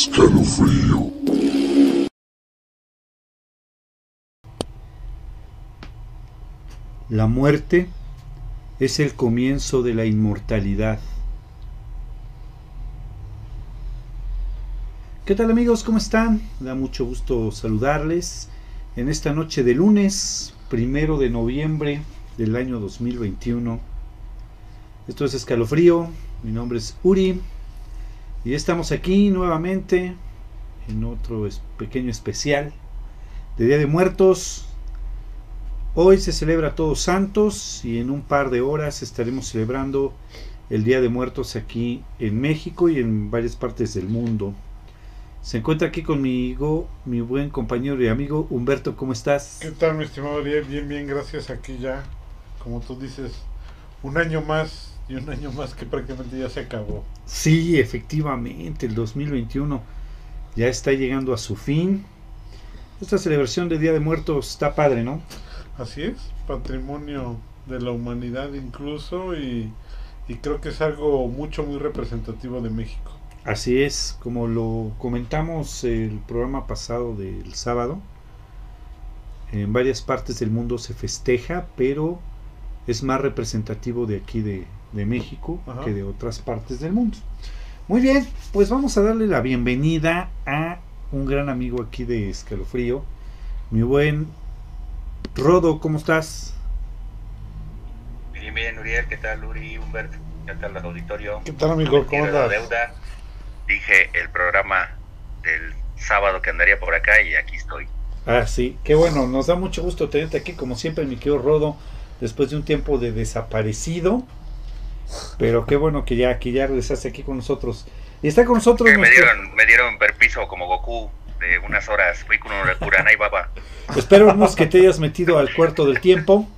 Escalofrío. La muerte es el comienzo de la inmortalidad. ¿Qué tal amigos? ¿Cómo están? Da mucho gusto saludarles en esta noche de lunes, primero de noviembre del año 2021. Esto es Escalofrío, mi nombre es Uri y estamos aquí nuevamente en otro pequeño especial de Día de Muertos. Hoy se celebra Todos Santos y en un par de horas estaremos celebrando el Día de Muertos aquí en México y en varias partes del mundo. Se encuentra aquí conmigo mi buen compañero y amigo Humberto, ¿cómo estás? ¿Qué tal, mi estimado Ariel? Bien, bien, gracias. Aquí ya, como tú dices, un año más y un año más que prácticamente ya se acabó. Sí, efectivamente, el 2021 ya está llegando a su fin. Esta celebración de Día de Muertos está padre, ¿no? Así es, patrimonio de la humanidad incluso y, y creo que es algo mucho, muy representativo de México. Así es, como lo comentamos el programa pasado del sábado, en varias partes del mundo se festeja, pero es más representativo de aquí de, de México Ajá. que de otras partes del mundo. Muy bien, pues vamos a darle la bienvenida a un gran amigo aquí de Escalofrío, mi buen Rodo, ¿cómo estás? Bien, bien, Uriel, ¿qué tal, Uri, Humbert? ¿Qué tal el auditorio? ¿Qué tal, amigo? ¿Cómo la andas? deuda. Dije el programa del sábado que andaría por acá y aquí estoy. Ah, sí, qué bueno, nos da mucho gusto tenerte aquí, como siempre, mi querido Rodo, después de un tiempo de desaparecido. Pero qué bueno que ya, que ya regresaste aquí con nosotros. Y está con nosotros Que me dieron, me dieron permiso como Goku de unas horas. Fui con una Kuranai Baba. Esperemos que te hayas metido al cuarto del tiempo,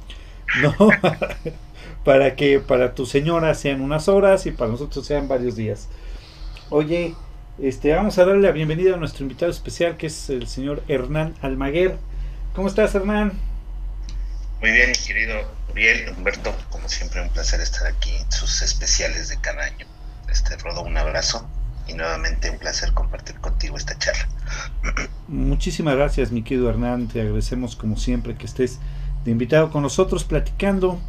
¿no? para que para tu señora sean unas horas y para nosotros sean varios días. Oye, este, vamos a darle la bienvenida a nuestro invitado especial, que es el señor Hernán Almaguer. ¿Cómo estás, Hernán? Muy bien, mi querido Uriel, Humberto, como siempre un placer estar aquí en sus especiales de cada año. Este, Rodo, un abrazo y nuevamente un placer compartir contigo esta charla. Muchísimas gracias, mi querido Hernán. Te agradecemos como siempre que estés de invitado con nosotros platicando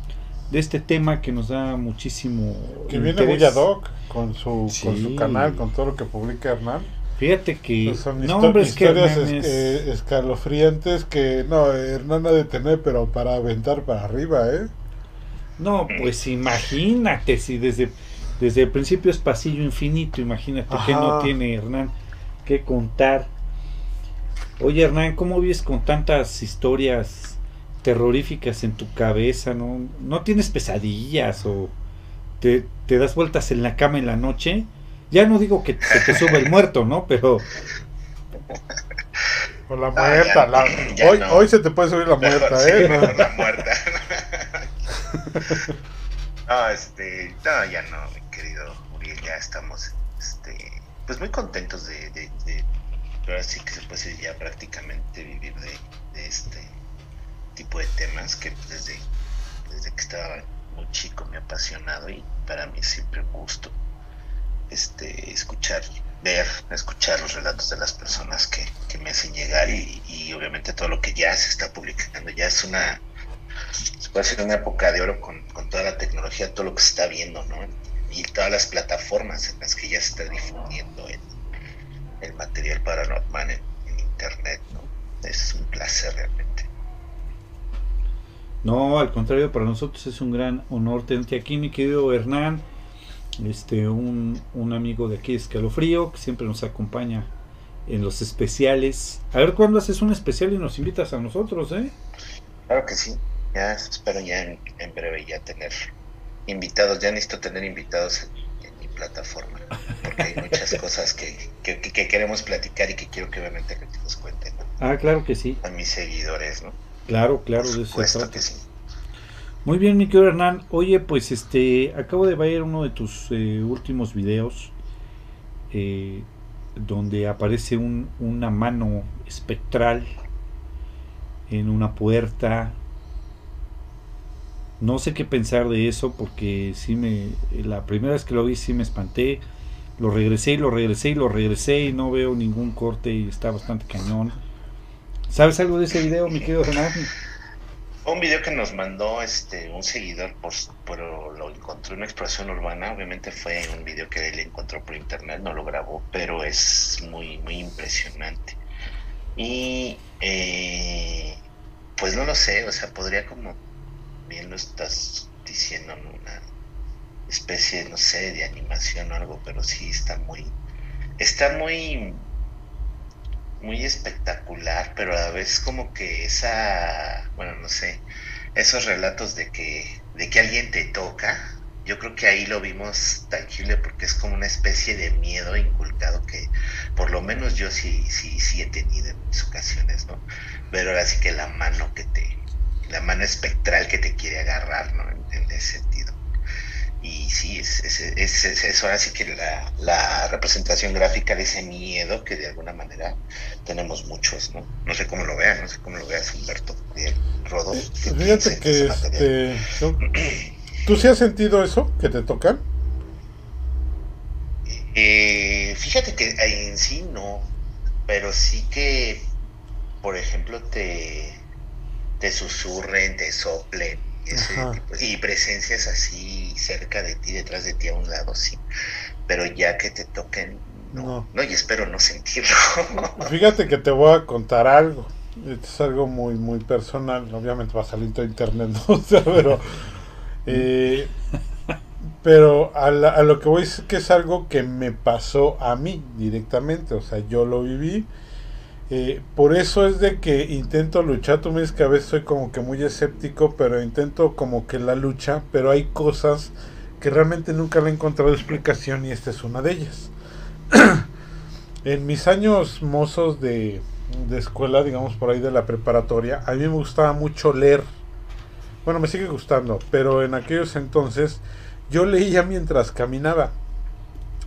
de este tema que nos da muchísimo Que viene muy ad hoc con su, con su canal, con todo lo que publica Hernán. Fíjate que Pues son no, hombre, es que historias Hernán es- es- eh, escalofriantes que no, Hernán ha de tener, pero para aventar para arriba, ¿eh? No, pues imagínate, si desde, desde el principio es pasillo infinito, imagínate que Ajá. no tiene Hernán que contar. Oye Hernán, ¿cómo vives con tantas historias terroríficas en tu cabeza? ¿No, ¿No tienes pesadillas o te, te das vueltas en la cama en la noche? Ya no digo que se te sube el muerto, ¿no? Pero O la muerta. ya, la- ya hoy, no. hoy se te puede subir la muerta, Sí, ¿eh? mejor No. la muerta. no, este, no, ya no, mi querido Uriel, ya estamos, este, pues muy contentos de, de, de ahora sí que se puede decir ya prácticamente vivir de, de este tipo de temas que desde, desde que estaba muy chico me ha apasionado y para mí es siempre un gusto este escuchar ver escuchar los relatos de las personas que, que me hacen llegar y, obviamente todo lo que ya se está publicando. Ya es una puede decir una época de oro con, con toda la tecnología todo lo que se está viendo no y todas las plataformas en las que ya se está difundiendo el, el material paranormal en, en internet no es un placer realmente. No, al contrario, para nosotros es un gran honor tenerte aquí, mi querido Hernán, este, un, un amigo de aquí Escalofrío, que siempre nos acompaña en los especiales. A ver cuándo haces un especial y nos invitas a nosotros, ¿eh? Claro que sí. Ya espero ya en, en breve ya tener invitados. Ya necesito tener invitados en, en mi plataforma. Porque hay muchas cosas que, que, que- que queremos platicar y que quiero que obviamente que los cuenten ¿no? Ah, claro que sí, a mis seguidores, ¿no? claro, claro, Por de eso supuesto que sí. Muy bien, mi querido Hernán. Oye, pues este, acabo de ver uno de tus eh, últimos videos eh, donde aparece un- una mano espectral en una puerta. No sé qué pensar de eso porque sí me, la primera vez que lo vi sí me espanté. Lo regresé y lo regresé y lo regresé y no veo ningún corte y está bastante cañón. ¿Sabes algo de ese video, mi querido Renato? Un video que nos mandó este un seguidor, por, lo encontró en una exploración urbana. Obviamente fue un video que él encontró por internet, no lo grabó, pero es muy, muy impresionante. Y eh, pues no lo sé, o sea, podría como, bien lo estás diciendo, una especie, no sé, de animación o algo, pero sí está muy, está muy muy espectacular, pero a la vez como que esa, bueno, no sé, esos relatos de que, de que alguien te toca, yo creo que ahí lo vimos tangible porque es como una especie de miedo inculcado que por lo menos yo sí, sí, sí he tenido en muchas ocasiones, ¿no? Pero ahora sí que la mano que te, la mano espectral que te quiere agarrar, ¿no? En, ese sentido. Y sí, es, es, es, es, ahora sí que la, la, representación gráfica de ese miedo que de alguna manera tenemos muchos, ¿no? No sé cómo lo vean, no sé cómo lo veas Humberto, bien, Rodo. Fíjate que este, ¿tú sí has sentido eso, que te tocan? Eh, fíjate que en sí no, pero sí que, por ejemplo, te, te susurren, te soplen y presencias así cerca de ti, detrás de ti a un lado, sí. Pero ya que te toquen, no. No, y espero no sentirlo. Fíjate que te voy a contar algo. es algo muy, muy personal. Obviamente va a salir todo internet, ¿no? pero. Eh, pero a, a, lo que voy es que es algo que me pasó a mí directamente. O sea, yo lo viví eh, por eso es de que intento luchar. Tú me dices que a veces soy como que muy escéptico, pero intento como que la lucha. Pero hay cosas que realmente nunca le he encontrado explicación y esta es una de ellas. en mis años mozos de, de escuela, digamos por ahí de la preparatoria, a mí me gustaba mucho leer. Bueno, me sigue gustando, pero en aquellos entonces yo leía mientras caminaba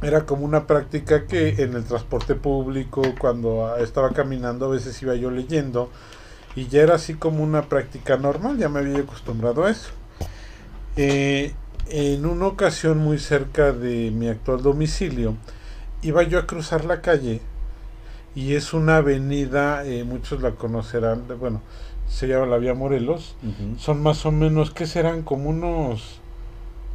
era como una práctica que en el transporte público, cuando estaba caminando, a veces iba yo leyendo y ya era así como una práctica normal, ya me había acostumbrado a eso. Eh, en una ocasión muy cerca de mi actual domicilio, iba yo a cruzar la calle y es una avenida, eh, muchos la conocerán, bueno, se llama la Vía Morelos, son más o menos, ¿qué serán? Como unos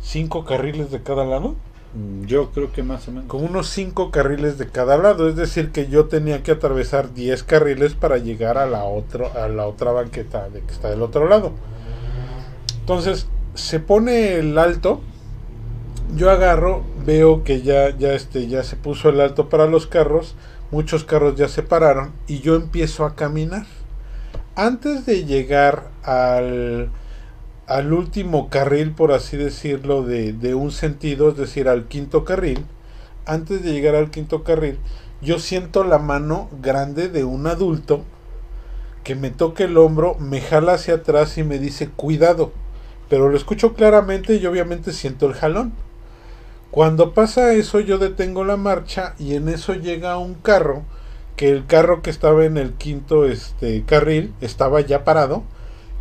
cinco carriles de cada lado. Mm, yo creo que más o menos. Con unos 5 carriles de cada lado. Es decir, que yo tenía que atravesar 10 carriles para llegar a la, otro, a la otra banqueta de que está del otro lado. Entonces, se pone el alto. Yo agarro, veo que ya, ya, este, ya se puso el alto para los carros. Muchos carros ya se pararon. Y yo empiezo a caminar. Antes de llegar al al último carril, por así decirlo, de, de, un sentido, es decir, al quinto carril, antes de llegar al quinto carril, yo siento la mano grande de un adulto que me toca el hombro, me jala hacia atrás y me dice cuidado. Pero lo escucho claramente y obviamente siento el jalón. Cuando pasa eso yo detengo la marcha y en eso llega un carro, que el carro que estaba en el quinto este, carril estaba ya parado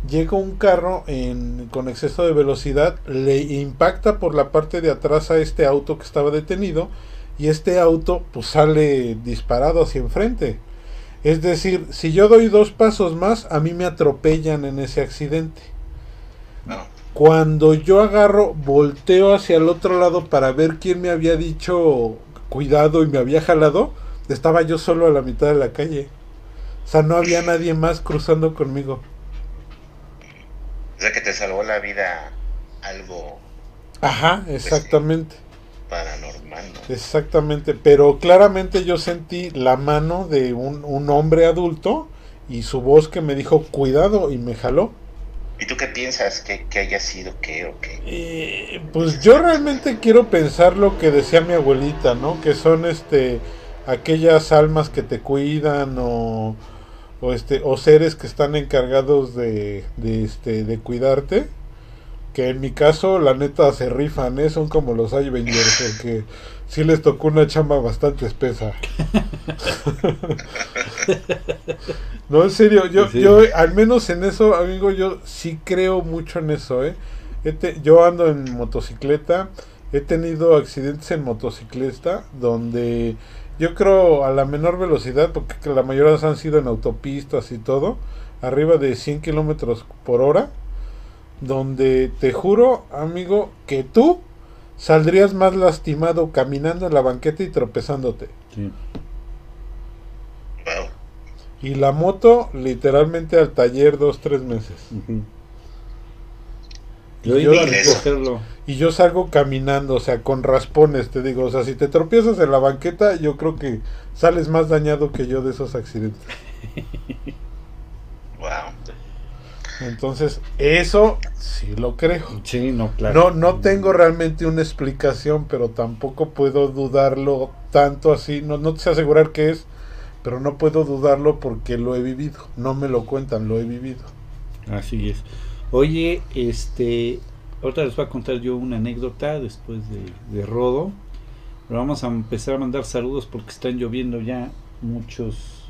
llega un carro en, con exceso de velocidad, le impacta por la parte de atrás a este auto que estaba detenido y este auto pues sale disparado hacia enfrente. Es decir, si yo doy dos pasos más, a mí me atropellan en ese accidente. Cuando yo agarro, volteo hacia el otro lado para ver quién me había dicho cuidado y me había jalado, estaba yo solo a la mitad de la calle. O sea, no había nadie más cruzando conmigo. O sea, que te salvó la vida algo. Ajá, pues, exactamente. paranormal, ¿no? Exactamente, pero claramente yo sentí la mano de un, un hombre adulto y su voz que me dijo cuidado y me jaló. ¿Y tú qué piensas que, que haya sido qué o qué? Eh, pues yo realmente quiero pensar lo que decía mi abuelita, ¿no? Que son este aquellas almas que te cuidan o o este o seres que están encargados de, de este de cuidarte que en mi caso la neta se rifan ¿eh? son como los Avengers porque sí les tocó una chamba bastante espesa. No en serio yo yo al menos en eso amigo yo sí creo mucho en eso eh este, yo ando en motocicleta he tenido accidentes en motocicleta donde yo creo a la menor velocidad, porque la mayoría han sido en autopistas y todo, arriba de 100 kilómetros por hora, donde te juro, amigo, que tú saldrías más lastimado caminando en la banqueta y tropezándote. Sí. Y la moto, literalmente al taller dos, tres meses. Yo y, yo, y yo salgo caminando, o sea, con raspones, te digo. O sea, si te tropiezas en la banqueta, yo creo que sales más dañado que yo de esos accidentes. wow. Entonces, eso sí lo creo. Sí, no, claro. No, no tengo realmente una explicación, pero tampoco puedo dudarlo tanto así. No, no te sé asegurar qué es, pero no puedo dudarlo porque lo he vivido. No me lo cuentan, lo he vivido. Así es. Oye, este, ahorita les voy a contar yo una anécdota después de, de Rodo. Pero vamos a empezar a mandar saludos porque están lloviendo ya muchos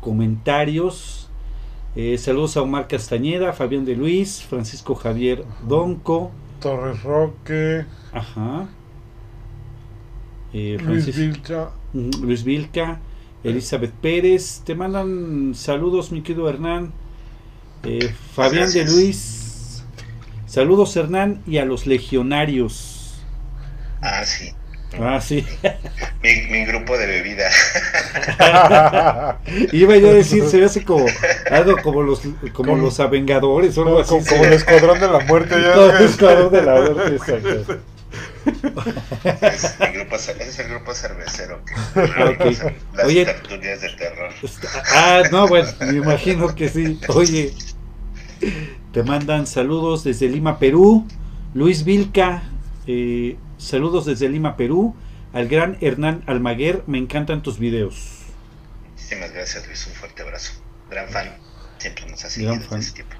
comentarios. Eh, saludos a Omar Castañeda, Fabián de Luis, Francisco Javier Donco. Torres Roque. Ajá. Eh, Luis Vilca. Luis Vilca. Elizabeth Pérez, te mandan saludos, mi querido Hernán. Eh, Fabián de Luis, saludos Hernán y a los legionarios. Ah, sí. Ah, sí. Mi, grupo de bebida. Iba yo a decir, se hace como algo como los como los avengadores o algo así. Como, el escuadrón de la muerte. Ya el escuadrón de la muerte, exacto. Es el grupo, es el grupo cervecero que okay. las Oye, tertulias de terror. Ah, no, bueno, me imagino que sí. Oye, te mandan saludos desde Lima, Perú. Luis Vilca, eh, saludos desde Lima, Perú. Al gran Hernán Almaguer, me encantan tus videos. Muchísimas gracias, Luis. Un fuerte abrazo. Gran fan. Siempre nos ha seguido desde ese tiempo.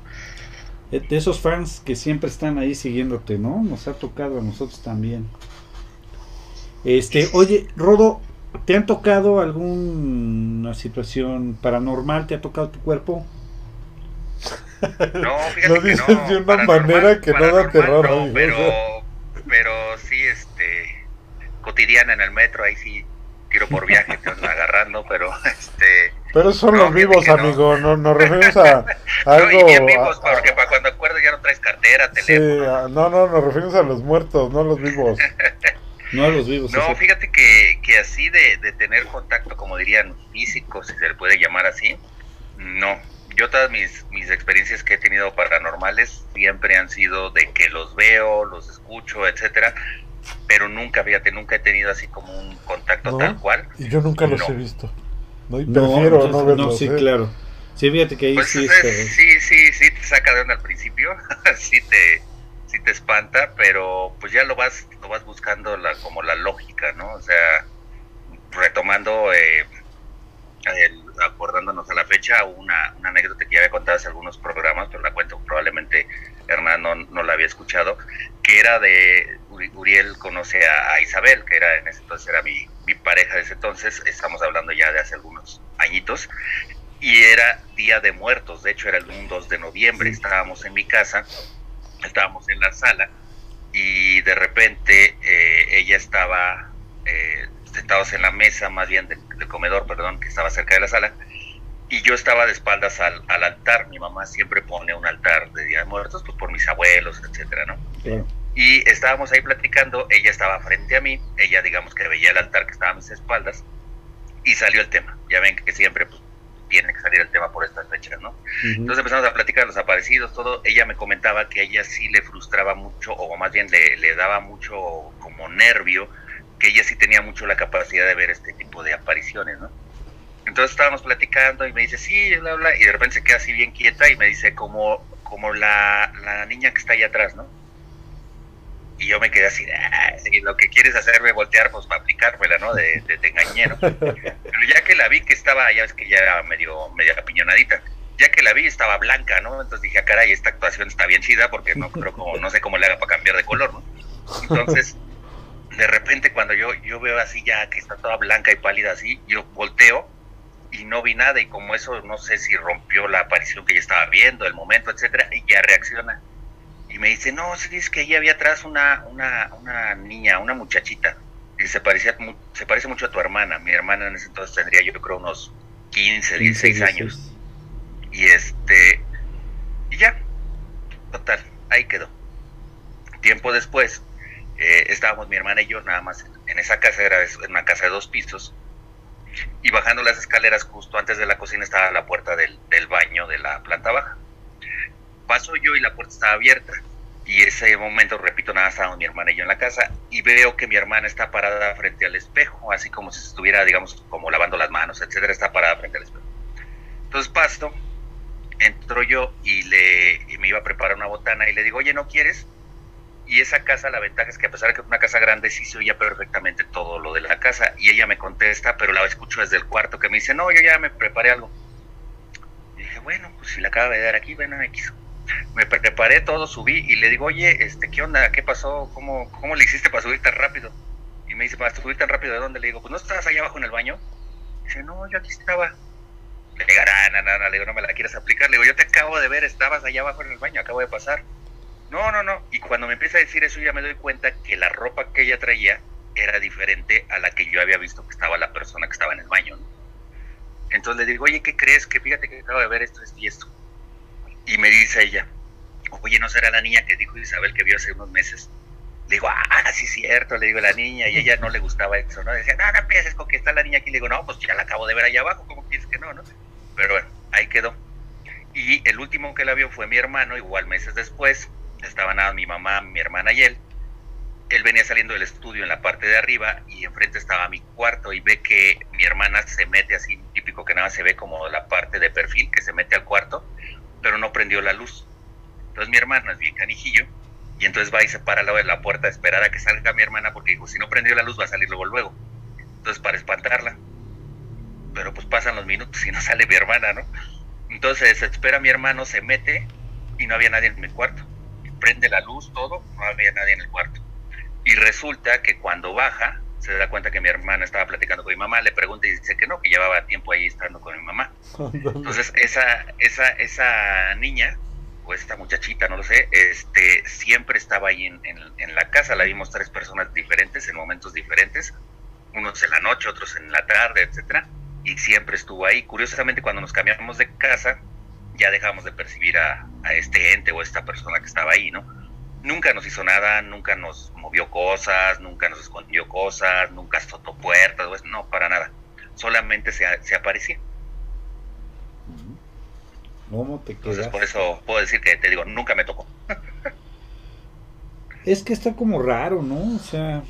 De esos fans que siempre están ahí siguiéndote, ¿no? Nos ha tocado a nosotros también. Este, oye, Rodo, ¿te han tocado alguna situación paranormal? ¿Te ha tocado tu cuerpo? No, fíjate Lo dices que no, de una manera que no da terror. No, pero, pero sí, este, cotidiana en el metro, ahí sí tiro por viaje, te agarrando, pero este pero son los vivos, amigo, no. nos referimos a, algo... No, bien vivos, porque para cuando acuerdas ya no traes cartera, teléfono. Sí, no, no, nos referimos a los muertos, no a los vivos. no a los vivos. No, fíjate que, que así de, de tener contacto, como dirían, físico, si se le puede llamar así, no. Yo todas mis, mis experiencias que he tenido paranormales siempre han sido de que los veo, los escucho, etcétera, pero nunca, fíjate, nunca he tenido así como un contacto tal cual. Y yo nunca los he visto. No, y prefiero no, no sí, ¿eh? claro. Sí, fíjate que ahí pues sí, sí, sí, sí, te saca de onda al principio, sí te, sí te espanta, pero pues ya lo vas, lo vas buscando la, como la lógica, ¿no? O sea, retomando, eh, acordándonos a la fecha, una, una anécdota que ya había contado hace algunos programas, pero la cuento probablemente Hernán no, no la había escuchado, que era de Uriel conoce a, Isabel, que era en ese entonces era mi, mi, pareja de ese entonces, estamos hablando ya de hace algunos añitos, y era Día de Muertos, de hecho era el 1 2 de noviembre, estábamos en mi casa, estábamos en la sala, y de repente eh, ella estaba eh, sentados en la mesa, más bien del, comedor, perdón, que estaba cerca de la sala, y yo estaba de espaldas al, al, altar. Mi mamá siempre pone un altar de Día de Muertos, pues por mis abuelos, etcétera, ¿no? Y estábamos ahí platicando, ella estaba frente a mí, ella digamos que veía el altar que estaba a mis espaldas, y salió el tema. Ya ven que siempre pues, tiene que salir el tema por estas fechas, ¿no? Entonces empezamos a platicar los aparecidos, todo. Ella me comentaba que a ella sí le frustraba mucho, o más bien le, le daba mucho como nervio, que ella sí tenía mucho la capacidad de ver este tipo de apariciones, ¿no? Entonces estábamos platicando y me dice, sí, bla, bla, y de repente se queda así bien quieta y me dice, como, como la, la niña que está ahí atrás, ¿no? Y yo me quedé así, ah, lo que quieres hacerme voltear, pues para aplicármela, ¿no? De, de ¿no? Pero ya que la vi que estaba, ya ves que ya era medio, medio apiñonadita, ya que la vi estaba blanca, ¿no? Entonces dije, ah, caray, esta actuación está bien chida porque no creo como, no sé cómo le haga para cambiar de color, ¿no? Entonces, de repente cuando yo, yo veo así ya que está toda blanca y pálida así, yo volteo y no vi nada y como eso no sé si rompió la aparición que ella estaba viendo, el momento, etcétera, y ya reacciona y me dice, no, sí, es que ahí había atrás una, una, una niña, una muchachita. Y se, parecía, se parece mucho a tu hermana. Mi hermana en ese entonces tendría yo creo unos 15, 16 años. Y este, y ya, total, ahí quedó. Tiempo después, eh, estábamos mi hermana y yo nada más en esa casa, era una casa de dos pisos, y bajando las escaleras justo antes de la cocina estaba la puerta del, del baño de la planta baja. Paso yo y la puerta estaba abierta. Y ese momento, repito, nada, estábamos mi hermana y yo en la casa y veo que mi hermana está parada frente al espejo, así como si estuviera, digamos, como lavando las manos, etcétera, está parada frente al espejo. Entonces paso, entro yo y, le, y me iba a preparar una botana y le digo, oye, ¿no quieres? Y esa casa, la ventaja es que a pesar de que es una casa grande, sí se oía perfectamente todo lo de la casa. Y ella me contesta, pero la escucho desde el cuarto, que me dice, no, yo ya me preparé algo. Y dije, bueno, pues si la acaba de dar aquí, bueno, me quiso. Me preparé todo, subí y le digo, oye, este, ¿qué onda? ¿Qué pasó? ¿Cómo, ¿Cómo le hiciste para subir tan rápido? Y me dice, ¿para subir tan rápido de dónde? Le digo, pues no estabas allá abajo en el baño. Dice, no, yo aquí estaba. Le digo, no, no, no, le digo, no me la quieres aplicar. Le digo, yo te acabo de ver, estabas allá abajo en el baño, acabo de pasar. No, no, no. Y cuando me empieza a decir eso, ya me doy cuenta que la ropa que ella traía era diferente a la que yo había visto que estaba la persona que estaba en el baño. Entonces le digo, oye, ¿qué crees? Que fíjate que acabo de ver esto, esto y esto. Y me dice ella, oye, ¿no será la niña que dijo Isabel que vio hace unos meses? Le digo, ah, sí, cierto, le digo, la niña, y ella no le gustaba eso, ¿no? Decía, no, no empieces con que está la niña aquí. Le digo, no, pues ya la acabo de ver allá abajo, ¿cómo quieres que no, no? Pero bueno, ahí quedó. Y el último que la vio fue mi hermano, igual meses después, estaban nada mi mamá, mi hermana y él. Él venía saliendo del estudio en la parte de arriba y enfrente estaba mi cuarto y ve que mi hermana se mete así, típico que nada se ve como la parte de perfil, que se mete al cuarto, pero no prendió la luz. Entonces mi hermana es bien canijillo y entonces va y se para al lado de la puerta a esperar a que salga mi hermana porque dijo, si no prendió la luz va a salir luego luego. Entonces para espantarla. Pero pues pasan los minutos y no sale mi hermana, ¿no? Entonces espera mi hermano, se mete y no había nadie en mi cuarto prende la luz, todo, no había nadie en el cuarto. Y resulta que cuando baja, se da cuenta que mi hermana estaba platicando con mi mamá, le pregunta y dice que no, que llevaba tiempo ahí estando con mi mamá. Entonces, esa, esa, esa niña, o esta muchachita, no lo sé, este, siempre estaba ahí en, en, la casa, la vimos tres personas diferentes en momentos diferentes, unos en la noche, otros en la tarde, etcétera, y siempre estuvo ahí. Curiosamente, cuando nos cambiamos de casa, ya dejamos de percibir a, este ente o esta persona que estaba ahí, ¿no? Nunca nos hizo nada, nunca nos movió cosas, nunca nos escondió cosas, nunca azotó puertas, no, para nada. Solamente se, se aparecía. ¿Cómo te Entonces, por eso puedo decir que te digo, nunca me tocó. es que está como raro, ¿no? O sea,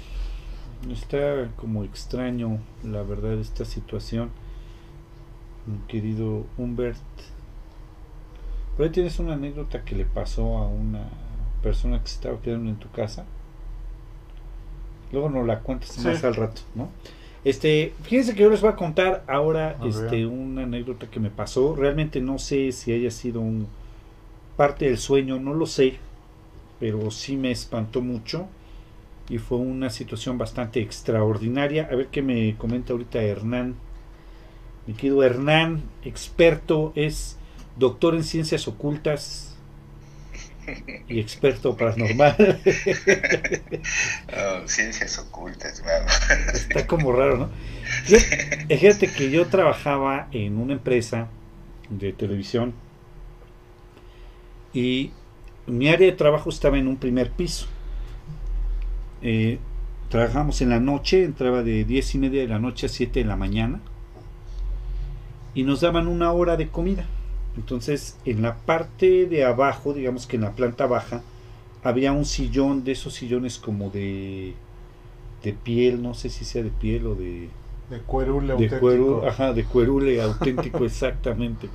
está como extraño, la verdad, esta situación. Mi querido Humbert. Pero ahí tienes una anécdota que le pasó a una persona que se estaba quedando en tu casa. Luego nos la cuentas más al rato, ¿no? Este, fíjense que yo les voy a contar ahora este, una anécdota que me pasó. Realmente no sé si haya sido un parte del sueño, no lo sé, pero sí me espantó mucho y fue una situación bastante extraordinaria. A ver qué me comenta ahorita Hernán. Mi querido Hernán, experto, es doctor en ciencias ocultas y experto paranormal. Oh, ciencias ocultas, Está como raro, ¿no? Fíjate que yo trabajaba en una empresa de televisión y mi área de trabajo estaba en un primer piso. Eh, trabajamos en la noche, entraba de 10 y media de la noche a 7 de la mañana y nos daban una hora de comida. Entonces, en la parte de abajo, digamos que en la planta baja, había un sillón de esos sillones como de, de piel, no sé si sea de piel o de... De cuerule de auténtico. ajá, de cuerule auténtico, exactamente.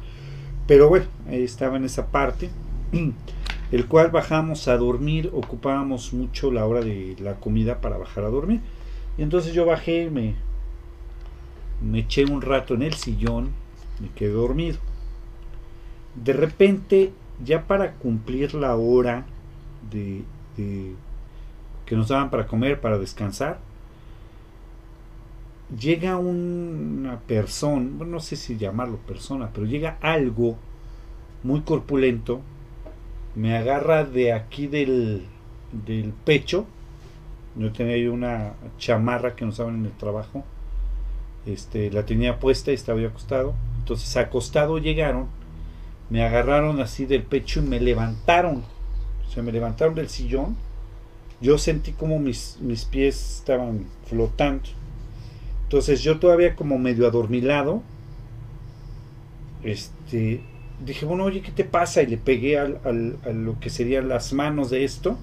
Pero bueno, ahí estaba en esa parte, el cual bajamos a dormir, ocupábamos mucho la hora de la comida para bajar a dormir. Y entonces yo bajé, me, me eché un rato en el sillón, me quedé dormido de repente, ya para cumplir la hora de, que nos daban para comer, para descansar, llega una persona, bueno, no sé si llamarlo persona, pero llega algo muy corpulento me agarra de aquí del, del pecho. Yo tenía ahí una chamarra que nos daban en el trabajo. Este, la tenía puesta y estaba yo acostado. Entonces acostado llegaron, me agarraron así del pecho y me levantaron. O sea, me levantaron del sillón. Yo sentí como mis, mis pies estaban flotando. Entonces yo todavía como medio adormilado, este, dije, bueno, oye, ¿qué te pasa? Y le pegué al, al, a lo que serían las manos de esto,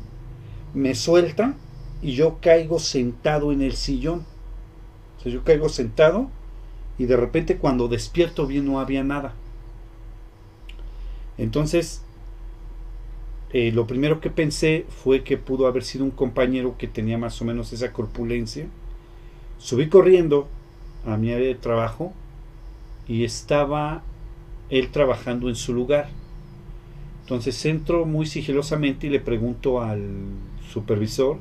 me suelta y yo caigo sentado en el sillón. O sea, yo caigo sentado y de repente cuando despierto bien no había nada. Entonces, eh, lo primero que pensé fue que pudo haber sido un compañero que tenía más o menos esa corpulencia. Subí corriendo a mi área de trabajo y estaba él trabajando en su lugar. Entonces entro muy sigilosamente y le pregunto al supervisor,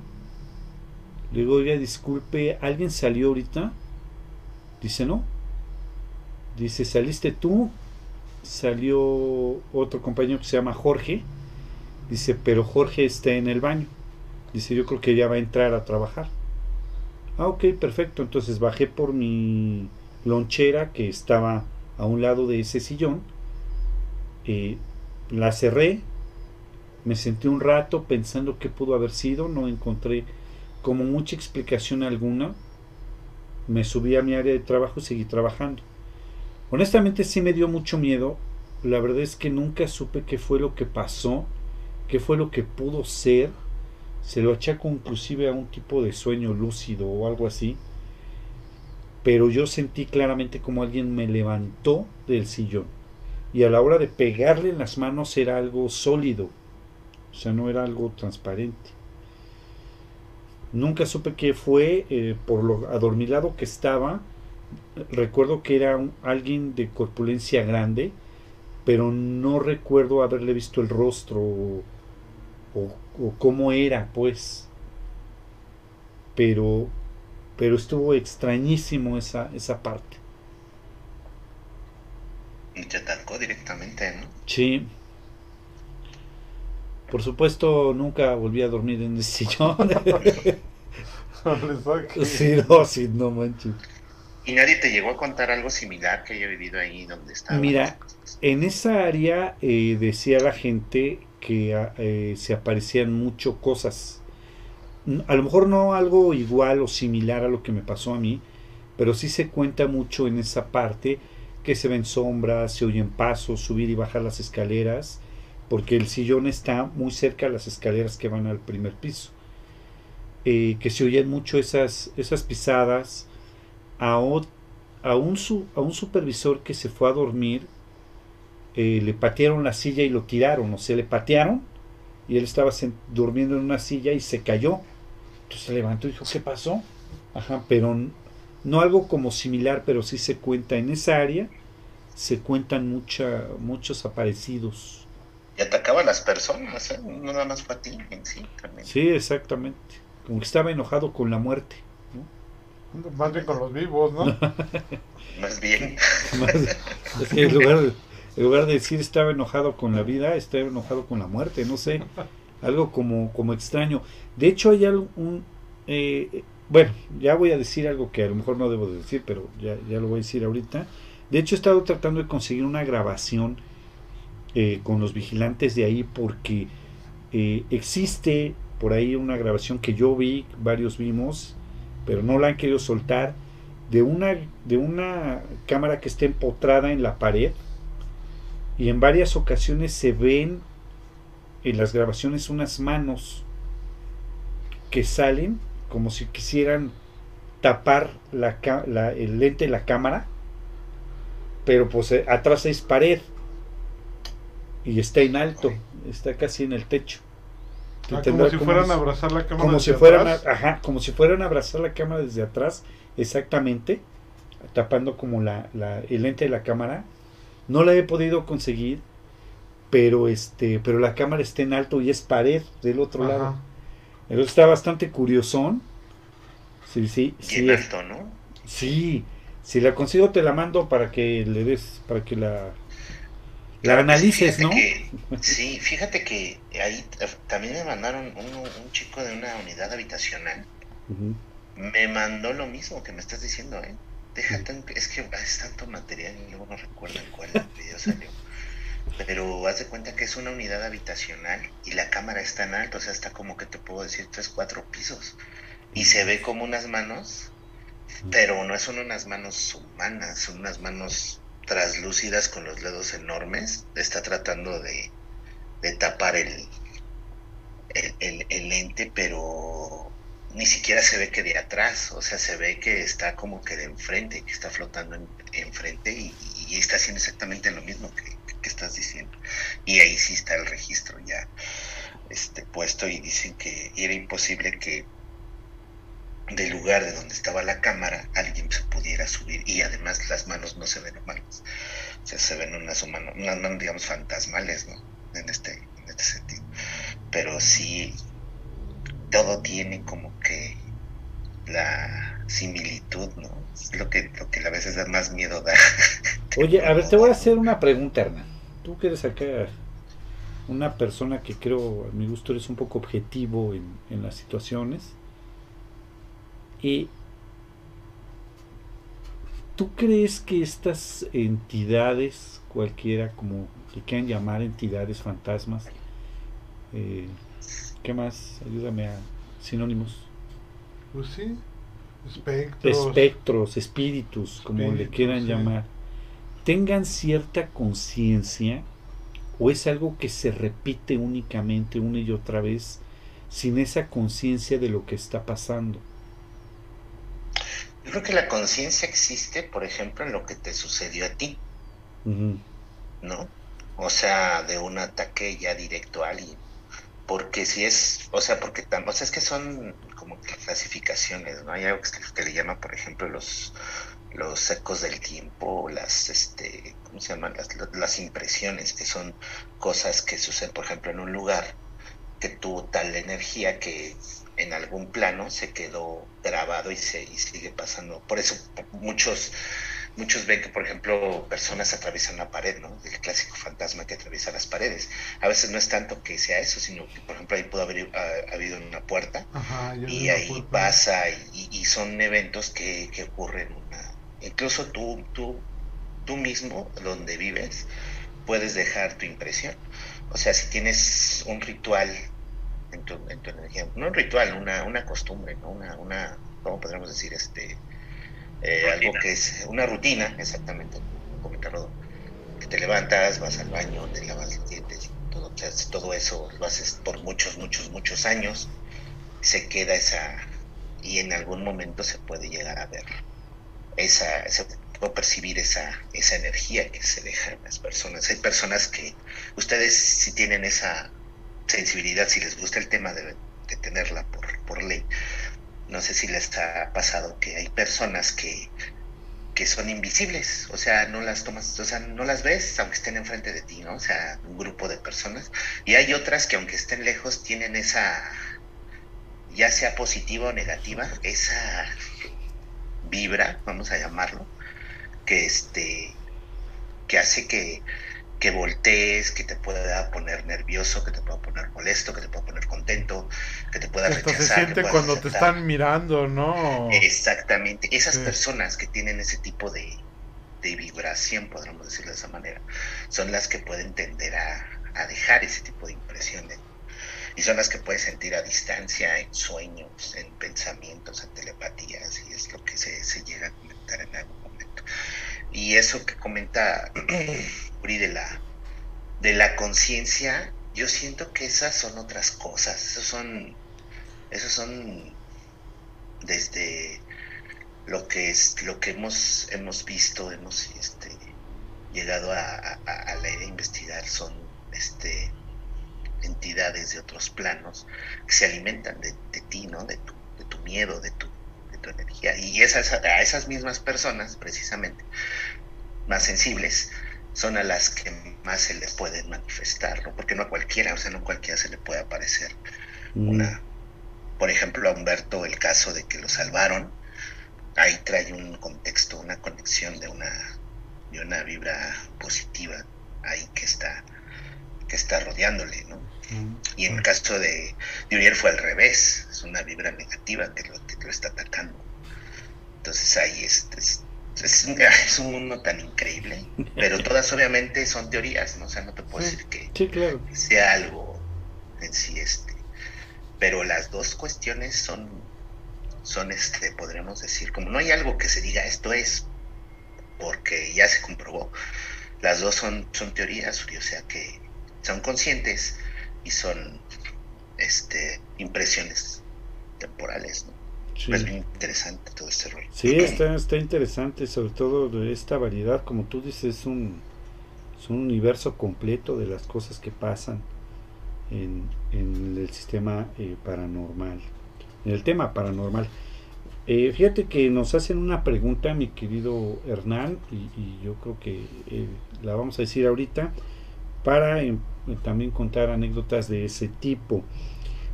le digo, oiga, disculpe, ¿alguien salió ahorita? Dice, no. Dice, ¿saliste tú? Salió otro compañero que se llama Jorge. Dice, pero Jorge está en el baño. Dice, yo creo que ya va a entrar a trabajar. Ah, ok, perfecto. Entonces bajé por mi lonchera que estaba a un lado de ese sillón. Eh, la cerré. Me senté un rato pensando qué pudo haber sido. No encontré como mucha explicación alguna. Me subí a mi área de trabajo y seguí trabajando. Honestamente sí me dio mucho miedo. La verdad es que nunca supe qué fue lo que pasó, qué fue lo que pudo ser. Se lo achaco inclusive a un tipo de sueño lúcido o algo así. Pero yo sentí claramente como alguien me levantó del sillón. Y a la hora de pegarle en las manos era algo sólido. O sea, no era algo transparente. Nunca supe qué fue, eh, por lo adormilado que estaba. Recuerdo que era un, alguien de corpulencia grande, pero no recuerdo haberle visto el rostro o, o, o cómo era, pues. Pero, pero estuvo extrañísimo esa, esa parte. Y te atacó directamente, ¿no? Sí. Por supuesto, nunca volví a dormir en el sillón. sí, no, sí, no manches. ¿Y nadie te llegó a contar algo similar que haya vivido ahí donde estaba? Mira, en esa área eh, decía la gente que eh, se aparecían mucho cosas. A lo mejor no algo igual o similar a lo que me pasó a mí, pero sí se cuenta mucho en esa parte que se ven sombras, se oyen pasos, subir y bajar las escaleras, porque el sillón está muy cerca de las escaleras que van al primer piso. Eh, que se oyen mucho esas, esas pisadas. A, o, a, un su, a, un supervisor que se fue a dormir, eh, le patearon la silla y lo tiraron, o sea, le patearon y él estaba durmiendo en una silla y se cayó. Entonces se levantó y dijo, ¿qué pasó? Ajá, pero no algo como similar, pero sí se cuenta en esa área, se cuentan mucha, muchos aparecidos. Y atacaba a las personas, ¿eh? no nada más fue a ti en sí. También. Sí, exactamente. Como que estaba enojado con la muerte. Más bien con los vivos, ¿no? más bien. Más, es que en, lugar de, en lugar de decir estaba enojado con la vida, estaba enojado con la muerte, no sé. Algo como, como extraño. De hecho, hay algún. Eh, bueno, ya voy a decir algo que a lo mejor no debo de decir, pero ya, ya lo voy a decir ahorita. De hecho, he estado tratando de conseguir una grabación eh, con los vigilantes de ahí porque eh, existe por ahí una grabación que yo vi, varios vimos, pero no la han querido soltar, de una, de una cámara que está empotrada en la pared y en varias ocasiones se ven en las grabaciones unas manos que salen como si quisieran tapar la, la, el lente de la cámara, pero pues atrás es pared y está en alto, está casi en el techo. Ah, como si fueran a abrazar la cámara como desde si fueran a, atrás. ajá, como si fueran a abrazar la cámara desde atrás, exactamente, tapando como la, la, el lente de la cámara. No la he podido conseguir, pero este, pero la cámara está en alto y es pared del otro Ajá. lado. Entonces está bastante curiosón. Sí, sí, Y sí, en es- alto, ¿no? sí. Si la consigo te la mando para que le des, para que la, la analices, ¿no? sí, fíjate que ahí también me mandaron un, chico de una unidad habitacional. Me mandó lo mismo que me estás diciendo, ¿eh? Deja es que es tanto material y luego no recuerdo en cuál video salió. Pero haz de cuenta que es una unidad habitacional y la cámara está en alto, o sea, está como que te puedo decir tres, cuatro pisos. Y se ve como unas manos, pero no son unas manos humanas, son unas manos traslúcidas con los dedos enormes, está tratando de, tapar el, el, el, lente, pero ni siquiera se ve que de atrás, o sea, se ve que está como que de enfrente, que está flotando enfrente y, está haciendo exactamente lo mismo que, estás diciendo. Y ahí sí está el registro ya este, puesto y dicen que era imposible que del lugar de donde estaba la cámara alguien se pudiera subir y además las manos no se ven humanas, o sea, se ven unas humanas, unas manos digamos fantasmales, ¿no? En este, en este sentido. Pero sí, todo tiene como que la similitud, ¿no? Es lo que, lo que a veces da más miedo da. Oye, a ver, te voy a hacer una pregunta, Hernán. Tú quieres acá una persona que creo, a mi gusto, eres un poco objetivo en, en las situaciones ¿Tú crees que estas entidades, cualquiera como que quieran llamar entidades fantasmas, eh, ¿qué más? Ayúdame a sinónimos. Pues sí, espectros. Espectros, espíritus, como le quieran llamar, tengan cierta conciencia o es algo que se repite únicamente una y otra vez sin esa conciencia de lo que está pasando. Yo creo que la conciencia existe, por ejemplo, en lo que te sucedió a ti, ¿no? O sea, de un ataque ya directo a alguien. Porque si es, o sea, porque o sea, es que son como clasificaciones, ¿no? Hay algo que, le llama, por ejemplo, los, los ecos del tiempo, las, este, ¿cómo se llaman? Las, las impresiones, que son cosas que suceden, por ejemplo, en un lugar que tuvo tal energía que en algún plano se quedó grabado y, se, y sigue pasando. Por eso muchos muchos ven que, por ejemplo, personas atraviesan una pared, ¿no? El clásico fantasma que atraviesa las paredes. A veces no es tanto que sea eso, sino que, por ejemplo, ahí pudo haber habido una puerta y ahí pasa y, son eventos que, que ocurren. Una... Incluso tú, tú, tú mismo, donde vives, puedes dejar tu impresión. O sea, si tienes un ritual en tu, en tu energía. No un ritual, una, una costumbre, ¿no? Una, una, ¿cómo podríamos decir? Este, eh, algo que es una rutina, exactamente, comentarlo, que te levantas, vas al baño, te lavas los dientes, todo, todo eso lo haces por muchos, muchos, muchos años, se queda esa, y en algún momento se puede llegar a ver esa, se puede percibir esa, esa energía que se deja en las personas. Hay personas que, ustedes si tienen esa sensibilidad, si les gusta el tema, de, tenerla por, por ley. No sé si les ha pasado que hay personas que, que son invisibles, o sea, no las tomas, o sea, no las ves aunque estén enfrente de ti, ¿no? O sea, un grupo de personas. Y hay otras que aunque estén lejos tienen esa, ya sea positiva o negativa, esa vibra, vamos a llamarlo, que este, que hace que, que voltees, que te pueda poner nervioso, que te pueda poner molesto, que te pueda poner contento, que te pueda rechazar. se siente cuando te están mirando, ¿no? Exactamente. Esas personas que tienen ese tipo de, vibración, podríamos decirlo de esa manera, son las que pueden tender a, dejar ese tipo de impresiones. Y son las que puedes sentir a distancia, en sueños, en pensamientos, en telepatías, y es lo que se, se llega a comentar en algún momento. Y eso que comenta de la, de la conciencia, yo siento que esas son otras cosas, esos son, esos son desde lo que es, lo que hemos, hemos visto, hemos este, llegado a, a, la idea de investigar, son este entidades de otros planos que se alimentan de, ti, ¿no? De tu, de tu miedo, de tu, de tu energía. Y esas, a esas mismas personas, precisamente, más sensibles, son a las que más se les puede manifestar, ¿no? Porque no a cualquiera, o sea, no a cualquiera se le puede aparecer mm. una, por ejemplo, a Humberto el caso de que lo salvaron, ahí trae un contexto, una conexión de una, de una vibra positiva ahí que, está rodeándole, ¿no? Y en el caso de, de Uriel fue al revés, es una vibra negativa que lo, que lo está atacando. Entonces ahí este, es, es, es, un mundo tan increíble, pero todas obviamente son teorías, ¿no? O sea, no te puedo decir que, sí, claro. que sea algo en sí este. Pero las dos cuestiones son, son este, podremos decir, como no hay algo que se diga esto es, porque ya se comprobó. Las dos son, son teorías, o sea que son conscientes y son este impresiones temporales, ¿no? Sí. Es muy interesante todo este rollo. Sí, está, está interesante, sobre todo de esta variedad, como tú dices, es un, es un universo completo de las cosas que pasan en, en el sistema eh, paranormal, en el tema paranormal. Eh, fíjate que nos hacen una pregunta, mi querido Hernán, y, y yo creo que eh, la vamos a decir ahorita, para eh, también contar anécdotas de ese tipo.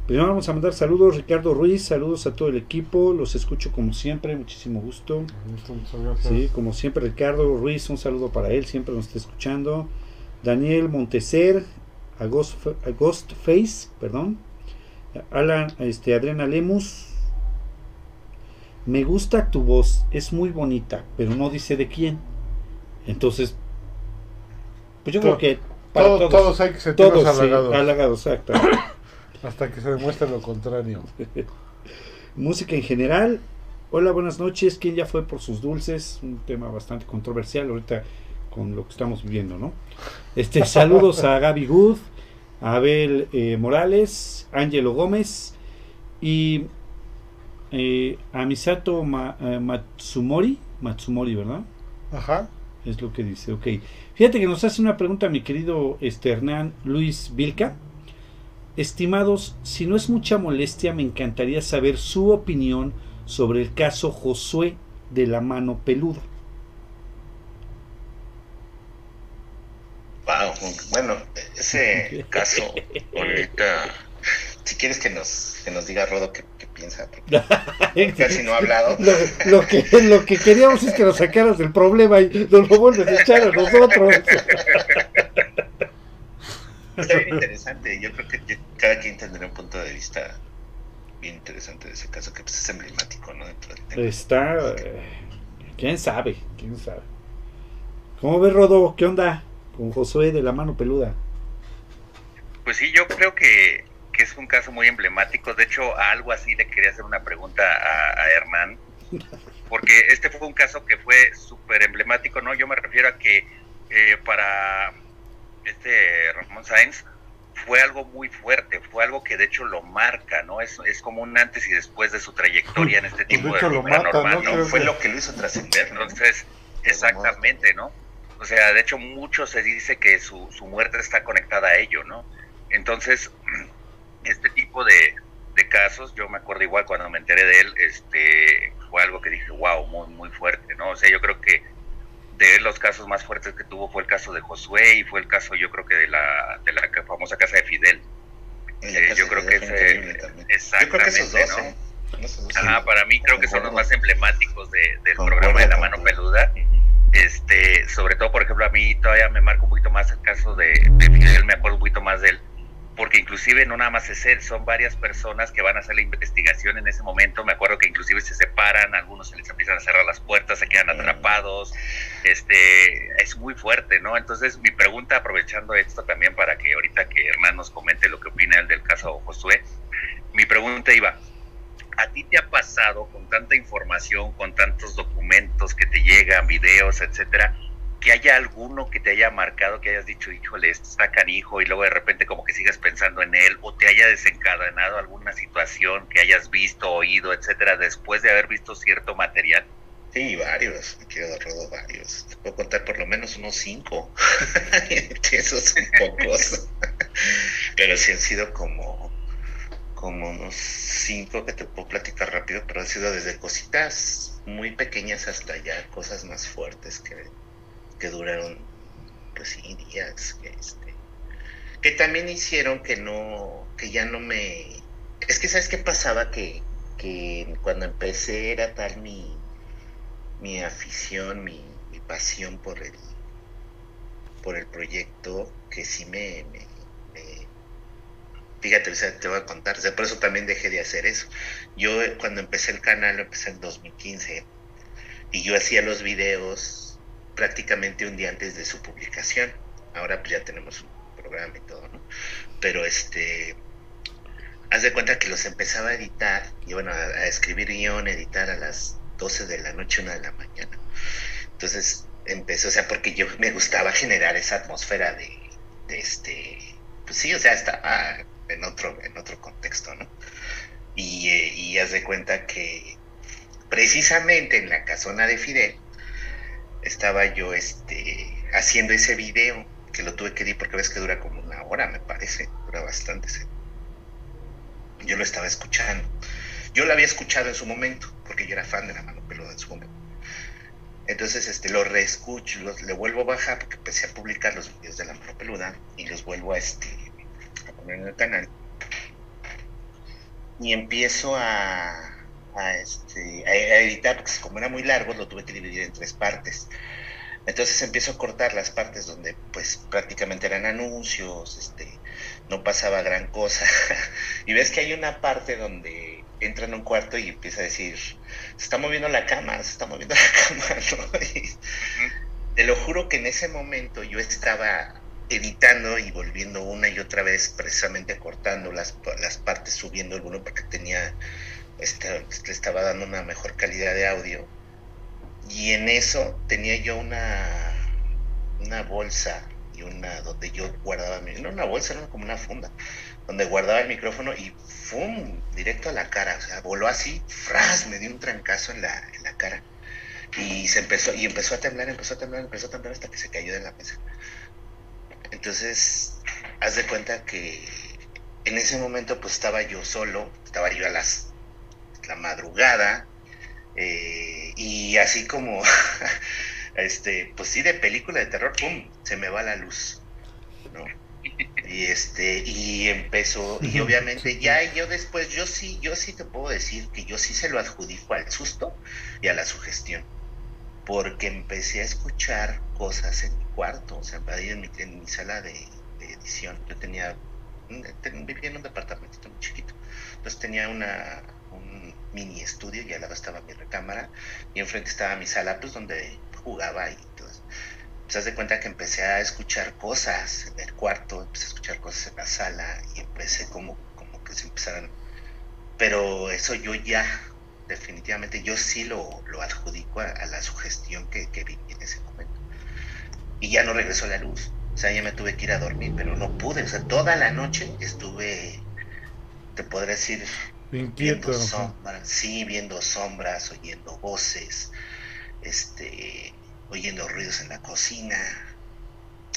Primero vamos a mandar saludos, Ricardo Ruiz, saludos a todo el equipo, los escucho como siempre, muchísimo gusto. Sí, como siempre, Ricardo Ruiz, un saludo para él, siempre nos está escuchando. Daniel Monteser, Agost, Face, perdón. Alan, este, Adriana Lemus. Me gusta tu voz, es muy bonita, pero no dice de quién. Entonces, pues yo creo que para todos, todos, hay que sentirnos todos, halagados. Sí, halagados, exacto. Hasta que se demuestre lo contrario. Música en general. Hola, buenas noches. ¿Quién ya fue por sus dulces? Un tema bastante controversial ahorita con lo que estamos viviendo, ¿no? Este, saludos a Gaby Good, a Abel eh, Morales, Ángelo Gómez y eh, a Misato Ma, eh, Matsumori, Matsumori, ¿verdad? Ajá. Es lo que dice, ok. Fíjate que nos hace una pregunta mi querido este, Hernán Luis Vilca. Estimados, si no es mucha molestia, me encantaría saber su opinión sobre el caso Josué de la mano peluda. Wow, bueno, ese caso, ahorita, si quieres que nos, que nos diga Rodo qué piensa, porque casi no ha hablado. Lo, lo, que, lo que queríamos es que nos sacaras del problema y nos lo vuelves a echar a nosotros. Está bien interesante, yo creo que cada quien tendrá un punto de vista bien interesante de ese caso, que pues es emblemático, ¿no? Dentro del tema. Está, eh, quién sabe, quién sabe. ¿Cómo ves, Rodo? ¿Qué onda con Josué de la mano peluda? Pues sí, yo creo que, que es un caso muy emblemático. De hecho, a algo así le quería hacer una pregunta a, a Hernán, porque este fue un caso que fue súper emblemático, ¿no? Yo me refiero a que eh, para este Ramón Sáenz fue algo muy fuerte, fue algo que de hecho lo marca, ¿no? Es, es como un antes y después de su trayectoria en este tipo de, de lo mata, normal, ¿no? ¿no? Fue lo que lo hizo trascender. Entonces, exactamente, ¿no? O sea, de hecho, mucho se dice que su, su muerte está conectada a ello, ¿no? Entonces, este tipo de, de, casos, yo me acuerdo igual cuando me enteré de él, este, fue algo que dije, wow, muy, muy fuerte, ¿no? O sea, yo creo que de los casos más fuertes que tuvo fue el caso de Josué y fue el caso, yo creo que de la, de la famosa casa de Fidel. Eh, yo creo que ese, exactamente, yo creo que esos dos, ¿no? ¿eh? Ajá, para mí creo que son los más emblemáticos de, del programa de La Mano Peluda. Este, sobre todo, por ejemplo, a mí todavía me marca un poquito más el caso de, de Fidel, me acuerdo un poquito más de él, porque inclusive no nada más es él, son varias personas que van a hacer la investigación en ese momento. Me acuerdo que inclusive se separan, algunos se les empiezan a cerrar las puertas, se quedan atrapados. Este, es muy fuerte, ¿no? Entonces, mi pregunta, aprovechando esto también para que ahorita que Hernán nos comente lo que opina él del caso Josué, mi pregunta iba, ¿a ti te ha pasado con tanta información, con tantos documentos que te llegan, videos, etcétera? Que haya alguno que te haya marcado, que hayas dicho, híjole, esto está canijo, y luego de repente como que sigas pensando en él, o te haya desencadenado alguna situación que hayas visto, oído, etcétera, después de haber visto cierto material. Sí, varios, me quiero rodo varios. Te puedo contar por lo menos unos cinco. Esos son pocos. pero sí han sido como, como unos cinco que te puedo platicar rápido, pero han sido desde cositas muy pequeñas hasta ya cosas más fuertes que que duraron pues sí días que este que también hicieron que no que ya no me es que sabes qué pasaba que, que cuando empecé era tal mi mi afición mi, pasión por el por el proyecto que sí me, me, fíjate, te voy a contar, por eso también dejé de hacer eso. Yo cuando empecé el canal, lo empecé en 2015, y yo hacía los videos prácticamente un día antes de su publicación. Ahora pues ya tenemos un programa y todo, ¿no? Pero este, haz de cuenta que los empezaba a editar, y bueno, a, escribir guion, editar a las 12 de la noche, una de la mañana. Entonces empecé, o sea, porque yo me gustaba generar esa atmósfera de, este, pues sí, o sea, estaba en otro, en otro contexto, ¿no? Y, eh, y haz de cuenta que precisamente en la casona de Fidel estaba yo este, haciendo ese video que lo tuve que ir porque ves que dura como una hora, me parece, dura bastante. Yo lo estaba escuchando. Yo lo había escuchado en su momento, porque yo era fan de la mano peluda en su momento. Entonces este, lo reescucho, le vuelvo a bajar porque empecé a publicar los videos de la mano peluda y los vuelvo a, este, a poner en el canal. Y empiezo a, a, este, a editar, porque como era muy largo, lo tuve que dividir en tres partes. Entonces empiezo a cortar las partes donde pues prácticamente eran anuncios, este, no pasaba gran cosa. y ves que hay una parte donde entra en un cuarto y empieza a decir, se está moviendo la cama, se está moviendo la cama, ¿no? te lo juro que en ese momento yo estaba editando y volviendo una y otra vez, precisamente cortando las, las partes, subiendo alguno porque tenía, este, le estaba dando una mejor calidad de audio. Y en eso tenía yo una, una bolsa y una donde yo guardaba no una bolsa, no como una funda, donde guardaba el micrófono y ¡fum! directo a la cara, o sea, voló así, ¡fras! me dio un trancazo en la, en la cara. Y se empezó, y empezó a temblar, empezó a temblar, empezó a temblar hasta que se cayó de la mesa. Entonces, haz de cuenta que en ese momento pues estaba yo solo, estaba yo a las la madrugada, eh, y así como este, pues sí, de película de terror, ¡pum! se me va la luz, ¿no? Y este, y empezó, y obviamente ya yo después, yo sí, yo sí te puedo decir que yo sí se lo adjudico al susto y a la sugestión, porque empecé a escuchar cosas en mi cuarto, o sea, ahí en mi, en mi sala de, edición, yo tenía, vivía en un departamento muy chiquito, entonces tenía una, un mini estudio y al lado estaba mi recámara y enfrente estaba mi sala, pues donde jugaba y eso. Pues de cuenta que empecé a escuchar cosas en el cuarto, empecé a escuchar cosas en la sala y empecé como, como que se empezaran. Pero eso yo ya, definitivamente, yo sí lo, lo adjudico a, la sugestión que, que vi en ese momento. Y ya no regresó la luz. O sea, ya me tuve que ir a dormir, pero no pude. O sea, toda la noche estuve, te podré decir, Inquieto. Viendo sombras, sí, viendo sombras, oyendo voces, este, oyendo ruidos en la cocina.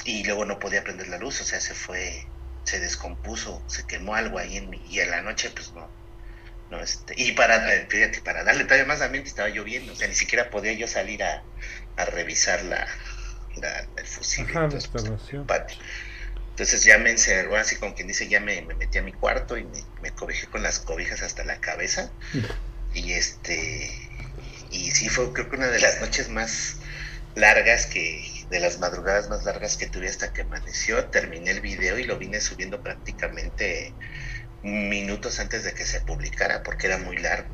Y luego no podía prender la luz, o sea, se fue, se descompuso, se quemó algo ahí en mí. Y en la noche, pues no. no este, y para, eh, fíjate, para darle todavía más ambiente estaba lloviendo, o sea, ni siquiera podía yo salir a, a revisar la, la el fusil. Ajá, entonces ya me encerró, así como quien dice, ya me, metí a mi cuarto y me, cobijé con las cobijas hasta la cabeza. Y este, y sí fue creo que una de las noches más largas que, de las madrugadas más largas que tuve hasta que amaneció. Terminé el video y lo vine subiendo prácticamente minutos antes de que se publicara porque era muy largo.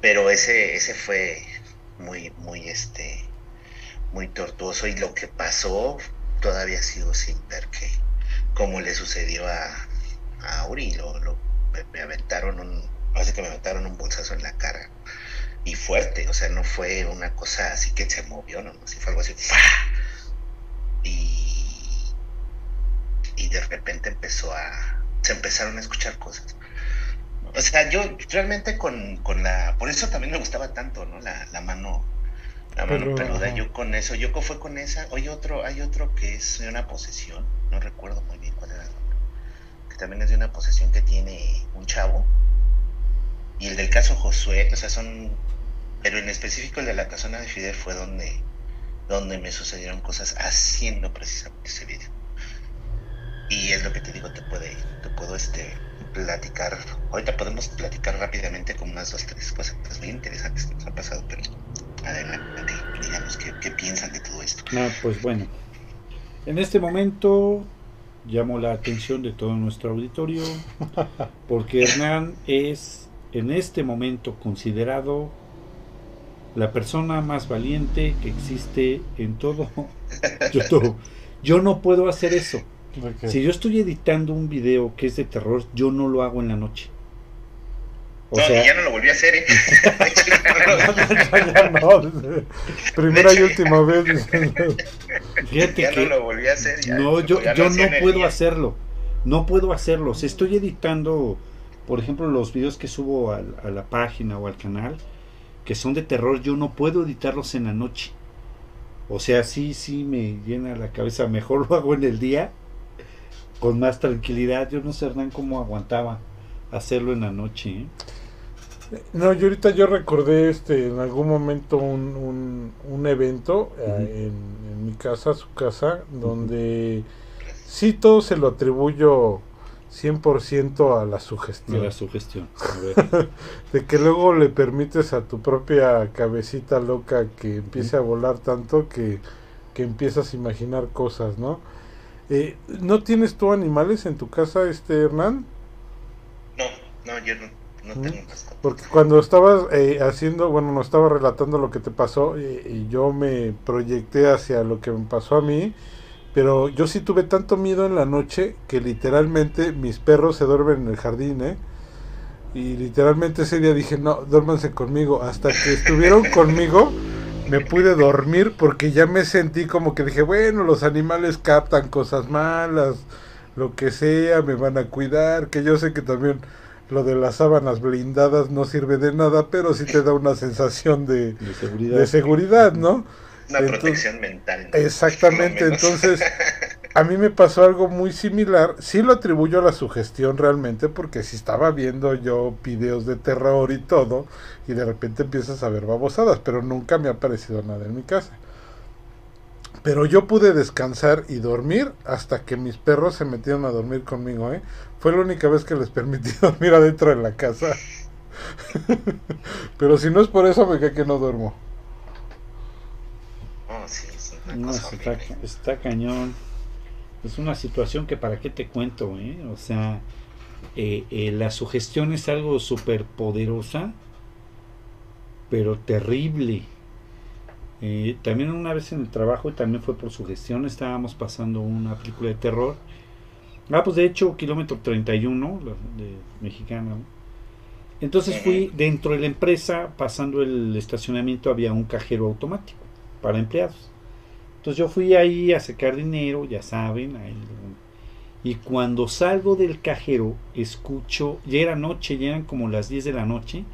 Pero ese, ese fue muy, muy, este, muy tortuoso y lo que pasó todavía sigo sin ver que como le sucedió a, a Uri, lo, me, aventaron un, así que me aventaron un bolsazo en la cara y fuerte, o sea, no fue una cosa así que se movió, no, sí fue algo así, y, y de repente empezó a, se empezaron a escuchar cosas. O sea, yo realmente con, con la, por eso también me gustaba tanto, ¿no? La, la mano, la mano peluda, yo con eso, yo fue con esa, hay otro, hay otro que es una posesión, no recuerdo muy bien cuál era el nombre, que también es de una posesión que tiene un chavo. Y el del caso Josué, o sea, son, pero en específico el de la casona de Fidel fue donde, donde me sucedieron cosas haciendo precisamente ese video. Y es lo que te digo, te puede, te puedo este platicar. Ahorita podemos platicar rápidamente con unas dos, tres cosas muy interesantes que nos han pasado, pero adelante, digamos, ¿qué, qué piensan de todo esto? Ah, pues bueno, en este momento llamo la atención de todo nuestro auditorio porque Hernán es en este momento considerado la persona más valiente que existe en todo YouTube. Yo no puedo hacer eso. Si yo estoy editando un video que es de terror, yo no lo hago en la noche. O no, sea... ya no lo volví a hacer, ¿eh? ya no, primera y última vez. Fíjate ya que no lo volví a hacer. Ya, no, yo, yo no puedo hacerlo. No puedo hacerlo. Si estoy editando, por ejemplo, los videos que subo a, a la página o al canal, que son de terror, yo no puedo editarlos en la noche. O sea, sí, sí me llena la cabeza. Mejor lo hago en el día, con más tranquilidad. Yo no sé, Hernán, cómo aguantaba hacerlo en la noche. ¿eh? No, yo ahorita yo recordé este en algún momento un, un, evento eh, en, mi casa, su casa, donde sí todo se lo atribuyo 100% a la sugestión. A la sugestión. de que luego le permites a tu propia cabecita loca que empiece a volar tanto que, que empiezas a imaginar cosas, ¿no? Eh, ¿No tienes tú animales en tu casa, este Hernán? No, no, yo no porque cuando estabas eh, haciendo, bueno, no estaba relatando lo que te pasó eh, y, yo me proyecté hacia lo que me pasó a mí, pero yo sí tuve tanto miedo en la noche que literalmente mis perros se duermen en el jardín, ¿eh? Y literalmente ese día dije, no, duérmanse conmigo. Hasta que estuvieron conmigo, me pude dormir porque ya me sentí como que dije, bueno, los animales captan cosas malas, lo que sea, me van a cuidar, que yo sé que también lo de las sábanas blindadas no sirve de nada, pero sí te da una sensación de, de seguridad, ¿no? Una protección mental. Exactamente, entonces a mí me pasó algo muy similar, sí lo atribuyo a la sugestión realmente, porque si estaba viendo yo videos de terror y todo, y de repente empiezas a ver babosadas, pero nunca me ha aparecido nada en mi casa. Pero yo pude descansar y dormir hasta que mis perros se metieron a dormir conmigo, ¿eh? Fue la única vez que les permití dormir adentro de la casa. Pero si no es por eso, me cae que no duermo. Oh, sí, no, está, está, cañón. Es una situación que para qué te cuento, ¿eh? O sea, eh, eh, la sugestión es algo súper poderosa, pero terrible. Eh, también una vez en el trabajo, y también fue por sugestión, estábamos pasando una película de terror Ah, pues de hecho, kilómetro 31, de mexicana. Entonces fui dentro de la empresa, pasando el estacionamiento, había un cajero automático para empleados. Entonces yo fui ahí a sacar dinero, ya saben. y cuando salgo del cajero, escucho, ya era noche, ya eran como las 10 de la noche,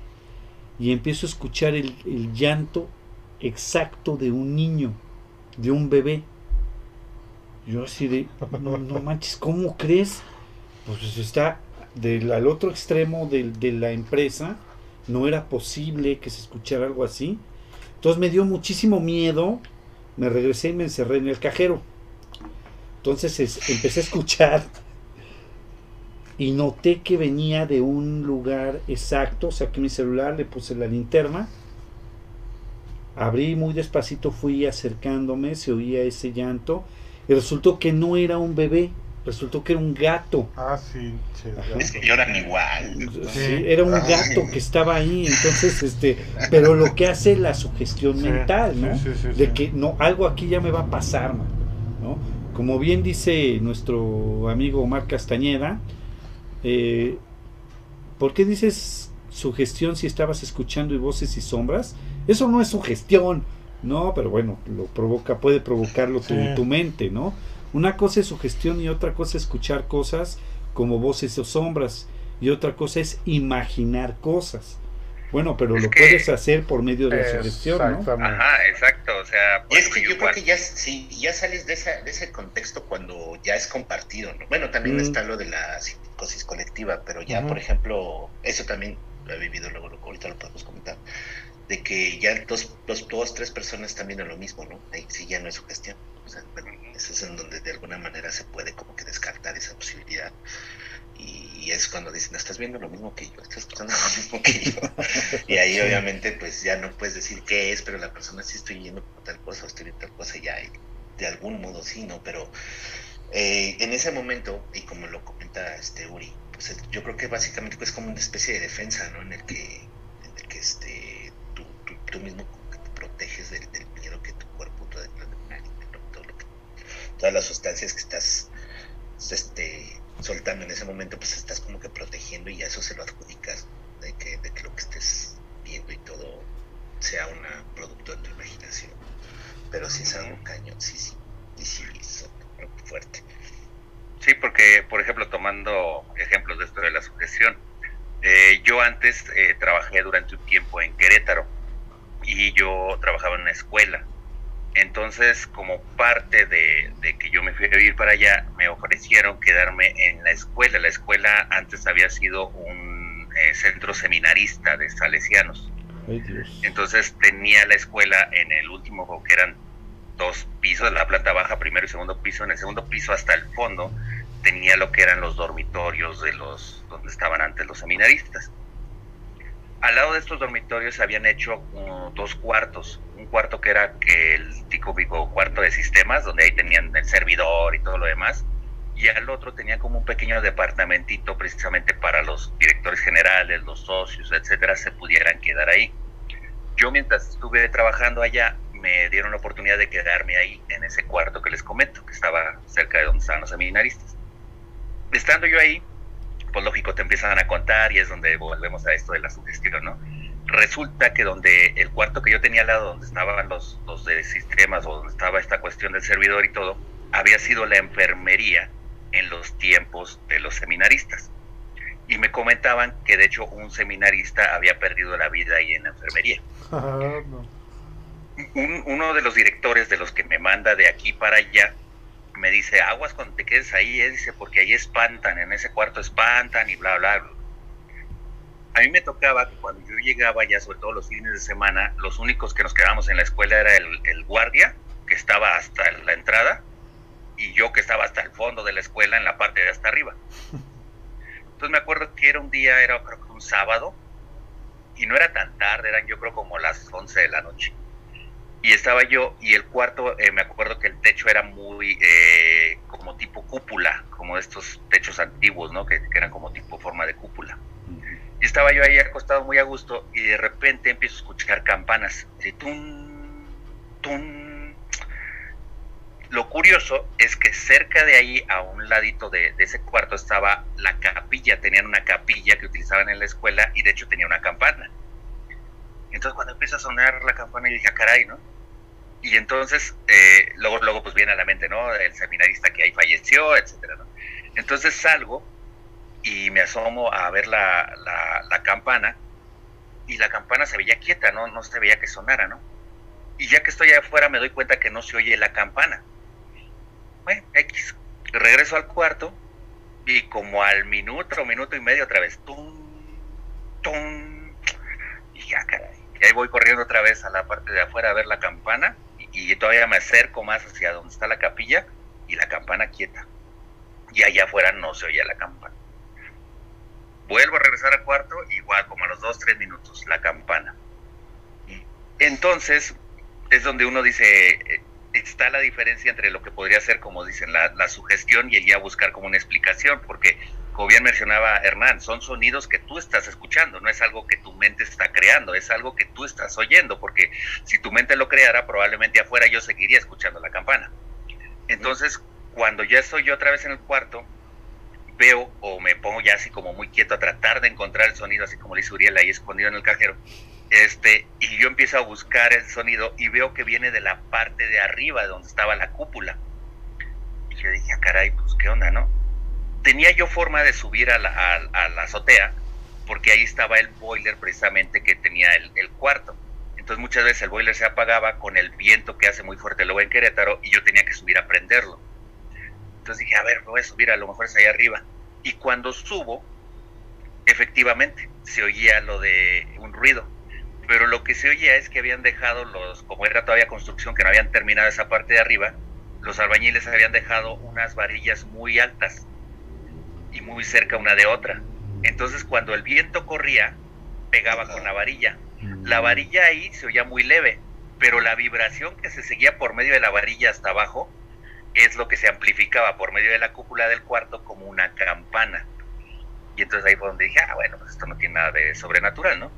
y empiezo a escuchar el, el llanto exacto de un niño, de un bebé. Yo así de, no, manches, ¿cómo crees? Pues está del, al otro extremo de, de la empresa, no era posible que se escuchara algo así. Entonces me dio muchísimo miedo, me regresé y me encerré en el cajero. Entonces empecé a escuchar y noté que venía de un lugar exacto, saqué mi celular, le puse la linterna, abrí muy despacito, fui acercándome, se oía ese llanto y resultó que no era un bebé, resultó que era un gato. Ah, sí, Es que lloran igual. Sí, era un gato que estaba ahí, entonces, este, pero lo que hace la sugestión mental, ¿no? de que no, algo aquí ya me va a pasar, ¿no? Como bien dice nuestro amigo Omar Castañeda, eh, ¿por qué dices sugestión si estabas escuchando y voces y sombras? Eso no es sugestión, no, pero bueno, lo provoca, puede provocarlo tu, tu mente, ¿no? Una cosa es sugestión y otra cosa es escuchar cosas como voces o sombras y otra cosa es imaginar cosas. Bueno, pero lo puedes hacer por medio de la sugestión, ¿no? Ajá, exacto, o sea... Y es que yo creo que ya, sí, ya sales de, esa, de ese contexto cuando ya es compartido, ¿no? Bueno, también mm. está lo de la psicosis colectiva, pero ya, por ejemplo, eso también lo he vivido, luego ahorita lo podemos comentar de que ya dos, dos, dos, tres personas también viendo lo mismo, ¿no? Ahí sí ya no es su gestión. O sea, bueno, eso es en donde de alguna manera se puede como que descartar esa posibilidad. Y es cuando dicen, estás viendo lo mismo que yo, estás escuchando lo mismo que yo. y ahí obviamente pues ya no puedes decir qué es, pero la persona sí estoy yendo por tal cosa o estoy viendo tal cosa ya, de algún modo sí, ¿no? Pero Eh, en ese momento, y como lo comenta este Uri, pues yo creo que básicamente es como una especie de defensa, ¿no? En el que, en el que este, tú, mismo te proteges del, miedo que tu cuerpo, todo, todo lo que, todas las sustancias que estás este, soltando en ese momento, pues estás como que protegiendo y a eso se lo adjudicas, de que, de que lo que estés viendo y todo sea un producto de tu imaginación. Pero si es algo cañón, sí, sí, sí, sí, es fuerte. Sí, porque, por ejemplo, tomando ejemplos de esto de la sugestión, eh, yo antes eh, trabajé durante un tiempo en Querétaro y yo trabajaba en una escuela. Entonces, como parte de, que yo me fui a vivir para allá, me ofrecieron quedarme en la escuela. La escuela antes había sido un eh, centro seminarista de salesianos. Entonces tenía la escuela en el último, que eran dos pisos, la planta baja, primero y segundo piso. En el segundo piso hasta el fondo tenía lo que eran los dormitorios de los donde estaban antes los seminaristas. Al lado de estos dormitorios se habían hecho dos cuartos, un cuarto que era el típico cuarto de sistemas, donde ahí tenían el servidor y todo lo demás, y al otro tenía como un pequeño departamentito precisamente para los directores generales, los socios, etcétera, se pudieran quedar ahí. Yo mientras estuve trabajando allá, me dieron la oportunidad de quedarme ahí en ese cuarto que les comento, que estaba cerca de donde estaban los seminaristas. Estando yo ahí, pues lógico te empiezan a contar y es donde volvemos a esto de la sugestión, ¿no? Resulta que donde el cuarto que yo tenía al lado, donde estaban los, los de sistemas o donde estaba esta cuestión del servidor y todo, había sido la enfermería en los tiempos de los seminaristas. Y me comentaban que de hecho un seminarista había perdido la vida ahí en la enfermería. Ah, uno de los directores de los que me manda de aquí para allá me dice, aguas cuando te quedes ahí, eh", dice, porque ahí espantan, en ese cuarto espantan y bla, bla, bla. A mí me tocaba que cuando yo llegaba ya, sobre todo los fines de semana, los únicos que nos quedábamos en la escuela era el, el guardia, que estaba hasta la entrada, y yo que estaba hasta el fondo de la escuela en la parte de hasta arriba. Entonces me acuerdo que era un día, era creo que un sábado, y no era tan tarde, eran yo creo como las 11 de la noche y estaba yo y el cuarto eh, me acuerdo que el techo era muy eh, como tipo cúpula como estos techos antiguos no que, eran como tipo forma de cúpula. Y estaba yo ahí acostado muy a gusto y de repente empiezo a escuchar campanas de tun tun. Lo curioso es que cerca de ahí a un ladito de, de ese cuarto estaba la capilla tenían una capilla que utilizaban en la escuela y de hecho tenía una campana. Entonces cuando empieza a sonar la campana, y dije, ah, caray, ¿no? Y entonces, eh, luego, luego pues viene a la mente, ¿no? El seminarista que ahí falleció, etcétera, ¿no? Entonces salgo y me asomo a ver la, la, campana y la campana se veía quieta, ¿no? No se veía que sonara, ¿no? Y ya que estoy afuera me doy cuenta que no se oye la campana. Bueno, X. Regreso al cuarto y como al minuto, minuto y medio otra vez, tum, tum, y ya, caray y ahí voy corriendo otra vez a la parte de afuera a ver la campana y, todavía me acerco más hacia donde está la capilla y la campana quieta. Y allá afuera no se oía la campana. Vuelvo a regresar al cuarto, igual como a los dos, tres minutos, la campana. Entonces es donde uno dice, eh, está la diferencia entre lo que podría ser, como dicen, la, la sugestión y el ya buscar como una explicación, porque como bien mencionaba Hernán, son sonidos que tú estás escuchando, no es algo que tu mente está creando, es algo que tú estás oyendo, porque si tu mente lo creara, probablemente afuera yo seguiría escuchando la campana. Entonces, cuando ya estoy otra vez en el cuarto, veo o me pongo ya así como muy quieto a tratar de encontrar el sonido, así como le dice Uriel ahí escondido en el cajero, este, y yo empiezo a buscar el sonido y veo que viene de la parte de arriba, de donde estaba la cúpula. Y yo dije, ah, caray, pues qué onda, ¿no? Tenía yo forma de subir a la, azotea porque ahí estaba el boiler precisamente que tenía el, cuarto. Entonces muchas veces el boiler se apagaba con el viento que hace muy fuerte luego en Querétaro y yo tenía que subir a prenderlo. Entonces dije, a ver, voy a subir, a lo mejor es ahí arriba. Y cuando subo, efectivamente, se oía lo de un ruido. Pero lo que se oía es que habían dejado los, como era todavía construcción, que no habían terminado esa parte de arriba, los albañiles habían dejado unas varillas muy altas y muy cerca una de otra. Entonces cuando el viento corría, pegaba con la varilla. Mm. La varilla ahí se oía muy leve, pero la vibración que se seguía por medio de la varilla hasta abajo es lo que se amplificaba por medio de la cúpula del cuarto como una campana. Y entonces ahí fue donde dije, ah, bueno, pues esto no tiene nada de sobrenatural, ¿no?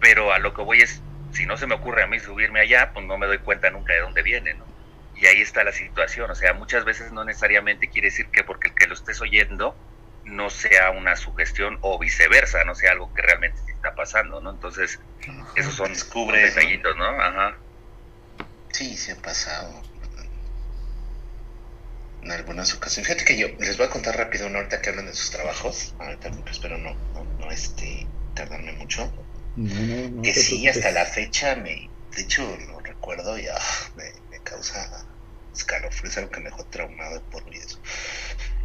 Pero a lo que voy es, si no se me ocurre a mí subirme allá, pues no me doy cuenta nunca de dónde viene, ¿no? Y ahí está la situación, o sea, muchas veces no necesariamente quiere decir que porque el que lo estés oyendo no sea una sugestión o viceversa, no sea algo que realmente está pasando, ¿no? Entonces, esos son Descubre, detallitos, ¿no? Ajá. Sí, se ha pasado. En algunas ocasiones. Fíjate que yo les voy a contar rápido una ahorita que hablan de sus trabajos. Ahorita espero no, no, no este, tardarme mucho. No, no, no que sí, hasta la fecha me, de hecho lo recuerdo y ah, me, me causa escalofrío, es algo que me dejó traumado de por vida.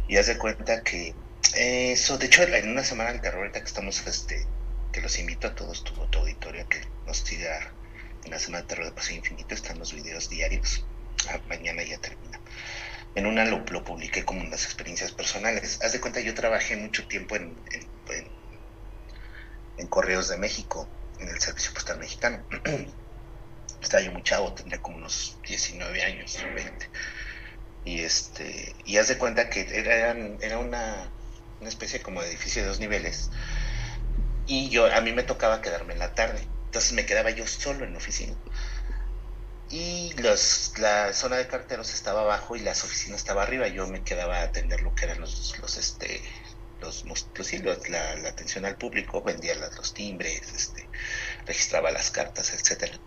Y haz de cuenta que eso, de hecho en una semana del terror ahorita que estamos, este, que los invito a todos, tu, tu auditorio que nos siga en la semana del terror de Paseo Infinito, están los videos diarios, mañana ya termina. En una lo, lo publiqué como unas experiencias personales. Haz de cuenta, yo trabajé mucho tiempo en, en Correos de México, en el Servicio Postal Mexicano. Estaba yo muy chavo, tendría como unos 19 años, 20. Y este, y haz de cuenta que eran, era una, una especie como de edificio de dos niveles. Y yo, a mí me tocaba quedarme en la tarde. Entonces me quedaba yo solo en la oficina. Y los, la zona de carteros estaba abajo y las oficinas estaba arriba. Yo me quedaba a atender lo que eran los, los este, los, los, los- la, atención al público, vendía las- los timbres, este, registraba las cartas, etcétera.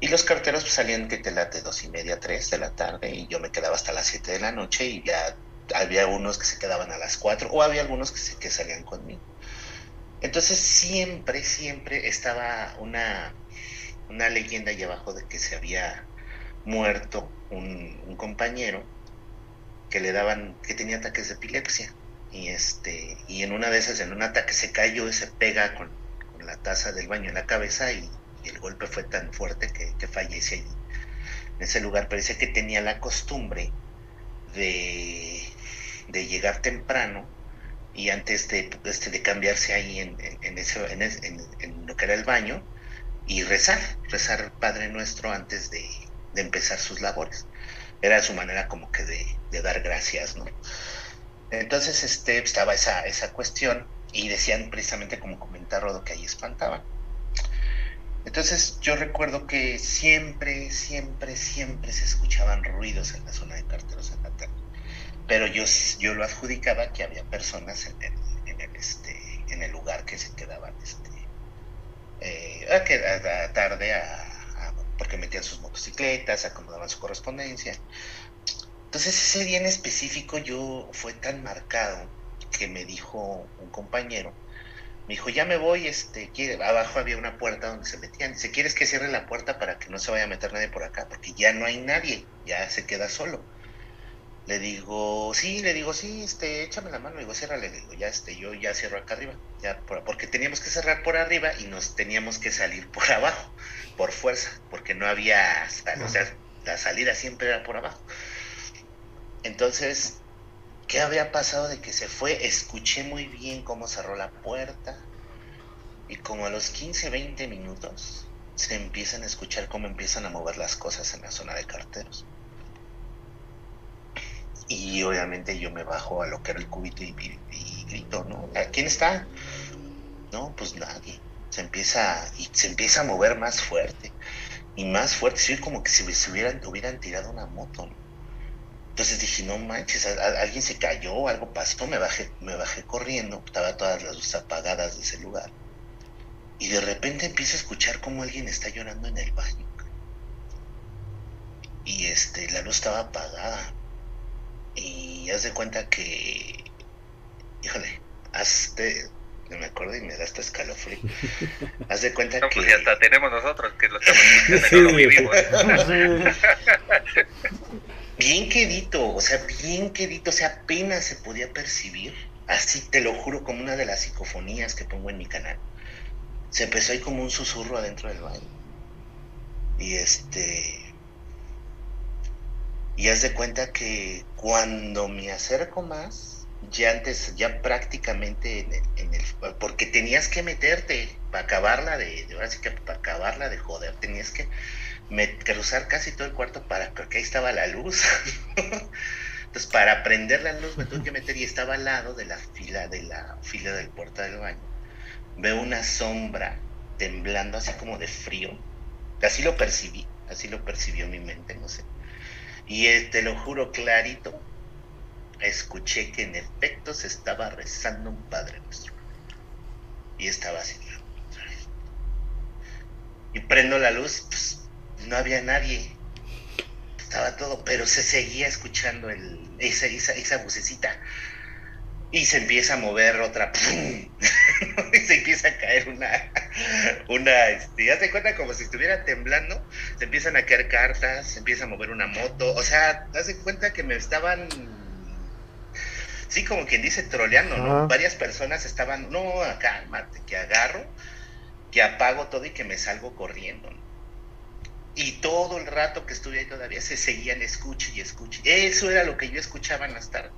Y los carteros salían que te late dos y media, tres de la tarde, y yo me quedaba hasta las siete de la noche, y ya había unos que se quedaban a las cuatro, o había algunos que, se, que salían conmigo. Entonces siempre, siempre estaba una, una leyenda ahí abajo de que se había muerto un, compañero que le daban, que tenía ataques de epilepsia. Y este, y en una de esas, en un ataque se cayó y se pega con, la taza del baño en la cabeza y, el golpe fue tan fuerte que, que fallece allí. En ese lugar parece que tenía la costumbre de, de llegar temprano y antes de, este, de cambiarse ahí en, en, en en, lo que era el baño y rezar, rezar Padre Nuestro antes de, de empezar sus labores. Era su manera como que de, de dar gracias, ¿no? Entonces este, estaba esa, esa cuestión y decían precisamente como comentar Rodo que ahí espantaban. Entonces yo recuerdo que siempre, siempre, siempre se escuchaban ruidos en la zona de carteros. Pero yo, yo lo adjudicaba que había personas en el, en el, este, en el lugar que se quedaban este, eh, tarde porque metían sus motocicletas, acomodaban su correspondencia. Entonces ese día en específico yo fue tan marcado que me dijo un compañero, me dijo, ya me voy, este, quiere, abajo había una puerta donde se metían, dice, ¿quieres que cierre la puerta para que no se vaya a meter nadie por acá? Porque ya no hay nadie, ya se queda solo. Le digo, sí, le digo, sí, este, échame la mano, le digo, ciérrale, le digo, ya, este, yo ya cierro acá arriba, ya, por- porque teníamos que cerrar por arriba y nos teníamos que salir por abajo, por fuerza, porque no había, sal- o sea, la salida siempre era por abajo. Entonces, ¿qué había pasado de que se fue? Escuché muy bien cómo cerró la puerta y como a los 15, 20 minutos se empiezan a escuchar cómo empiezan a mover las cosas en la zona de carteros. Y obviamente yo me bajo a lo que era el cubito y, y- grito, ¿no? ¿A ¿Quién está? No, pues nadie. Se empieza, y se empieza a mover más fuerte. Y más fuerte, sí, como que si se hubieran, hubieran tirado una moto. Entonces dije, no manches, alguien se cayó, algo pasó, me bajé, me bajé corriendo, estaba todas las luces apagadas de ese lugar. Y de repente empiezo a escuchar como alguien está llorando en el baño. Y este, la luz estaba apagada. Y haz de cuenta que, híjole, hazte, me acuerdo y me da hasta escalofrío. haz de cuenta No, que... pues ya hasta tenemos nosotros que lo estamos no lo vivimos. bien quedito, o sea, bien quedito, o sea, apenas se podía percibir, así te lo juro, como una de las psicofonías que pongo en mi canal. Se empezó ahí como un susurro adentro del baño. Y este. Y haz de cuenta que cuando me acerco más, ya antes, ya prácticamente en el, en el- porque tenías que meterte para acabarla de, ahora sí que para acabarla de joder, tenías que cruzar casi todo el cuarto para, porque ahí estaba la luz. Entonces, para prender la luz me tuve que meter y estaba al lado de la fila, de la fila del puerta del baño. Veo una sombra temblando así como de frío. Así lo percibí, así lo percibió mi mente, no sé. Y te lo juro clarito, escuché que en efecto se estaba rezando un Padre Nuestro. Y estaba así. Y prendo la luz, pues no había nadie. Estaba todo, pero se seguía escuchando el, esa, esa, esa vocecita. Y se empieza a mover otra. y se empieza a caer una. una este, ya cuenta como si estuviera temblando. Se empiezan a caer cartas, se empieza a mover una moto. O sea, das cuenta que me estaban. Sí, como quien dice, troleando, ¿no? Varias personas estaban. No, cálmate, que agarro, que apago todo y que me salgo corriendo. Y todo el rato que estuve ahí todavía se seguían escuche y escuche. Eso era lo que yo escuchaba en las tardes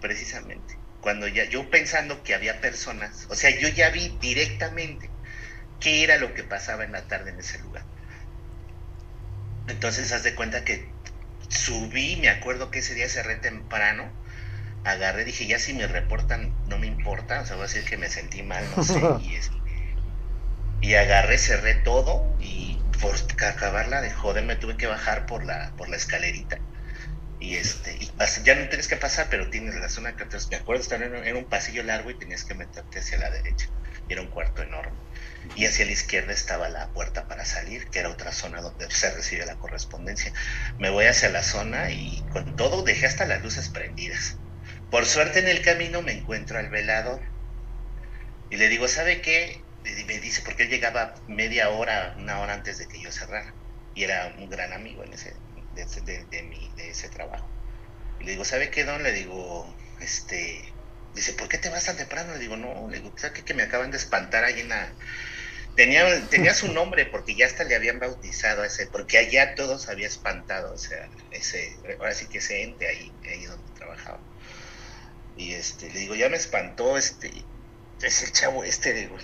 precisamente. Cuando ya yo pensando que había personas, o sea, yo ya vi directamente qué era lo que pasaba en la tarde en ese lugar. Entonces, haz de cuenta que subí, me acuerdo que ese día cerré temprano, agarré, dije, ya si me reportan, no me importa, o sea, voy a decir que me sentí mal, no sé, y, es, y agarré, cerré todo, y por acabarla de joder, me tuve que bajar por la, por la escalerita y este y ya no tienes que pasar pero tienes la zona que me acuerdo estar en, un pasillo largo y tenías que meterte hacia la derecha era un cuarto enorme y hacia la izquierda estaba la puerta para salir que era otra zona donde se recibe la correspondencia. Me voy hacia la zona y con todo dejé hasta las luces prendidas. Por suerte en el camino me encuentro al velador y le digo sabe qué y me dice porque él llegaba media hora una hora antes de que yo cerrara y era un gran amigo en ese de, mi, de ese trabajo. Y le digo, ¿sabe qué, don? Le digo, este, dice, ¿por qué te vas tan temprano? Le digo, no, le digo, ¿sabes qué? Que me acaban de espantar ahí en la... Tenía, tenía su nombre porque ya hasta le habían bautizado a ese, porque allá todos había espantado, o sea, ese, ahora sí que ese ente ahí, ahí donde trabajaba. Y este, le digo, ya me espantó este, ese chavo este, digo,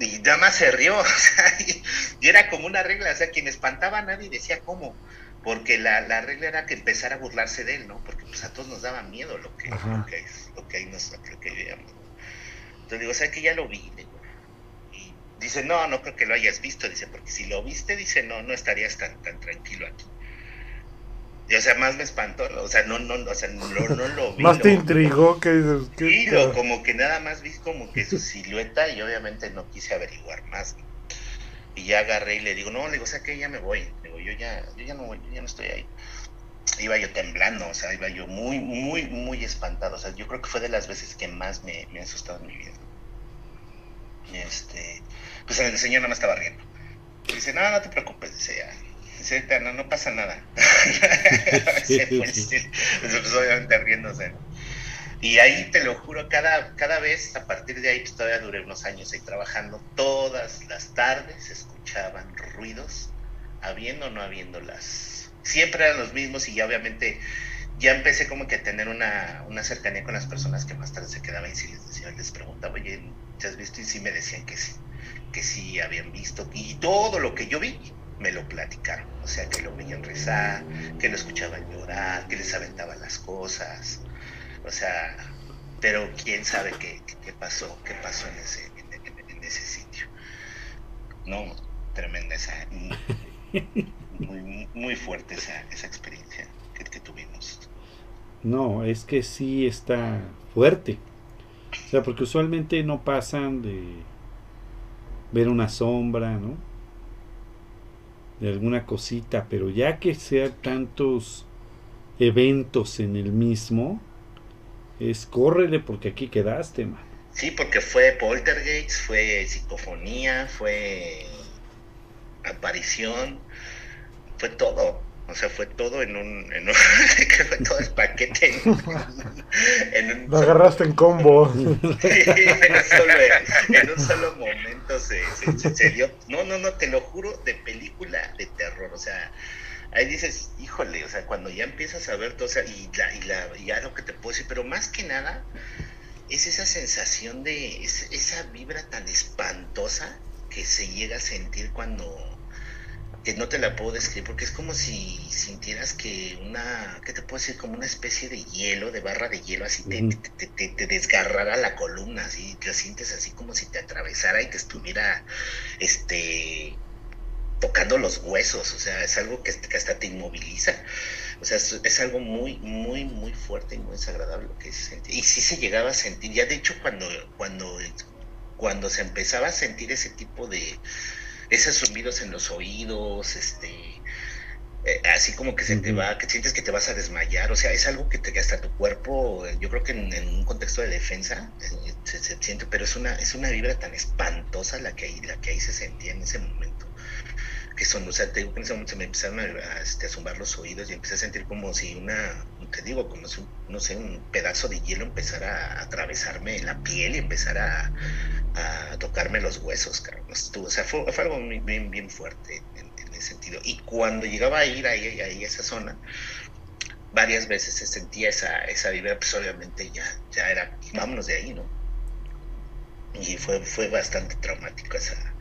y nada más se rió, o sea, y, y, era como una regla, o sea, quien espantaba a nadie decía cómo porque la, la, regla era que empezara a burlarse de él, ¿no? Porque pues a todos nos daba miedo lo que, lo que, lo que ahí nos, lo que veíamos. Entonces digo, ¿sabes que ya lo vi? Y dice, no, no creo que lo hayas visto, dice, porque si lo viste, dice, no, no estarías tan, tan tranquilo aquí. Y, o sea, más me espantó, o sea, no, no, o sea, no, no lo vi. más te intrigó que dices, Sí, lo, como que nada más vi como que su silueta y obviamente no quise averiguar más. Y ya agarré y le digo, no, le digo, o sea que ya me voy yo ya, yo ya no, ya no estoy ahí. Iba yo temblando, o sea, iba yo muy, muy, muy espantado. O sea, yo creo que fue de las veces que más me, me asustado en mi vida. Este, pues el señor no me estaba riendo. dice, no, no te preocupes, dice ya. Dice, no, no pasa nada. pues, obviamente riéndose. Y ahí te lo juro, cada, cada vez, a partir de ahí, pues todavía duré unos años ahí trabajando, todas las tardes escuchaban ruidos habiendo o no habiéndolas. Siempre eran los mismos y ya obviamente ya empecé como que a tener una, una cercanía con las personas que más tarde se quedaban y si les decía, les preguntaba, oye, ¿te has visto? Y sí me decían que sí, que sí habían visto. Y todo lo que yo vi, me lo platicaron. O sea, que lo veían rezar, que lo escuchaban llorar, que les aventaban las cosas. O sea, pero quién sabe qué, qué pasó, qué pasó en ese, en, ese sitio. No, tremenda esa muy, muy fuerte esa, esa experiencia que, que, tuvimos. No, es que sí está fuerte. O sea, porque usualmente no pasan de ver una sombra, ¿no? De alguna cosita, pero ya que sean tantos eventos en el mismo, es córrele porque aquí quedaste, man. Sí, porque fue poltergeist, fue psicofonía, fue aparición, fue todo. O sea, fue todo en un, en un fue todo el paquete en, Lo agarraste en combo. en, un solo, en un solo momento se, se, dio. No, no, no, te lo juro, de película de terror. O sea, ahí dices, híjole, o sea, cuando ya empiezas a ver todo, o sea, y, la, y, la, ya lo que te puedo decir, pero más que nada, es esa sensación de, esa vibra tan espantosa que se llega a sentir cuando que no te la puedo describir porque es como si sintieras que una, ¿qué te puedo decir? Como una especie de hielo, de barra de hielo, así te, te, te, desgarrara la columna, así, te sientes así como si te atravesara y te estuviera, este, tocando los huesos, o sea, es algo que, hasta te inmoviliza. O sea, es, algo muy, muy, muy fuerte y muy desagradable lo que se sentía. Y sí se llegaba a sentir, ya de hecho cuando, cuando, cuando se empezaba a sentir ese tipo de, esos zumbidos en los oídos, este, eh, así como que se te va, que sientes que te vas a desmayar, o sea, es algo que, te, hasta tu cuerpo, yo creo que en, un contexto de defensa eh, se, siente, pero es una, es una vibra tan espantosa la que, la que ahí se sentía en ese momento que son, o sea, te digo que en ese momento se me empezaron a, este, a zumbar los oídos y empecé a sentir como si una, te digo, como si, no sé, un pedazo de hielo empezara a atravesarme la piel y empezara a, tocarme los huesos, claro. O sea, fue, algo bien, bien fuerte en, ese sentido. Y cuando llegaba a ir ahí, ahí a esa zona, varias veces se sentía esa, esa vibra, pues obviamente ya, ya era, vámonos de ahí, ¿no? Y fue, fue bastante traumático esa,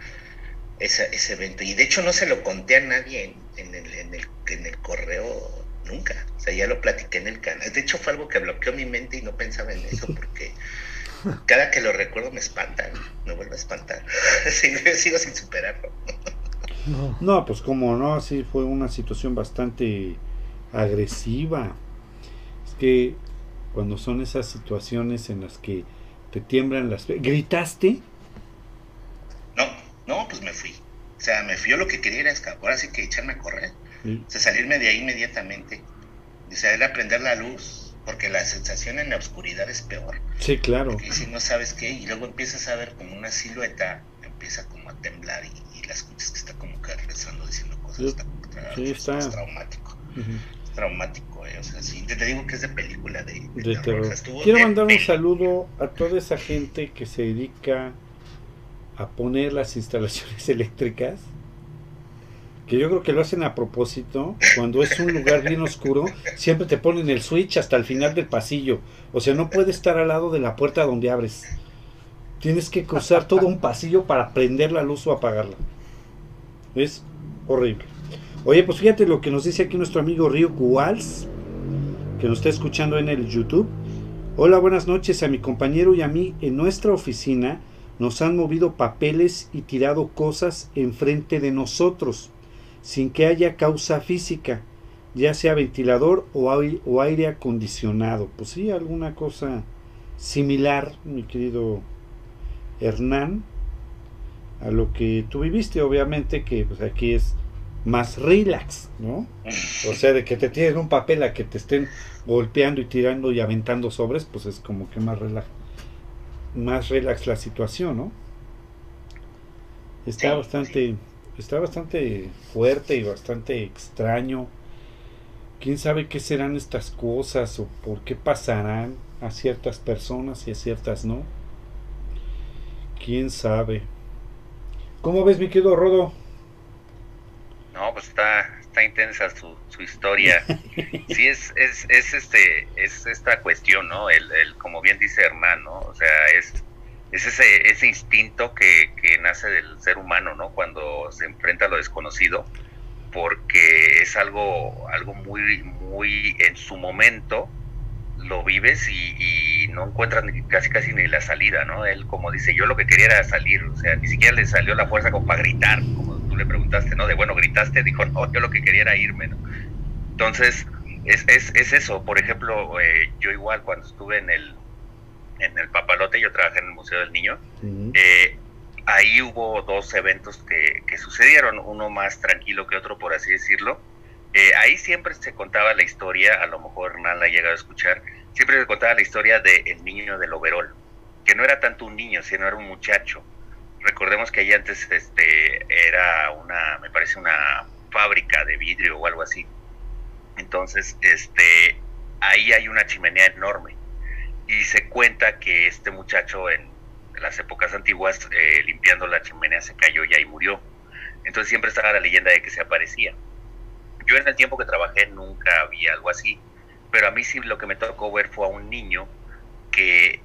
ese evento. Y de hecho no se lo conté a nadie en, el, en, el, en el correo nunca. O sea, ya lo platiqué en el canal. De hecho fue algo que bloqueó mi mente y no pensaba en eso porque cada que lo recuerdo me espantan, me vuelve a espantar. sigo, sin superarlo. no, pues como no, sí fue una situación bastante agresiva. Es que cuando son esas situaciones en las que te tiemblan las... ¿Gritaste? No, pues me fui. O sea, me fui, yo lo que quería era escapar, ahora sí que echarme a correr. O sea, salirme de ahí inmediatamente. O sea, era prender la luz, porque la sensación en la oscuridad es peor. Sí, claro. Y si no sabes qué, y luego empiezas a ver como una silueta, empieza como a temblar y, y la escuchas que está como que rezando, diciendo cosas. Está, sí, está. Es traumático. Es traumático, eh. O sea, sí, te, digo que es de película de, terror. Quiero mandar un saludo a toda esa gente que se dedica a poner las instalaciones eléctricas, que yo creo que lo hacen a propósito, cuando es un lugar bien oscuro, siempre te ponen el switch hasta el final del pasillo, o sea, no puede estar al lado de la puerta donde abres. Tienes que cruzar todo un pasillo para prender la luz o apagarla. Es horrible. Oye, pues fíjate lo que nos dice aquí nuestro amigo Río Walls, que nos está escuchando en el YouTube. Hola, buenas noches a mi compañero y a mí en nuestra oficina nos han movido papeles y tirado cosas enfrente de nosotros, sin que haya causa física, ya sea ventilador o aire, acondicionado. Pues sí, alguna cosa similar, mi querido Hernán, a lo que tú viviste, obviamente que pues aquí es más relax, ¿no? O sea, de que te tiren un papel a que te estén golpeando y tirando y aventando sobres, pues es como que más relax más relax la situación, ¿no? Está bastante, está bastante fuerte y bastante extraño. ¿Quién sabe qué serán estas cosas o por qué pasarán a ciertas personas y a ciertas no? ¿Quién sabe? ¿Cómo ves, mi querido Rodo? No, pues está, está intensa su, su historia. Sí, es, es, es, este, es esta cuestión, ¿no? El, el, como bien dice Hernán, ¿no? O sea, es, es ese, ese instinto que, que nace del ser humano, ¿no? Cuando se enfrenta a lo desconocido, porque es algo, algo muy, muy en su momento, lo vives y, y, no encuentras ni, casi casi ni la salida, ¿no? Él como dice, yo lo que quería era salir, o sea, ni siquiera le salió la fuerza como para gritar, como le preguntaste, ¿no? De bueno, gritaste, dijo, no, yo lo que quería era irme, ¿no? Entonces, es, es, es eso, por ejemplo, eh, yo igual cuando estuve en el, en el Papalote, yo trabajé en el Museo del Niño, eh, ahí hubo dos eventos que, que, sucedieron, uno más tranquilo que otro, por así decirlo. Eh, ahí siempre se contaba la historia, a lo mejor Hernán la ha llegado a escuchar, siempre se contaba la historia del el niño del overol, que no era tanto un niño, sino era un muchacho. Recordemos que ahí antes este, era una, me parece una fábrica de vidrio o algo así. Entonces, este, ahí hay una chimenea enorme y se cuenta que este muchacho en las épocas antiguas eh, limpiando la chimenea se cayó y ahí murió. Entonces siempre estaba la leyenda de que se aparecía. Yo en el tiempo que trabajé nunca había algo así, pero a mí sí lo que me tocó ver fue a un niño que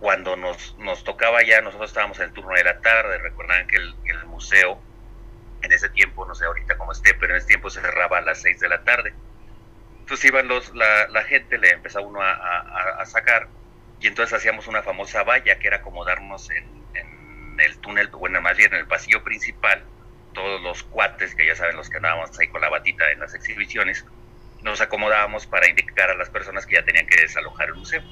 cuando nos, nos tocaba ya, nosotros estábamos en el turno de la tarde, recordaban que el, el museo En ese tiempo, no sé ahorita cómo esté, pero en ese tiempo se cerraba a las 6 de la tarde. Entonces iban los, la, gente, le empezaba uno a, sacar, y entonces hacíamos una famosa valla que era acomodarnos en, en el túnel, bueno, más bien en el pasillo principal, todos los cuates, que ya saben los que andábamos ahí con la batita en las exhibiciones, nos acomodábamos para indicar a las personas que ya tenían que desalojar el museo.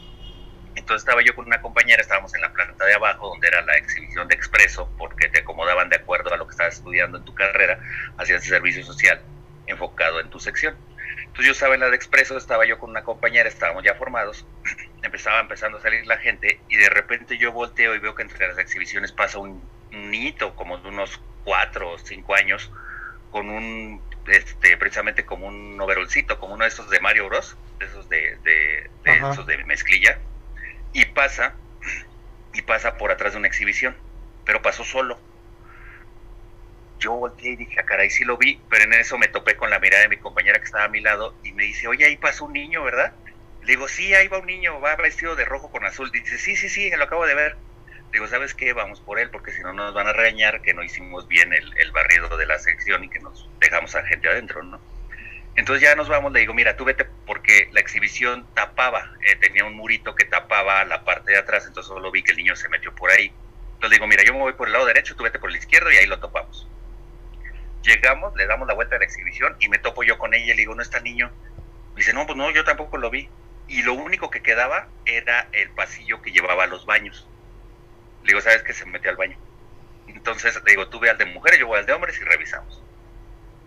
Entonces estaba yo con una compañera, estábamos en la planta de abajo, donde era la exhibición de expreso, porque te acomodaban de acuerdo a lo que estabas estudiando en tu carrera, hacías servicio social enfocado en tu sección. Entonces yo estaba en la de expreso, estaba yo con una compañera, estábamos ya formados, empezaba empezando a salir la gente y de repente yo volteo y veo que entre las exhibiciones pasa un, niñito como de unos cuatro o cinco años con un, este, precisamente como un overolcito, como uno de esos de Mario Bros, de esos de, de, esos de mezclilla, y pasa, y pasa por atrás de una exhibición, pero pasó solo. Yo volteé y dije, ah, caray, sí lo vi, pero en eso me topé con la mirada de mi compañera que estaba a mi lado y me dice, oye, ahí pasó un niño, ¿verdad? Le digo, sí, ahí va un niño, va vestido de rojo con azul. Dice, sí, sí, sí, lo acabo de ver. Digo, ¿sabes qué? Vamos por él, porque si no nos van a regañar que no hicimos bien el, el barrido de la sección y que nos dejamos a gente adentro, ¿no? Entonces ya nos vamos, le digo, mira, tú vete porque la exhibición tapaba, eh, tenía un murito que tapaba la parte de atrás, entonces solo vi que el niño se metió por ahí. Entonces le digo, mira, yo me voy por el lado derecho, tú vete por el izquierdo y ahí lo topamos. Llegamos, le damos la vuelta a la exhibición y me topo yo con ella y le digo, ¿no está niño? Me dice, no, pues no, yo tampoco lo vi. Y lo único que quedaba era el pasillo que llevaba a los baños. Le digo, ¿sabes qué? Se metió al baño. Entonces le digo, tú ve al de mujeres, yo voy al de hombres y revisamos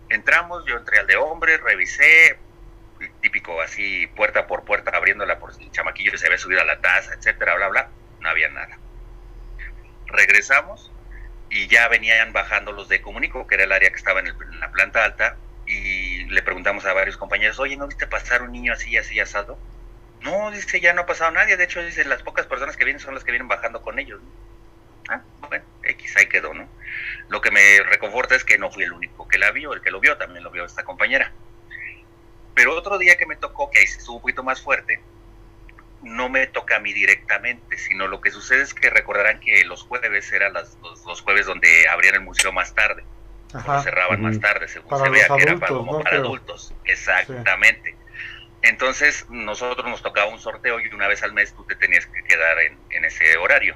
entramos, yo entré al de hombre, revisé, típico así, puerta por puerta, abriéndola por el chamaquillo se había subido a la taza, etcétera, bla, bla, no había nada. Regresamos y ya venían bajando los de Comunico, que era el área que estaba en, la planta alta, y le preguntamos a varios compañeros, oye, ¿no viste pasar un niño así, así asado? No, dice, ya no ha pasado nadie, de hecho, dice, las pocas personas que vienen son las que vienen bajando con ellos. Ah, bueno, X ahí quedó, ¿no? Lo que me reconforta es que no fui el único que la vio, el que lo vio también lo vio esta compañera. Pero otro día que me tocó, que ahí estuvo un poquito más fuerte, no me toca a mí directamente, sino lo que sucede es que recordarán que los jueves eran los, jueves donde abrían el museo más tarde, cerraban más tarde, según se vea que era para, adultos. Exactamente. Entonces, nosotros nos tocaba un sorteo y una vez al mes tú te tenías que quedar en, en ese horario.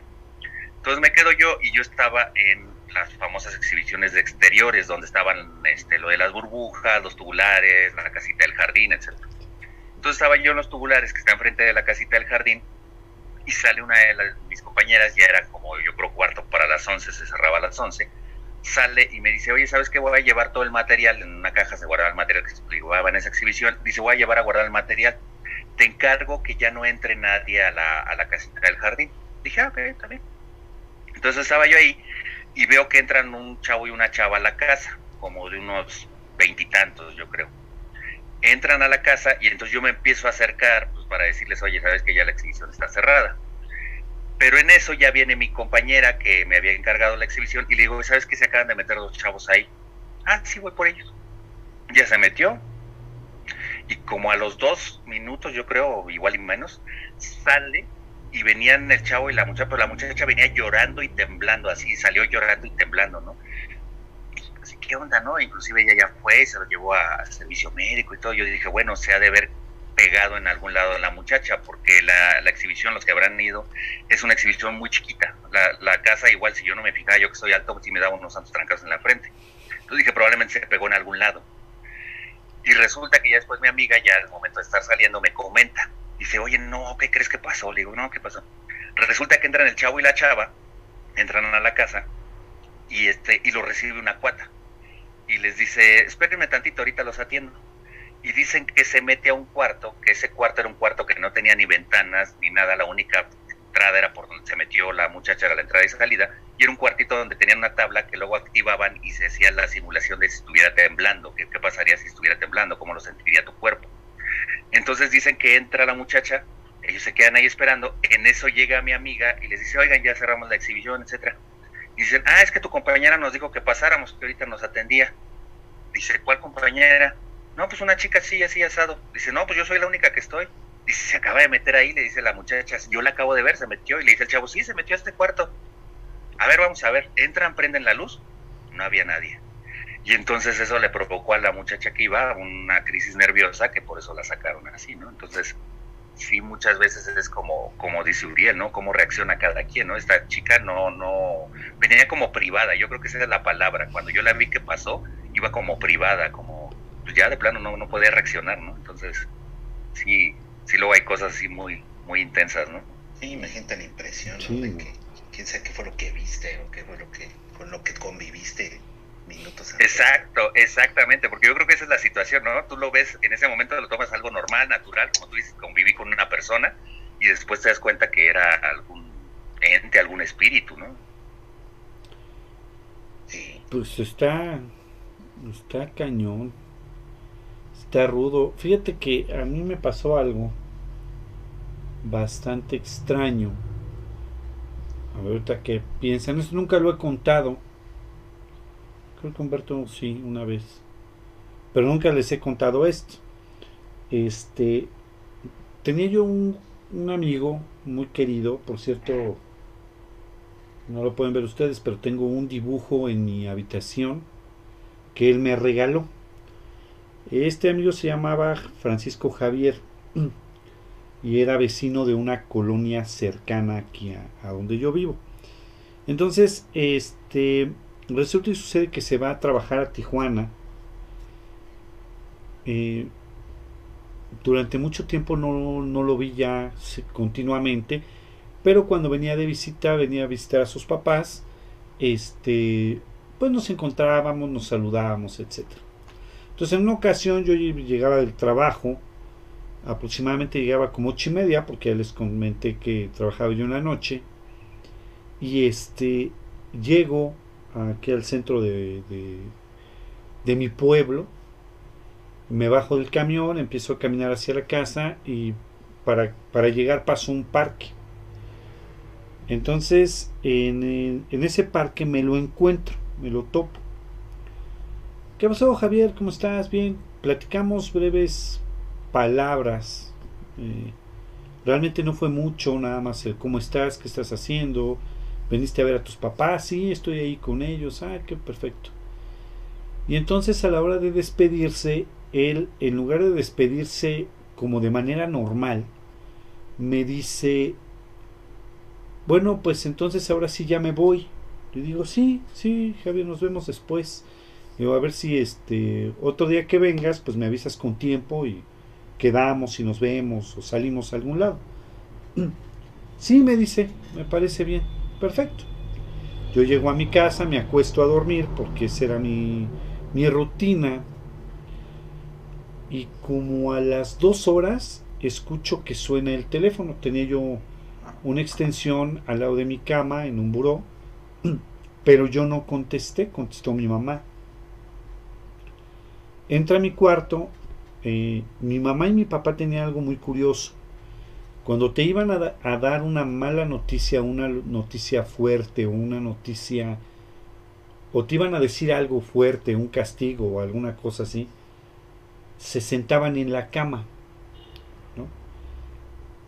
Entonces me quedo yo y yo estaba en las famosas exhibiciones de exteriores, donde estaban este, lo de las burbujas, los tubulares, la casita del jardín, etc. Entonces estaba yo en los tubulares que está enfrente de la casita del jardín y sale una de mis compañeras, ya era como yo creo cuarto para las 11, se cerraba a las 11, sale y me dice, oye, ¿sabes qué? Voy a llevar todo el material, en una caja se guardaba el material que se llevaba en esa exhibición, dice, voy a llevar a guardar el material, te encargo que ya no entre nadie a la, a la casita del jardín. Dije, ah, ok, bien. Entonces estaba yo ahí y veo que entran un chavo y una chava a la casa, como de unos veintitantos, yo creo. Entran a la casa y entonces yo me empiezo a acercar pues, para decirles, oye, sabes que ya la exhibición está cerrada. Pero en eso ya viene mi compañera que me había encargado la exhibición y le digo, ¿sabes que se acaban de meter dos chavos ahí? Ah, sí, voy por ellos. Ya se metió. Y como a los dos minutos, yo creo, igual y menos, sale y venían el chavo y la muchacha, pero la muchacha venía llorando y temblando, así salió llorando y temblando, ¿no? Así, ¿qué onda, no? Inclusive ella ya fue, se lo llevó a, servicio médico y todo. Yo dije, bueno, se ha de haber pegado en algún lado la muchacha, porque la, exhibición, los que habrán ido, es una exhibición muy chiquita. La, la, casa, igual, si yo no me fijaba, yo que soy alto, sí me daba unos santos trancados en la frente. Entonces dije, probablemente se pegó en algún lado. Y resulta que ya después mi amiga, ya al momento de estar saliendo, me comenta, Dice, oye, no, ¿qué crees que pasó? Le digo, no, ¿qué pasó? Resulta que entran el chavo y la chava, entran a la casa y este y lo recibe una cuata. Y les dice, espérenme tantito, ahorita los atiendo. Y dicen que se mete a un cuarto, que ese cuarto era un cuarto que no tenía ni ventanas ni nada, la única entrada era por donde se metió la muchacha, era la entrada y salida, y era un cuartito donde tenían una tabla que luego activaban y se hacía la simulación de si estuviera temblando, qué, qué pasaría si estuviera temblando, cómo lo sentiría tu cuerpo. Entonces dicen que entra la muchacha, ellos se quedan ahí esperando, en eso llega mi amiga y les dice, oigan, ya cerramos la exhibición, etcétera. Dicen, ah, es que tu compañera nos dijo que pasáramos, que ahorita nos atendía. Dice, ¿cuál compañera? No, pues una chica así, así asado. Dice, no, pues yo soy la única que estoy. Dice, se acaba de meter ahí, le dice la muchacha, yo la acabo de ver, se metió. Y le dice el chavo, sí, se metió a este cuarto. A ver, vamos a ver. Entran, prenden la luz. No había nadie. Y entonces eso le provocó a la muchacha que iba una crisis nerviosa que por eso la sacaron así, ¿no? Entonces, sí, muchas veces es como, como dice Uriel, ¿no? Cómo reacciona cada quien, ¿no? Esta chica no, no, venía como privada, yo creo que esa es la palabra. Cuando yo la vi que pasó, iba como privada, como, pues ya de plano no, no podía reaccionar, ¿no? Entonces, sí, sí luego hay cosas así muy, muy intensas, ¿no? Sí, imagínate la impresión, ¿no? De que, quién sabe qué fue lo que viste o qué fue lo que, con lo que conviviste minutos Exacto, exactamente, porque yo creo que esa es la situación, ¿no? Tú lo ves, en ese momento lo tomas algo normal, natural, como tú dices, conviví con una persona y después te das cuenta que era algún ente, algún espíritu, ¿no? Sí. Pues está, está cañón, está rudo. Fíjate que a mí me pasó algo bastante extraño. A ver, ahorita que piensan, eso nunca lo he contado Creo que Humberto sí, una vez. Pero nunca les he contado esto. Este. Tenía yo un, amigo muy querido, por cierto, no lo pueden ver ustedes, pero tengo un dibujo en mi habitación que él me regaló. Este amigo se llamaba Francisco Javier y era vecino de una colonia cercana aquí a, a, donde yo vivo. Entonces, este, Resulta y sucede que se va a trabajar a Tijuana. Eh, durante mucho tiempo no, no, lo vi ya continuamente, pero cuando venía de visita, venía a visitar a sus papás, este, pues nos encontrábamos, nos saludábamos, etc. Entonces en una ocasión yo llegaba del trabajo, aproximadamente llegaba como ocho y media, porque ya les comenté que trabajaba yo en la noche, y este, llego aquí al centro de, de, mi pueblo. Me bajo del camión, empiezo a caminar hacia la casa y para, para llegar paso un parque. Entonces, en, en, ese parque me lo encuentro, me lo topo. ¿Qué pasó, Javier? ¿Cómo estás? Bien, platicamos breves palabras. Eh, realmente no fue mucho, nada más el cómo estás, qué estás haciendo, veniste a ver a tus papás, sí, estoy ahí con ellos, ah, qué perfecto. Y entonces a la hora de despedirse, él, en lugar de despedirse como de manera normal, me dice, bueno, pues entonces ahora sí ya me voy. Le digo, sí, sí, Javier, nos vemos después. Digo, a ver si este otro día que vengas, pues me avisas con tiempo y quedamos y nos vemos o salimos a algún lado. Sí, me dice, me parece bien. Perfecto. Yo llego a mi casa, me acuesto a dormir porque esa era mi, mi rutina. Y como a las dos horas escucho que suena el teléfono. Tenía yo una extensión al lado de mi cama en un buró, pero yo no contesté, contestó mi mamá. Entra a mi cuarto, eh, mi mamá y mi papá tenían algo muy curioso. Cuando te iban a, dar una mala noticia, una noticia fuerte una noticia, o te iban a decir algo fuerte, un castigo o alguna cosa así, se sentaban en la cama.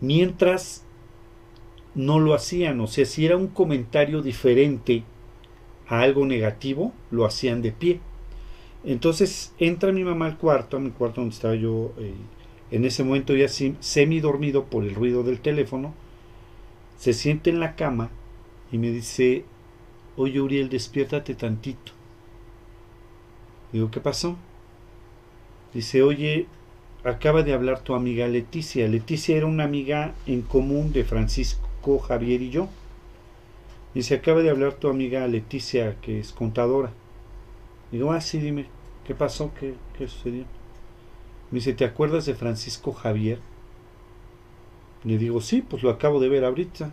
Mientras no lo hacían, o sea, si era un comentario diferente a algo negativo, lo hacían de pie. Entonces entra mi mamá al cuarto, a mi cuarto donde estaba yo eh, en ese momento ya semi dormido por el ruido del teléfono, se siente en la cama y me dice, oye Uriel, despiértate tantito. Digo, ¿qué pasó? Dice, oye, acaba de hablar tu amiga Leticia. Leticia era una amiga en común de Francisco, Javier y yo. Dice, acaba de hablar tu amiga Leticia, que es contadora. Digo, ah, sí, dime, ¿qué pasó? ¿Qué, qué sucedió? Me dice, ¿te acuerdas de Francisco Javier? Le digo, sí, pues lo acabo de ver ahorita.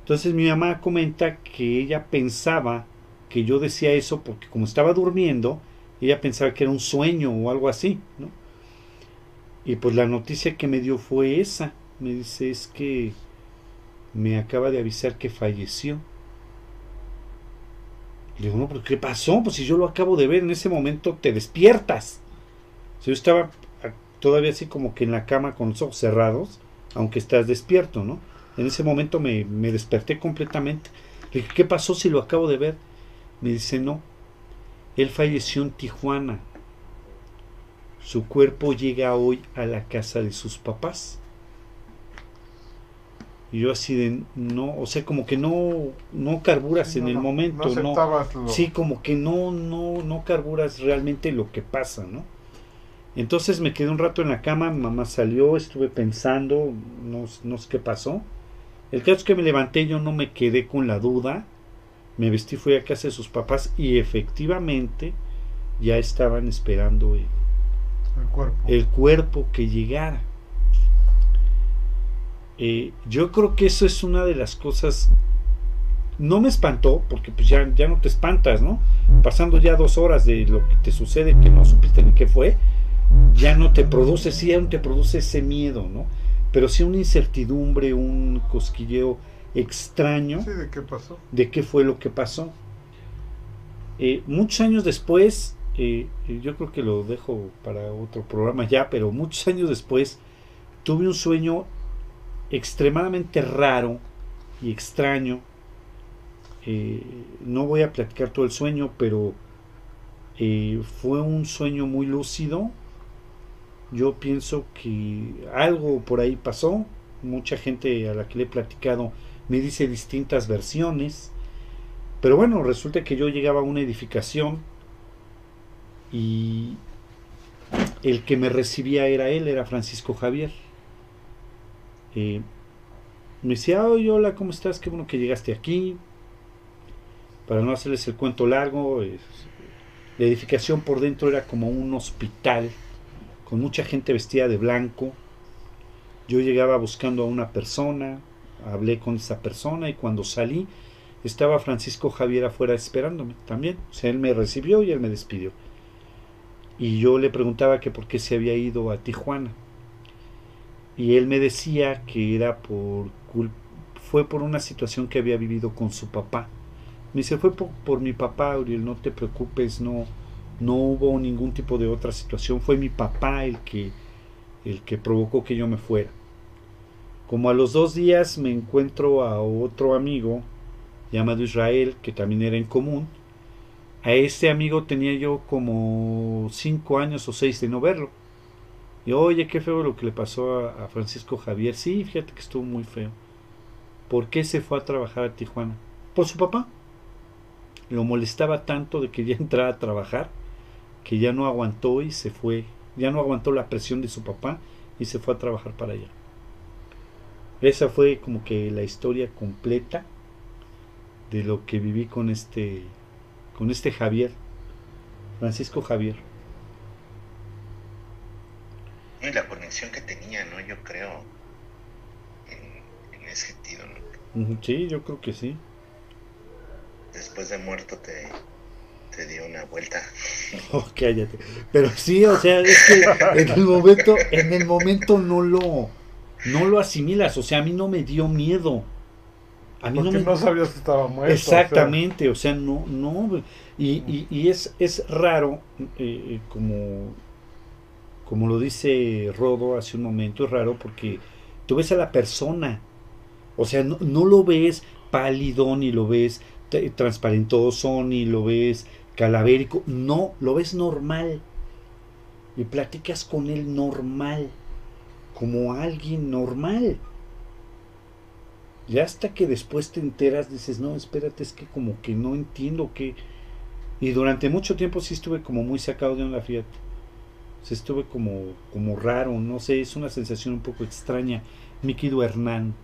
Entonces mi mamá comenta que ella pensaba que yo decía eso porque como estaba durmiendo, ella pensaba que era un sueño o algo así, ¿no? Y pues la noticia que me dio fue esa. Me dice, es que me acaba de avisar que falleció. Le digo, no, pero ¿qué pasó? Pues si yo lo acabo de ver en ese momento, te despiertas yo estaba todavía así como que en la cama con los ojos cerrados, aunque estás despierto, ¿no? En ese momento me, desperté completamente. Le dije, ¿qué pasó si lo acabo de ver? Me dice, no. Él falleció en Tijuana. Su cuerpo llega hoy a la casa de sus papás. Y yo así de, no, o sea, como que no, no carburas en el momento, no, sí, como que no, no, no carburas realmente lo que pasa, ¿no? Entonces me quedé un rato en la cama, mamá salió, estuve pensando, no, no sé qué pasó. El caso es que me levanté, yo no me quedé con la duda, me vestí, fui a casa de sus papás y efectivamente ya estaban esperando el, cuerpo. el cuerpo que llegara. Eh, yo creo que eso es una de las cosas. No me espantó, porque pues ya, ya no te espantas, ¿no? Pasando ya dos horas de lo que te sucede, que no supiste ni qué fue, ya no te produce, sí, ya no te produce ese miedo, ¿no? Pero sí una incertidumbre, un cosquilleo extraño. ¿de qué pasó? De qué fue lo que pasó. Eh, muchos años después, eh, yo creo que lo dejo para otro programa ya, pero muchos años después tuve un sueño extremadamente raro y extraño. Eh, no voy a platicar todo el sueño, pero eh, fue un sueño muy lúcido. Yo pienso que algo por ahí pasó. Mucha gente a la que le he platicado me dice distintas versiones. Pero bueno, resulta que yo llegaba a una edificación y el que me recibía era él, era Francisco Javier. Eh, me decía, hola, ¿cómo estás? Qué bueno que llegaste aquí. Para no hacerles el cuento largo, la edificación por dentro era como un hospital, con mucha gente vestida de blanco. Yo llegaba buscando a una persona, hablé con esa persona y cuando salí estaba Francisco Javier afuera esperándome también. O sea, él me recibió y él me despidió. Y yo le preguntaba que por qué se había ido a Tijuana y él me decía que era por fue por una situación que había vivido con su papá. Me dice, fue por, mi papá, Uriel, no te preocupes, no, no hubo ningún tipo de otra situación, fue mi papá el que, el que provocó que yo me fuera. Como a los dos días me encuentro a otro amigo llamado Israel, que también era en común. A ese amigo tenía yo como cinco años o seis de no verlo. Y oye, qué feo lo que le pasó a, Francisco Javier. Sí, fíjate que estuvo muy feo. ¿Por qué se fue a trabajar a Tijuana? Por su papá. Lo molestaba tanto de que ya entrara a trabajar que ya no aguantó y se fue. Ya no aguantó la presión de su papá y se fue a trabajar para allá. Esa fue como que la historia completa de lo que viví con este con este Javier, Francisco Javier. y la conexión que tenía, ¿no? Yo creo, en, ese sentido, ¿no? Sí, yo creo que sí. Después de muerto te, te dio una vuelta. Oh, cállate. Pero sí, o sea, es que en el momento, en el momento no lo, no lo asimilas, o sea, a mí no me dio miedo. A mí Porque no, sabías que estaba muerto. Exactamente, o sea, no, no, y, y, y es, es raro, eh, eh como como lo dice Rodo hace un momento, es raro porque tú ves a la persona, o sea, no, lo ves pálido, ni lo ves transparentoso, ni lo ves calavérico, no, lo ves normal. Y platicas con él normal, como alguien normal. Y hasta que después te enteras, dices, no, espérate, es que como que no entiendo qué. Y durante mucho tiempo sí estuve como muy sacado de una fiat se estuve como, como raro, no sé, es una sensación un poco extraña, mi querido Hernán.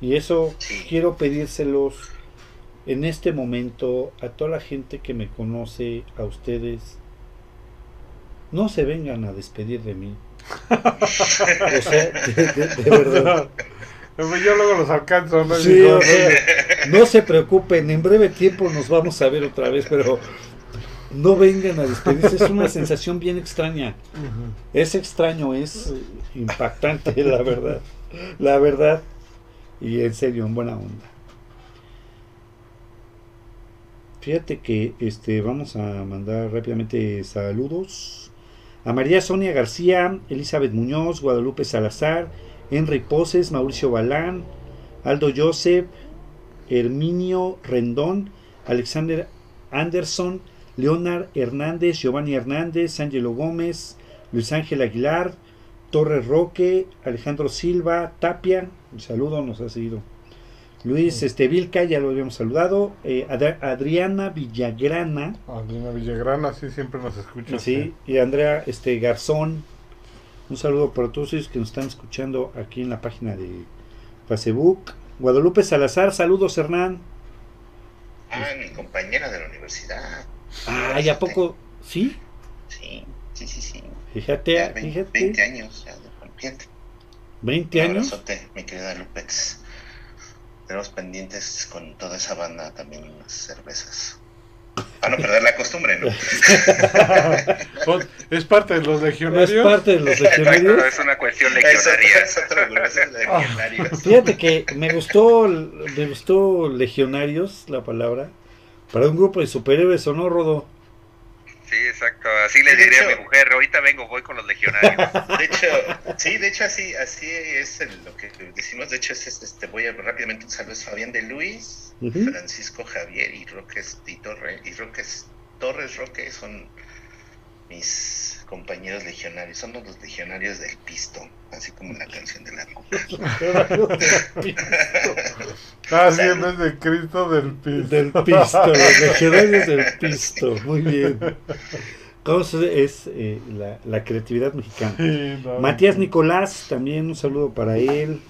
Y eso quiero pedírselos en este momento a toda la gente que me conoce, a ustedes. No se vengan a despedir de mí. o sea, de, verdad. Yo luego los alcanzo, ¿no? no se preocupen, en breve tiempo nos vamos a ver otra vez, pero no vengan a despedirse. Es una sensación bien extraña. Es extraño, es impactante, la verdad. La verdad. Y en serio, en buena onda. Fíjate que este vamos a mandar rápidamente saludos a María Sonia García, Elizabeth Muñoz, Guadalupe Salazar, Henry Poses, Mauricio Balán, Aldo Joseph, Herminio Rendón, Alexander Anderson, Leonard Hernández, Giovanni Hernández, Ángelo Gómez, Luis Ángel Aguilar, Torres Roque, Alejandro Silva, Tapia, un saludo, nos ha seguido. Luis este, Vilca, ya lo habíamos saludado. Eh, Adriana Villagrana. Adriana Villagrana, sí, siempre nos escucha. Sí, y Andrea este, Garzón. Un saludo para todos ellos que nos están escuchando aquí en la página de Facebook. Guadalupe Salazar, saludos Hernán. Ah, mi compañera de la universidad. Ah, ¿y a poco? ¿Sí? Sí, sí, sí, sí. Fíjate, 20, 20 años ya de 20 años. mi querida Lupex. Tenemos pendientes con toda esa banda también unas cervezas. Para no perder la costumbre, ¿no? ¿Es parte de los legionarios? Es parte de los legionarios. es una cuestión legionaria. Es otro, legionarios. Fíjate que me gustó, me gustó legionarios, la palabra, para un grupo de superhéroes, ¿o no, Rodo? Sí, exacto. Así le diré a mi mujer, ahorita vengo, voy con los legionarios. De hecho, sí, de hecho así, así es lo que decimos. De hecho, es este, voy a rápidamente un saludo. Es Fabián de Luis, Francisco Javier y Roques y Torre, y Roques, Torres Roque son mis compañeros legionarios, somos los legionarios del pisto, así como la canción de la coca. ah, sí, en vez de Cristo del pisto. Del pisto, los legionarios del pisto, muy bien. ¿Cómo es eh, la, la, creatividad mexicana? Matías Nicolás, también un saludo para él.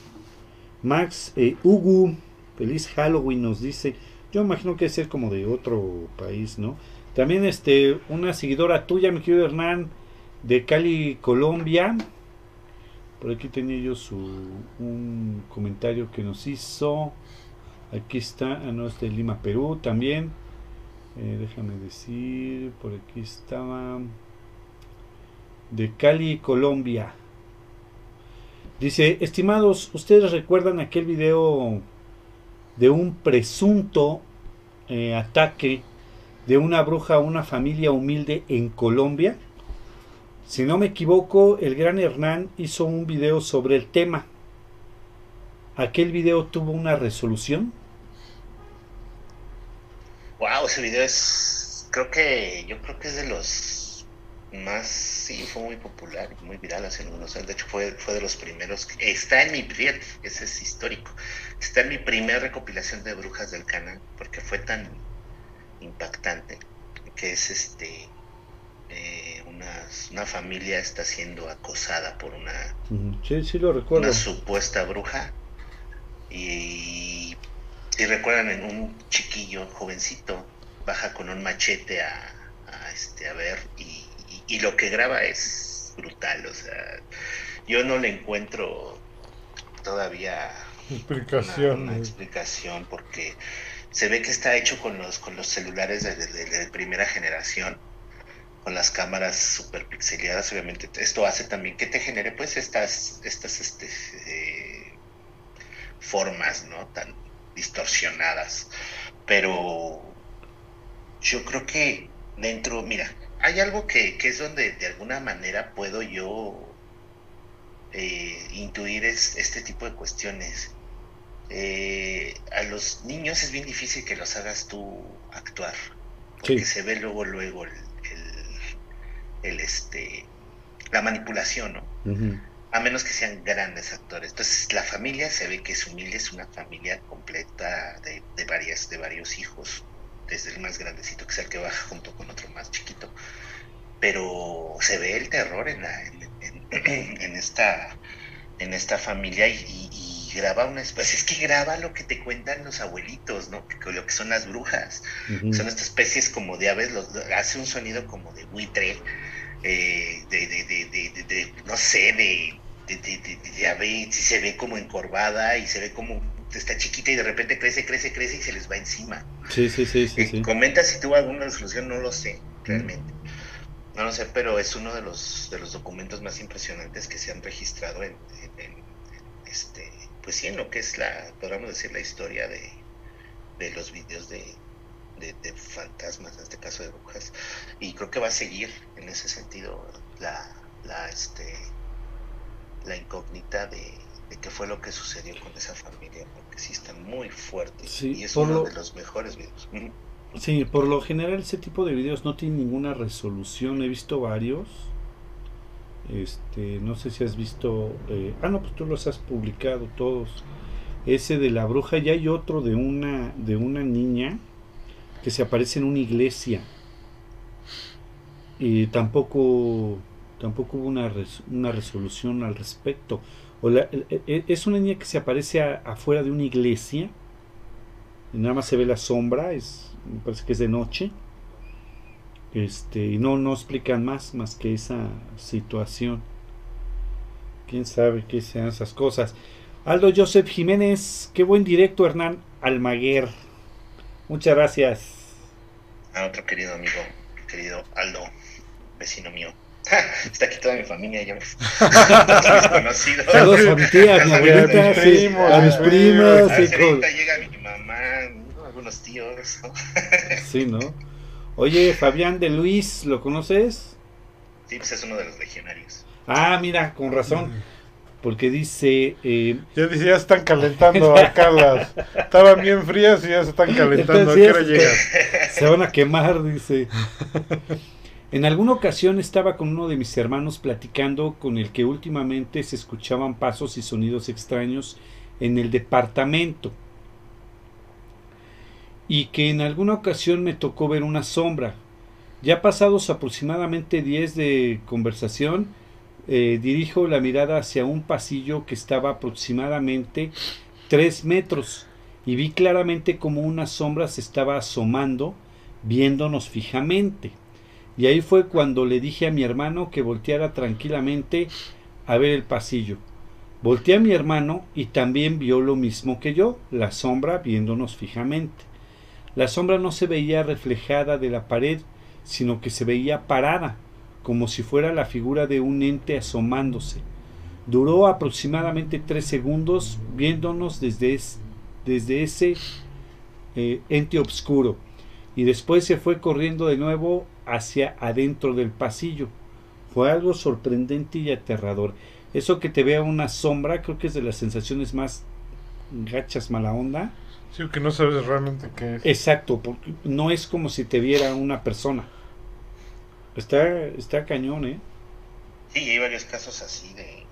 Max eh, Ugu, feliz Halloween, nos dice. Yo imagino que es ser como de otro país, ¿no? También este, una seguidora tuya, mi querido Hernán, de Cali, Colombia. Por aquí tenía yo su, un comentario que nos hizo. Aquí está, ah, no, es de Lima, Perú también. Eh, déjame decir, por aquí estaba. De Cali, Colombia. Dice, estimados, ¿ustedes recuerdan aquel video de un presunto eh, ataque de una bruja a una familia humilde en Colombia? Si no me equivoco, el gran Hernán hizo un video sobre el tema. ¿Aquel video tuvo una resolución? Wow, ese video es, creo que, yo creo que es de los más, sí, fue muy popular, muy viral hace algunos años. De hecho, fue, fue de los primeros. Está en mi, ese es histórico. Está en mi primera recopilación de brujas del canal, porque fue tan impactante que es este eh, una, familia está siendo acosada por una, una supuesta bruja. Y si recuerdan, en un chiquillo jovencito baja con un machete a, este, a ver y, lo que graba es brutal. O sea, yo no le encuentro todavía explicación, una, explicación porque se ve que está hecho con los, con los celulares de primera generación con las cámaras super pixeladas, obviamente esto hace también que te genere pues estas, estas este, eh, formas, ¿no? Tan distorsionadas. Pero yo creo que dentro, mira, hay algo que, es donde de alguna manera puedo yo eh, intuir este tipo de cuestiones. Eh, a los niños es bien difícil que los hagas tú actuar, porque se ve luego, luego el, el este la manipulación, ¿no? A menos que sean grandes actores. Entonces, la familia se ve que es humilde, es una familia completa de, varias, de varios hijos, desde el más grandecito, que es el que baja junto con otro más chiquito. Pero se ve el terror en, la, en, esta, en esta familia y, graba una especie, es que graba lo que te cuentan los abuelitos, ¿no? lo que son las brujas. Son estas especies como de aves, hace un sonido como de buitre eh, de, de, de, de, no sé, de, ya ve, si se ve como encorvada y se ve como está chiquita y de repente crece, crece, crece y se les va encima. Sí, sí, sí, sí. Eh, comenta si tuvo alguna resolución, no lo sé, realmente. No lo sé, pero es uno de los, de los documentos más impresionantes que se han registrado en, este, pues sí, en lo que es la, podríamos decir, la historia de, de los vídeos de, de, fantasmas, en este caso de brujas, y creo que va a seguir en ese sentido la, la, este, la incógnita de, qué fue lo que sucedió con esa familia, porque sí está muy fuerte y es uno de los mejores videos. Sí, por lo general ese tipo de videos no tiene ninguna resolución. He visto varios. Este, no sé si has visto. Eh, ah, no, pues tú los has publicado todos. Ese de la bruja. Y hay otro de una, de una niña que se aparece en una iglesia. Y tampoco, tampoco hubo una, una resolución al respecto. O e, es una niña que se aparece afuera de una iglesia. Nada más se ve la sombra. Es me parece que es de noche. Este, y no, no explican más, más que esa situación. Quién sabe qué sean esas cosas. Aldo Joseph Jiménez, qué buen directo, Hernán Almaguer. Muchas gracias. A otro querido amigo, querido Aldo, vecino mío. Está aquí toda mi familia, ya ves. Saludos a mi tía, a mi abuelita, a mis primas. llega mi mamá, algunos tíos. Sí, ¿no? Oye, Fabián de Luis, ¿lo conoces? Sí, pues es uno de los legionarios. Ah, mira, con razón. Porque dice. Eh, ya dice, ya están calentando acá las. Estaban bien frías y ya se están calentando. ¿A qué hora llegan? Se van a quemar, dice. En alguna ocasión estaba con uno de mis hermanos platicando con el que últimamente se escuchaban pasos y sonidos extraños en el departamento y que en alguna ocasión me tocó ver una sombra. Ya pasados aproximadamente 10 de conversación, eh, dirijo la mirada hacia un pasillo que estaba aproximadamente 3 metros y vi claramente como una sombra se estaba asomando, viéndonos fijamente. Y ahí fue cuando le dije a mi hermano que volteara tranquilamente a ver el pasillo. Volteé a mi hermano y también vio lo mismo que yo, la sombra viéndonos fijamente. La sombra no se veía reflejada de la pared, sino que se veía parada, como si fuera la figura de un ente asomándose. Duró aproximadamente tres segundos viéndonos desde, desde ese eh, ente oscuro y después se fue corriendo de nuevo hacia adentro del pasillo. Fue algo sorprendente y aterrador. Eso que te vea una sombra creo que es de las sensaciones más gachas mala onda Sí, que no sabes realmente qué es. Exacto, porque no es como si te viera una persona. Está, está cañón, ¿eh? Sí, hay varios casos así de...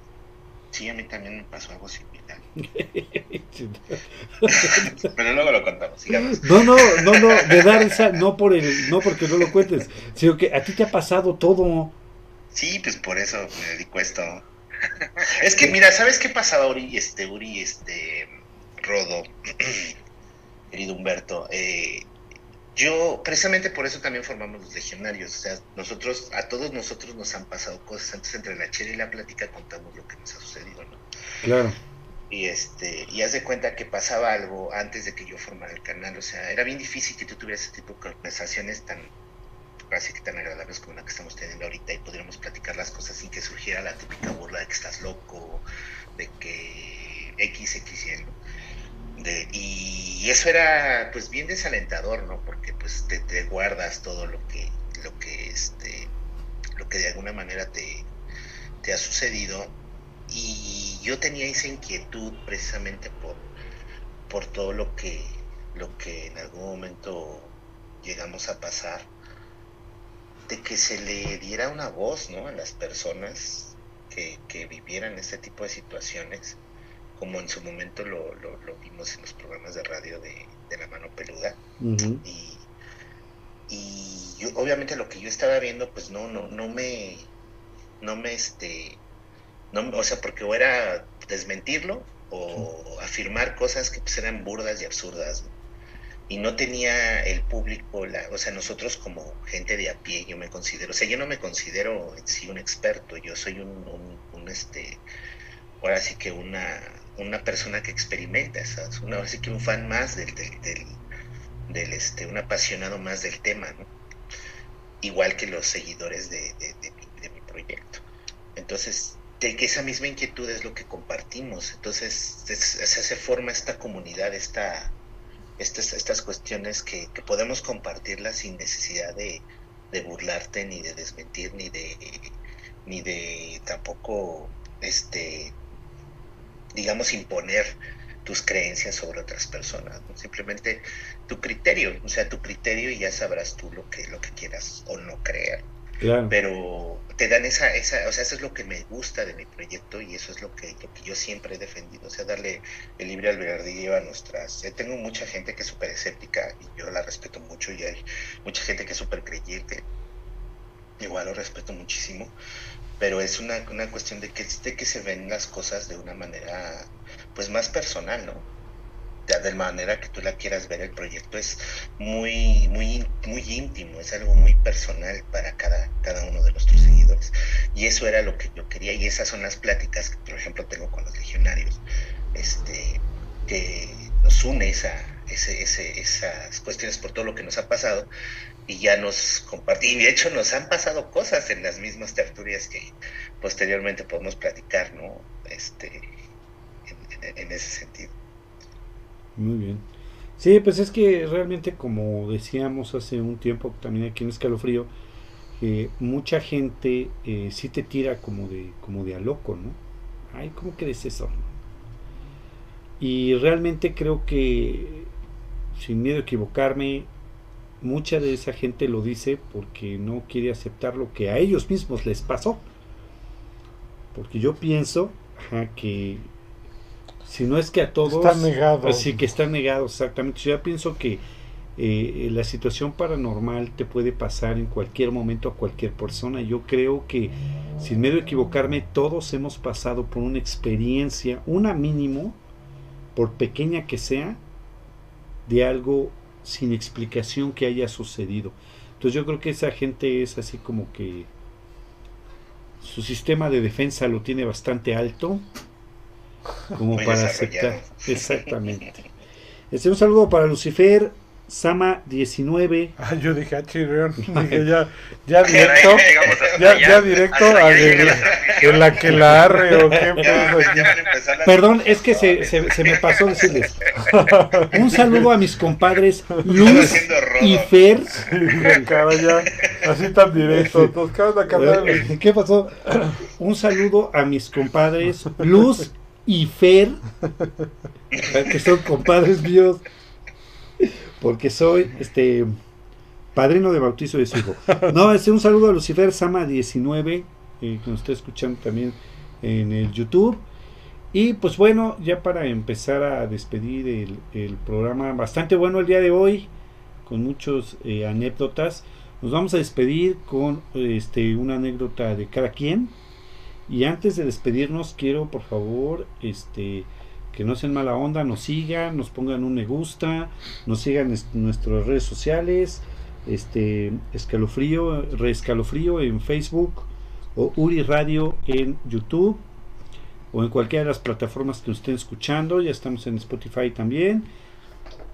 Sí, a mí también me pasó algo similar. Pero luego lo contamos, sigamos. No, no, no, no, de dar esa, no por el, no porque no lo cuentes, sino que a ti te ha pasado todo. Sí, pues por eso me dedico a esto. Es que mira, ¿sabes qué pasaba Uri, este, Uri, este, Rodo? querido Humberto. Eh, yo, precisamente por eso también formamos los legionarios. O sea, nosotros, a todos nosotros nos han pasado cosas. Antes, entre la chela y la plática, contamos lo que nos ha sucedido, ¿no? Claro. Y, este, y haz de cuenta que pasaba algo antes de que yo formara el canal. O sea, era bien difícil que tú tuvieras ese tipo de conversaciones tan, así que tan agradables como la que estamos teniendo ahorita y pudiéramos platicar las cosas sin que surgiera la típica burla de que estás loco, de que X, X y ¿no? Y eso era pues bien desalentador, ¿no? Porque pues te, guardas todo lo que, lo que este, lo que de alguna manera te, te ha sucedido. Y yo tenía esa inquietud precisamente por, por todo lo que, lo que en algún momento llegamos a pasar, de que se le diera una voz ¿no? a las personas que, que vivieran este tipo de situaciones como en su momento lo, lo, vimos en los programas de radio de, La Mano Peluda. Y, y yo, obviamente lo que yo estaba viendo, pues no, no, no me, no me, este, no, o sea, porque o era desmentirlo o afirmar cosas que pues eran burdas y absurdas. Y no tenía el público, la, o sea, nosotros como gente de a pie, yo me considero, o sea, yo no me considero en sí un experto, yo soy un, un, un este, ahora sí que una, una persona que experimenta, ¿sabes? Una, así que un fan más del, del, este, un apasionado más del tema, ¿no? Igual que los seguidores de, mi, proyecto. Entonces, que esa misma inquietud es lo que compartimos. Entonces, se forma esta comunidad, esta, estas, estas cuestiones que, que podemos compartirlas sin necesidad de, de burlarte, ni de desmentir, ni de, ni de tampoco este digamos, imponer tus creencias sobre otras personas, simplemente tu criterio, o sea, tu criterio y ya sabrás tú lo que, lo que quieras o no creer. Pero te dan esa, esa, o sea, eso es lo que me gusta de mi proyecto y eso es lo que, lo que yo siempre he defendido, o sea, darle el libre albedrío a nuestras... Eh, tengo mucha gente que es súper escéptica y yo la respeto mucho y hay mucha gente que es súper creyente, igual lo respeto muchísimo, pero es una, una cuestión de que, de que se ven las cosas de una manera pues más personal, ¿no? de manera que tú la quieras ver el proyecto es muy muy muy íntimo es algo muy personal para cada cada uno de nuestros seguidores y eso era lo que yo quería y esas son las pláticas que por ejemplo tengo con los legionarios este que nos une esa ese, ese, esas cuestiones por todo lo que nos ha pasado y ya nos compartí y de hecho nos han pasado cosas en las mismas tertulias que posteriormente podemos platicar no este en ese sentido muy bien. Sí, pues es que realmente como decíamos hace un tiempo también aquí en Escalofrío, mucha gente eh, sí te tira como de, como de a loco, ¿no? Ay, ¿cómo crees eso? Y realmente creo que, sin miedo a equivocarme, mucha de esa gente lo dice porque no quiere aceptar lo que a ellos mismos les pasó. Porque yo pienso que si no es que a todos. Está negado. Sí, que está negado, exactamente. Yo ya pienso que eh, la situación paranormal te puede pasar en cualquier momento a cualquier persona. Yo creo que, sin miedo a equivocarme, todos hemos pasado por una experiencia, una mínimo, por pequeña que sea, de algo sin explicación que haya sucedido. Entonces yo creo que esa gente es así como que su sistema de defensa lo tiene bastante alto como para aceptar. Exactamente. Este, un saludo para Lucifer, Sama 19. Ah, yo dije, ah, dije ya, ya directo, ya, ya directo a en la que la arre o qué Perdón, es que se, se, se, me pasó decirles. Un saludo a mis compadres Luz y Fer. así tan directo. ¿Qué pasó? Un saludo a mis compadres Luz y Fer, que son compadres míos, porque soy este padrino de bautizo de su hijo. No, este, un saludo a Lucifer Sama 19, eh, que nos está escuchando también en el YouTube. Y pues bueno, ya para empezar a despedir el, programa, bastante bueno el día de hoy, con muchas eh, anécdotas. Nos vamos a despedir con este, una anécdota de cada quien. Y antes de despedirnos, quiero por favor este, que no sean mala onda, nos sigan, nos pongan un me gusta, nos sigan en nuestras redes sociales, este, Escalofrío, Reescalofrío en Facebook o Uri Radio en YouTube o en cualquiera de las plataformas que estén escuchando, ya estamos en Spotify también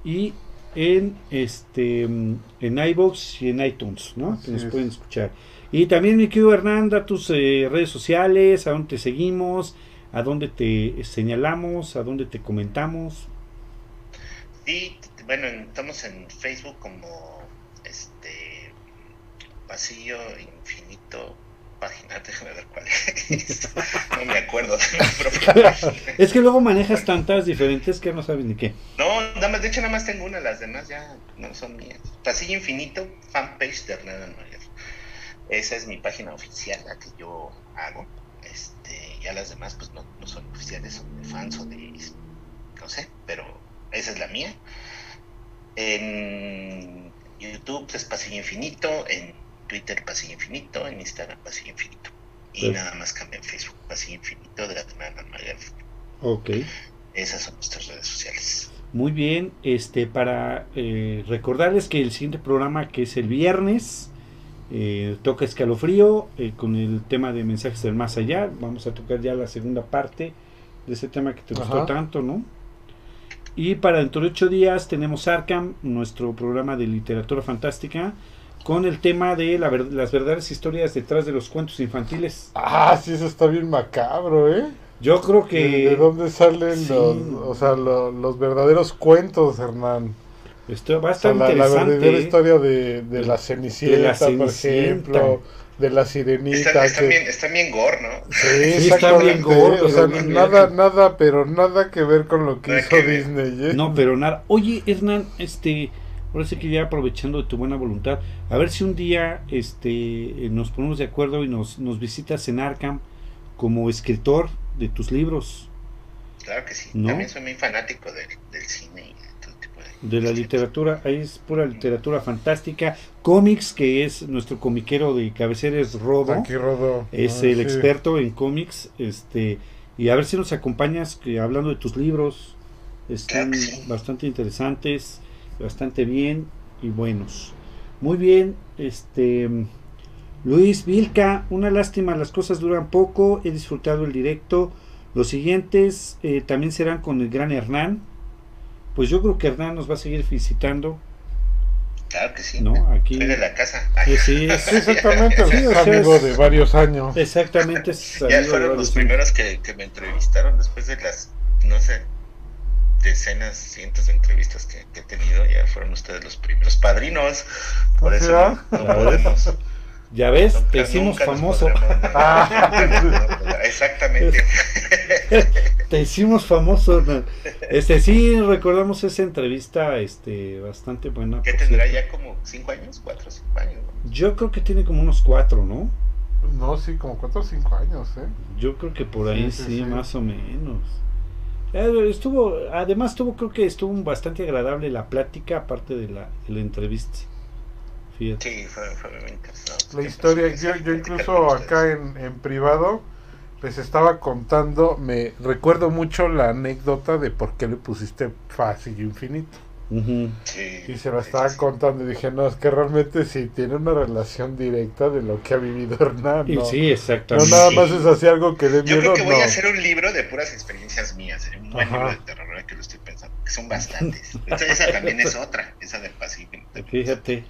y en este en iBox y en iTunes, ¿no? que nos pueden escuchar. Y también, mi querido Hernanda, tus eh, redes sociales, a dónde te seguimos, a dónde te señalamos, a dónde te comentamos. Sí, bueno, estamos en Facebook como este Pasillo Infinito página, déjame ver cuál es. no me acuerdo. es que luego manejas tantas diferentes que no sabes ni qué. No, nada más, de hecho nada más tengo una, las demás ya no son mías. Pasillo Infinito, fanpage de Hernanda Noyer. Esa es mi página oficial, la que yo hago. Ya las demás pues no, son oficiales, son de fans o de no sé, pero esa es la mía. En YouTube es Pasillo Infinito, en Twitter Pasillo Infinito, en Instagram Pasillo Infinito. Y nada más cambia en Facebook, Pasillo Infinito de la Semana Ok. Esas son nuestras redes sociales. Muy bien, este para eh, recordarles que el siguiente programa que es el viernes eh, toca escalofrío eh, con el tema de mensajes del más allá. Vamos a tocar ya la segunda parte de ese tema que te gustó tanto, ¿no? Y para dentro de ocho días tenemos Arkham, nuestro programa de literatura fantástica, con el tema de las verdaderas historias detrás de los cuentos infantiles. Ah, sí, eso está bien macabro, ¿eh? Yo creo que... ¿De dónde salen los, o sea, los verdaderos cuentos, Hernán? Esto va a estar interesante. La verdadera historia de, la Cenicienta, por ejemplo, de la sirenita. Está, está, bien, está bien gore, ¿no? Sí, está bien gore. O sea, nada, nada, pero nada que ver con lo que hizo Disney. ¿eh? No, pero nada. Oye, Hernán, este, ahora sí que ya aprovechando de tu buena voluntad, a ver si un día, este, nos ponemos de acuerdo y nos, nos visitas en Arkham como escritor de tus libros. Claro que sí. También soy muy fanático del, del cine de la literatura, ahí es pura literatura fantástica, cómics, que es nuestro comiquero de cabecera es Rodo, es ah, el experto en cómics, este, y a ver si nos acompañas que, hablando de tus libros, están bastante interesantes, bastante bien y buenos. Muy bien, este Luis Vilca, una lástima, las cosas duran poco, he disfrutado el directo. Los siguientes eh, también serán con el gran Hernán, pues yo creo que Hernán nos va a seguir visitando. Claro que sí. ¿No? Aquí. de la casa. Sí, exactamente. Sí, amigo de varios años. Exactamente. ya fueron los primeros que, que, me entrevistaron después de las, no sé, decenas, cientos de entrevistas que, que he tenido. Ya fueron ustedes los primeros padrinos. Por eso no, podemos. Ya ves, te hicimos famoso. Exactamente. te hicimos famoso. Este sí recordamos esa entrevista, este, bastante buena. ¿Qué tendrá ya como cinco años, cuatro o cinco años? Yo creo que tiene como unos cuatro, ¿no? No, sí, como cuatro o cinco años, ¿eh? Yo creo que por ahí sí, más o menos. Eh, estuvo, además estuvo, creo que estuvo bastante agradable la plática, aparte de la, de la entrevista. Sí, fue, fue muy interesante. La historia, yo, yo incluso acá en, en privado les estaba contando, me recuerdo mucho la anécdota de por qué le pusiste fácil y infinito. y se lo estaba contando y dije, no, es que realmente sí tiene una relación directa de lo que ha vivido Hernán. ¿no? Sí, exactamente. No nada más es así algo que le miedo. Yo creo que voy a hacer un libro de puras experiencias mías, un buen libro de terror que lo estoy son bastantes. esa también es otra, esa del Pacífico. Fíjate.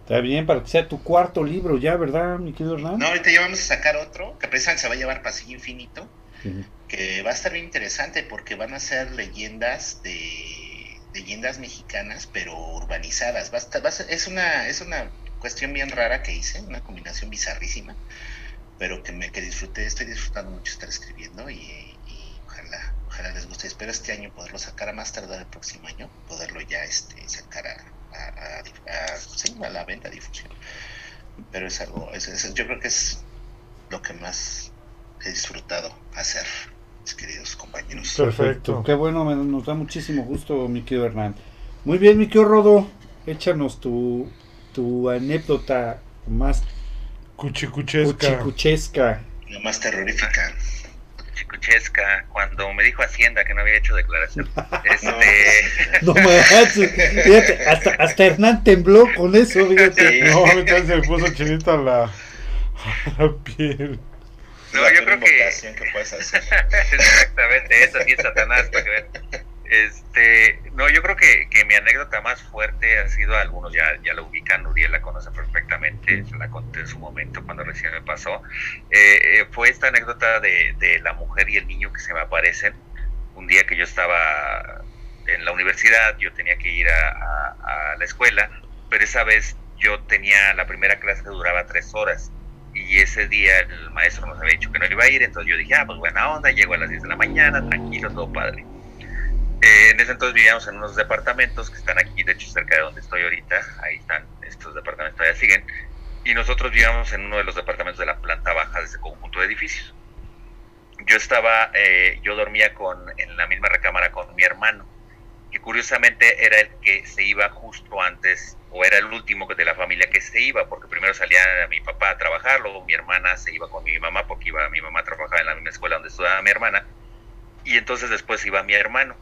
Está bien, para que sea tu cuarto libro ya, ¿verdad, mi querido Hernán? No, ahorita ya vamos a sacar otro, que precisamente se va a llevar Pasillo Infinito, que va a estar bien interesante porque van a ser leyendas de leyendas mexicanas, pero urbanizadas. Va a es, una, es una cuestión bien rara que hice, una combinación bizarrísima, pero que me que disfruté, estoy disfrutando mucho estar escribiendo y ojalá les guste. Espero este año poderlo sacar a más tardar el próximo año, poderlo ya este, sacar a, a, la venta, difusión. Pero es algo, yo creo que es lo que más he disfrutado hacer, mis queridos compañeros. Perfecto, qué bueno, nos da muchísimo gusto, mi querido Hernán. Muy bien, mi querido Rodo, échanos tu, tu anécdota más cuchicuchesca. cuchicuchesca. La más terrorífica. Chicuchesca, cuando me dijo Hacienda que no había hecho declaración. este... no fíjate, hasta, hasta Hernán tembló con eso, fíjate. No, entonces se puso chinita la, la piel. No, yo creo que... que puedes hacer. Exactamente, eso sí es Satanás, para que vean. Este, no, yo creo que, que, mi anécdota más fuerte ha sido, algunos ya, ya la ubican, Uriel la conoce perfectamente, se la conté en su momento cuando recién me pasó, eh, eh, fue esta anécdota de, de, la mujer y el niño que se me aparecen. Un día que yo estaba en la universidad, yo tenía que ir a, a, a la escuela, pero esa vez yo tenía la primera clase que duraba tres horas y ese día el maestro nos había dicho que no iba a ir, entonces yo dije, ah, pues buena onda, llego a las 10 de la mañana, tranquilo, todo padre eh, en ese entonces vivíamos en unos departamentos que están aquí, de hecho, cerca de donde estoy ahorita. Ahí están, estos departamentos todavía siguen. Y nosotros vivíamos en uno de los departamentos de la planta baja de ese conjunto de edificios. Yo estaba, eh, yo dormía con, en la misma recámara con mi hermano, que curiosamente era el que se iba justo antes, o era el último de la familia que se iba, porque primero salía mi papá a trabajar, luego mi hermana se iba con mi mamá, porque iba mi mamá a trabajar en la misma escuela donde estudiaba mi hermana, y entonces después iba mi hermano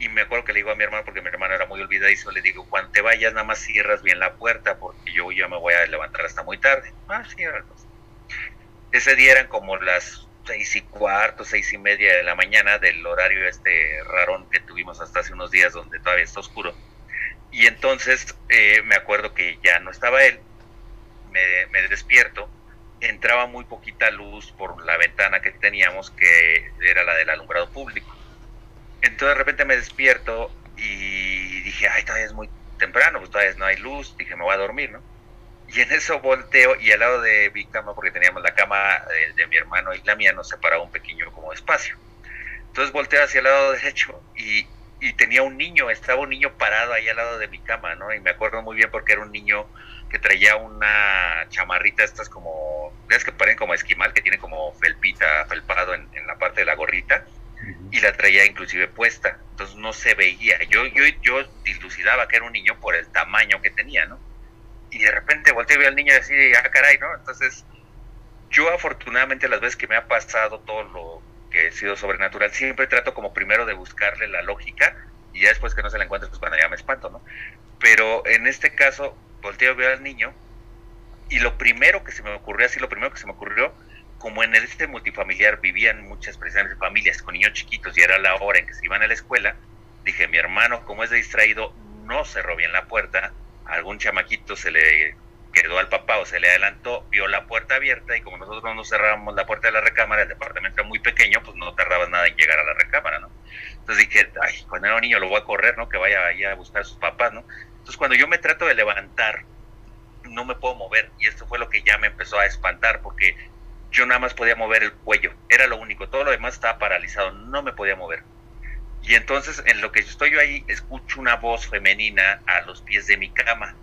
y me acuerdo que le digo a mi hermano, porque mi hermano era muy olvidadizo, le digo, cuando te vayas nada más cierras bien la puerta, porque yo ya me voy a levantar hasta muy tarde. Ah, sí, Ese día eran como las seis y cuarto, seis y media de la mañana del horario este rarón que tuvimos hasta hace unos días donde todavía está oscuro. Y entonces eh, me acuerdo que ya no estaba él, me despierto, entraba muy poquita luz por la ventana que teníamos, que era la del alumbrado público entonces de repente me despierto y dije, ay, todavía es muy temprano, pues todavía no hay luz, dije, me voy a dormir, ¿no? Y en eso volteo y al lado de mi cama, porque teníamos la cama de, de mi hermano y la mía, nos separaba un pequeño como espacio. Entonces volteo hacia el lado derecho y, y tenía un niño, estaba un niño parado ahí al lado de mi cama, ¿no? Y me acuerdo muy bien porque era un niño que traía una chamarrita, estas como, ves que parecen como esquimal, que tiene como felpita, felpado en, en la parte de la gorrita, y la traía inclusive puesta, entonces no se veía. Yo, yo, yo dilucidaba que era un niño por el tamaño que tenía, ¿no? Y de repente volteé y veo al niño y así, ah, caray, ¿no? Entonces, yo afortunadamente las veces que me ha pasado todo lo que he sido sobrenatural, siempre trato como primero de buscarle la lógica y ya después que no se la encuentre, pues cuando ya me espanto, ¿no? Pero en este caso, volteo, veo al niño y lo primero que se me ocurrió, así lo primero que se me ocurrió, como en este multifamiliar vivían muchas precisamente familias con niños chiquitos y era la hora en que se iban a la escuela, dije, mi hermano, como es distraído, no cerró bien la puerta, algún chamaquito se le quedó al papá o se le adelantó, vio la puerta abierta y como nosotros no cerrábamos la puerta de la recámara, el departamento era muy pequeño, pues no tardaba nada en llegar a la recámara, ¿no? Entonces dije, ay, cuando era un niño lo voy a correr, ¿no? Que vaya ahí a buscar a sus papás, ¿no? Entonces cuando yo me trato de levantar, no me puedo mover y esto fue lo que ya me empezó a espantar porque yo nada más podía mover el cuello, era lo único, todo lo demás estaba paralizado, no me podía mover. Y entonces en lo que estoy yo ahí, escucho una voz femenina a los pies de mi cama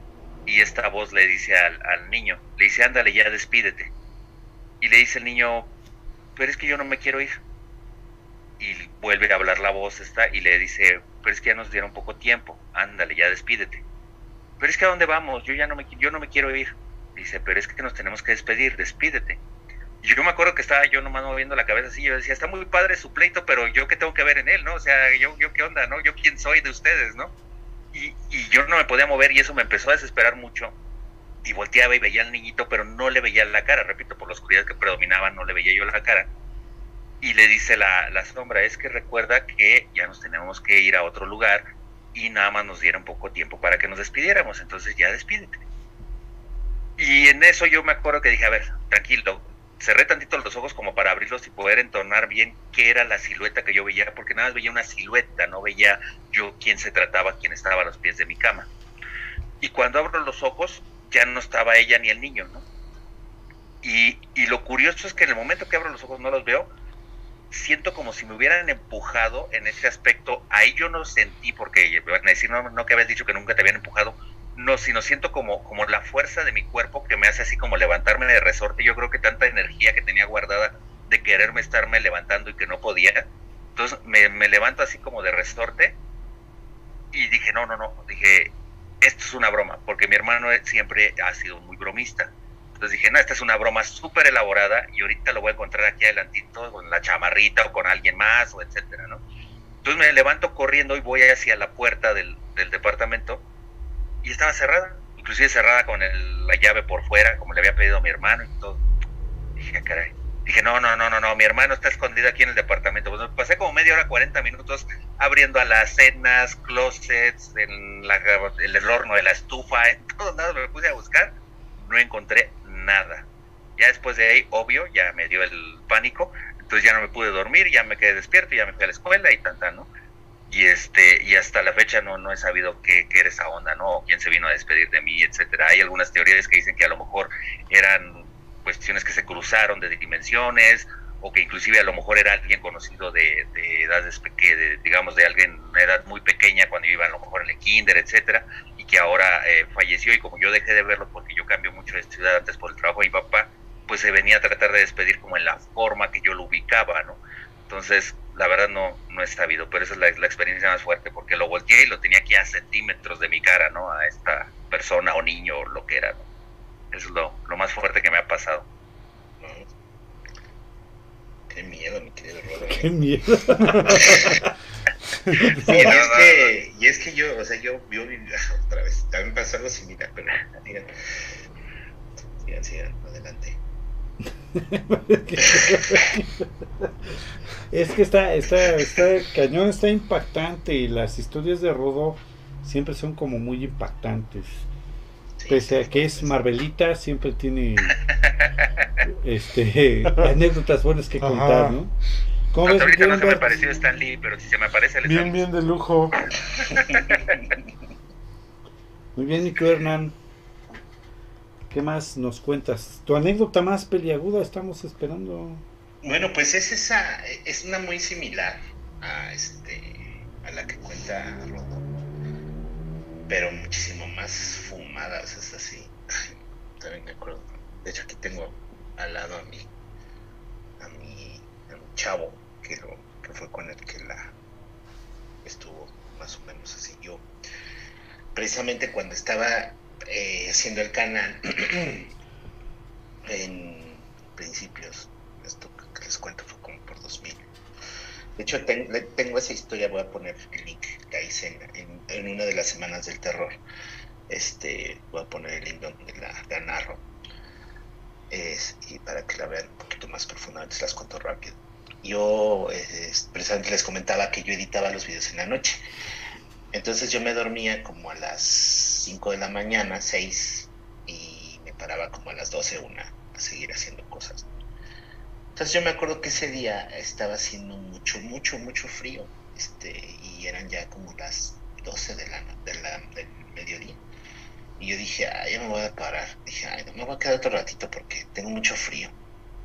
y esta voz le dice al, al, niño, le dice, ándale, ya despídete. Y le dice el niño, pero es que yo no me quiero ir. Y vuelve a hablar la voz esta y le dice, pero es que ya nos dieron poco tiempo, ándale, ya despídete. Pero es que a dónde vamos, yo ya no me, yo no me quiero ir. Dice, pero es que nos tenemos que despedir, despídete. Yo me acuerdo que estaba yo nomás moviendo la cabeza así, yo decía, está muy padre su pleito, pero yo qué tengo que ver en él, ¿no? O sea, yo, yo qué onda, ¿no? Yo quién soy de ustedes, ¿no? Y, y, yo no me podía mover y eso me empezó a desesperar mucho. Y volteaba y veía al niñito, pero no le veía la cara, repito, por la oscuridad que predominaba, no le veía yo la cara. Y le dice la, la sombra, es que recuerda que ya nos tenemos que ir a otro lugar y nada más nos diera un poco tiempo para que nos despidiéramos, entonces ya despídete. Y en eso yo me acuerdo que dije, a ver, tranquilo, cerré tantito los ojos como para abrirlos y poder entonar bien qué era la silueta que yo veía, porque nada más veía una silueta, no veía yo quién se trataba, quién estaba a los pies de mi cama. Y cuando abro los ojos, ya no estaba ella ni el niño, ¿no? Y, y lo curioso es que en el momento que abro los ojos no los veo, siento como si me hubieran empujado en ese aspecto. Ahí yo no sentí, porque van a decir, no, no que habías dicho que nunca te habían empujado, no, sino siento como, como la fuerza de mi cuerpo que me hace así como levantarme de resorte. Yo creo que tanta energía que tenía guardada de quererme estarme levantando y que no podía. Entonces me, me levanto así como de resorte y dije, no, no, no, dije, esto es una broma, porque mi hermano siempre ha sido muy bromista. Entonces dije, no, esta es una broma súper elaborada y ahorita lo voy a encontrar aquí adelantito con la chamarrita o con alguien más o etcétera, ¿no? Entonces me levanto corriendo y voy hacia la puerta del, del departamento y estaba cerrada, inclusive cerrada con el, la llave por fuera, como le había pedido mi hermano y todo. Dije, caray. Dije, no, no, no, no, no, mi hermano está escondido aquí en el departamento. Pues pasé como media hora, 40 minutos abriendo a las cenas, closets, en la, el, horno de la estufa, en todos lados me puse a buscar. No encontré nada. Ya después de ahí, obvio, ya me dio el pánico. Entonces ya no me pude dormir, ya me quedé despierto, ya me fui a la escuela y tal, ¿no? Y este y hasta la fecha no no he sabido qué, qué, era esa onda no quién se vino a despedir de mí etcétera. Hay algunas teorías que dicen que a lo mejor eran cuestiones que se cruzaron de dimensiones o que inclusive a lo mejor era alguien conocido de, de edades que de, digamos de alguien una edad muy pequeña cuando iba a lo mejor en el kinder etcétera y que ahora eh, falleció. Y como yo dejé de verlo porque yo cambio mucho de ciudad antes por el trabajo de mi papá pues se venía a tratar de despedir como en la forma que yo lo ubicaba no entonces la verdad no, no he sabido, pero esa es la, la, experiencia más fuerte, porque lo volteé y lo tenía aquí a centímetros de mi cara, ¿no? A esta persona o niño o lo que era, ¿no? Eso es lo, lo más fuerte que me ha pasado. Qué miedo, mi querido Rodo. Qué miedo. sí, y, es que, y es que yo, o sea, yo, yo otra vez, también pasó algo similar, pero sigan, sigan, sigan, adelante. Es que está, está, está cañón, está impactante y las historias de Rodo siempre son como muy impactantes. Pese a que es Marvelita, siempre tiene este anécdotas buenas que contar, Ajá. ¿no? ¿Cómo ves, ahorita no se me pareció Stan Lee, pero si se me aparece el Bien, bien de lujo. Muy bien, mi Hernán. ¿Qué más nos cuentas? Tu anécdota más peliaguda, estamos esperando. Bueno, pues es esa, es una muy similar a este a la que cuenta Rodo, pero muchísimo más fumadas, es así. también me acuerdo. De hecho aquí tengo al lado a mi a mi, a mi chavo que, que fue con el que la estuvo más o menos así yo precisamente cuando estaba eh, haciendo el canal en principios. Esto que les cuento fue como por 2000 de hecho tengo esa historia voy a poner el link que hice en, una de las semanas del terror. Este voy a poner el link donde la, narro. Y para que la vean un poquito más profundamente se las cuento rápido. Yo eh, precisamente les comentaba que yo editaba los videos en la noche. Entonces yo me dormía como a las 5 de la mañana, 6, y me paraba como a las 12, una, a seguir haciendo cosas. Entonces yo me acuerdo que ese día estaba haciendo mucho, mucho, mucho frío, este, y eran ya como las 12 de la, de la, del mediodía. Y yo dije, ay, ya me voy a parar. Dije, ay, no me voy a quedar otro ratito porque tengo mucho frío.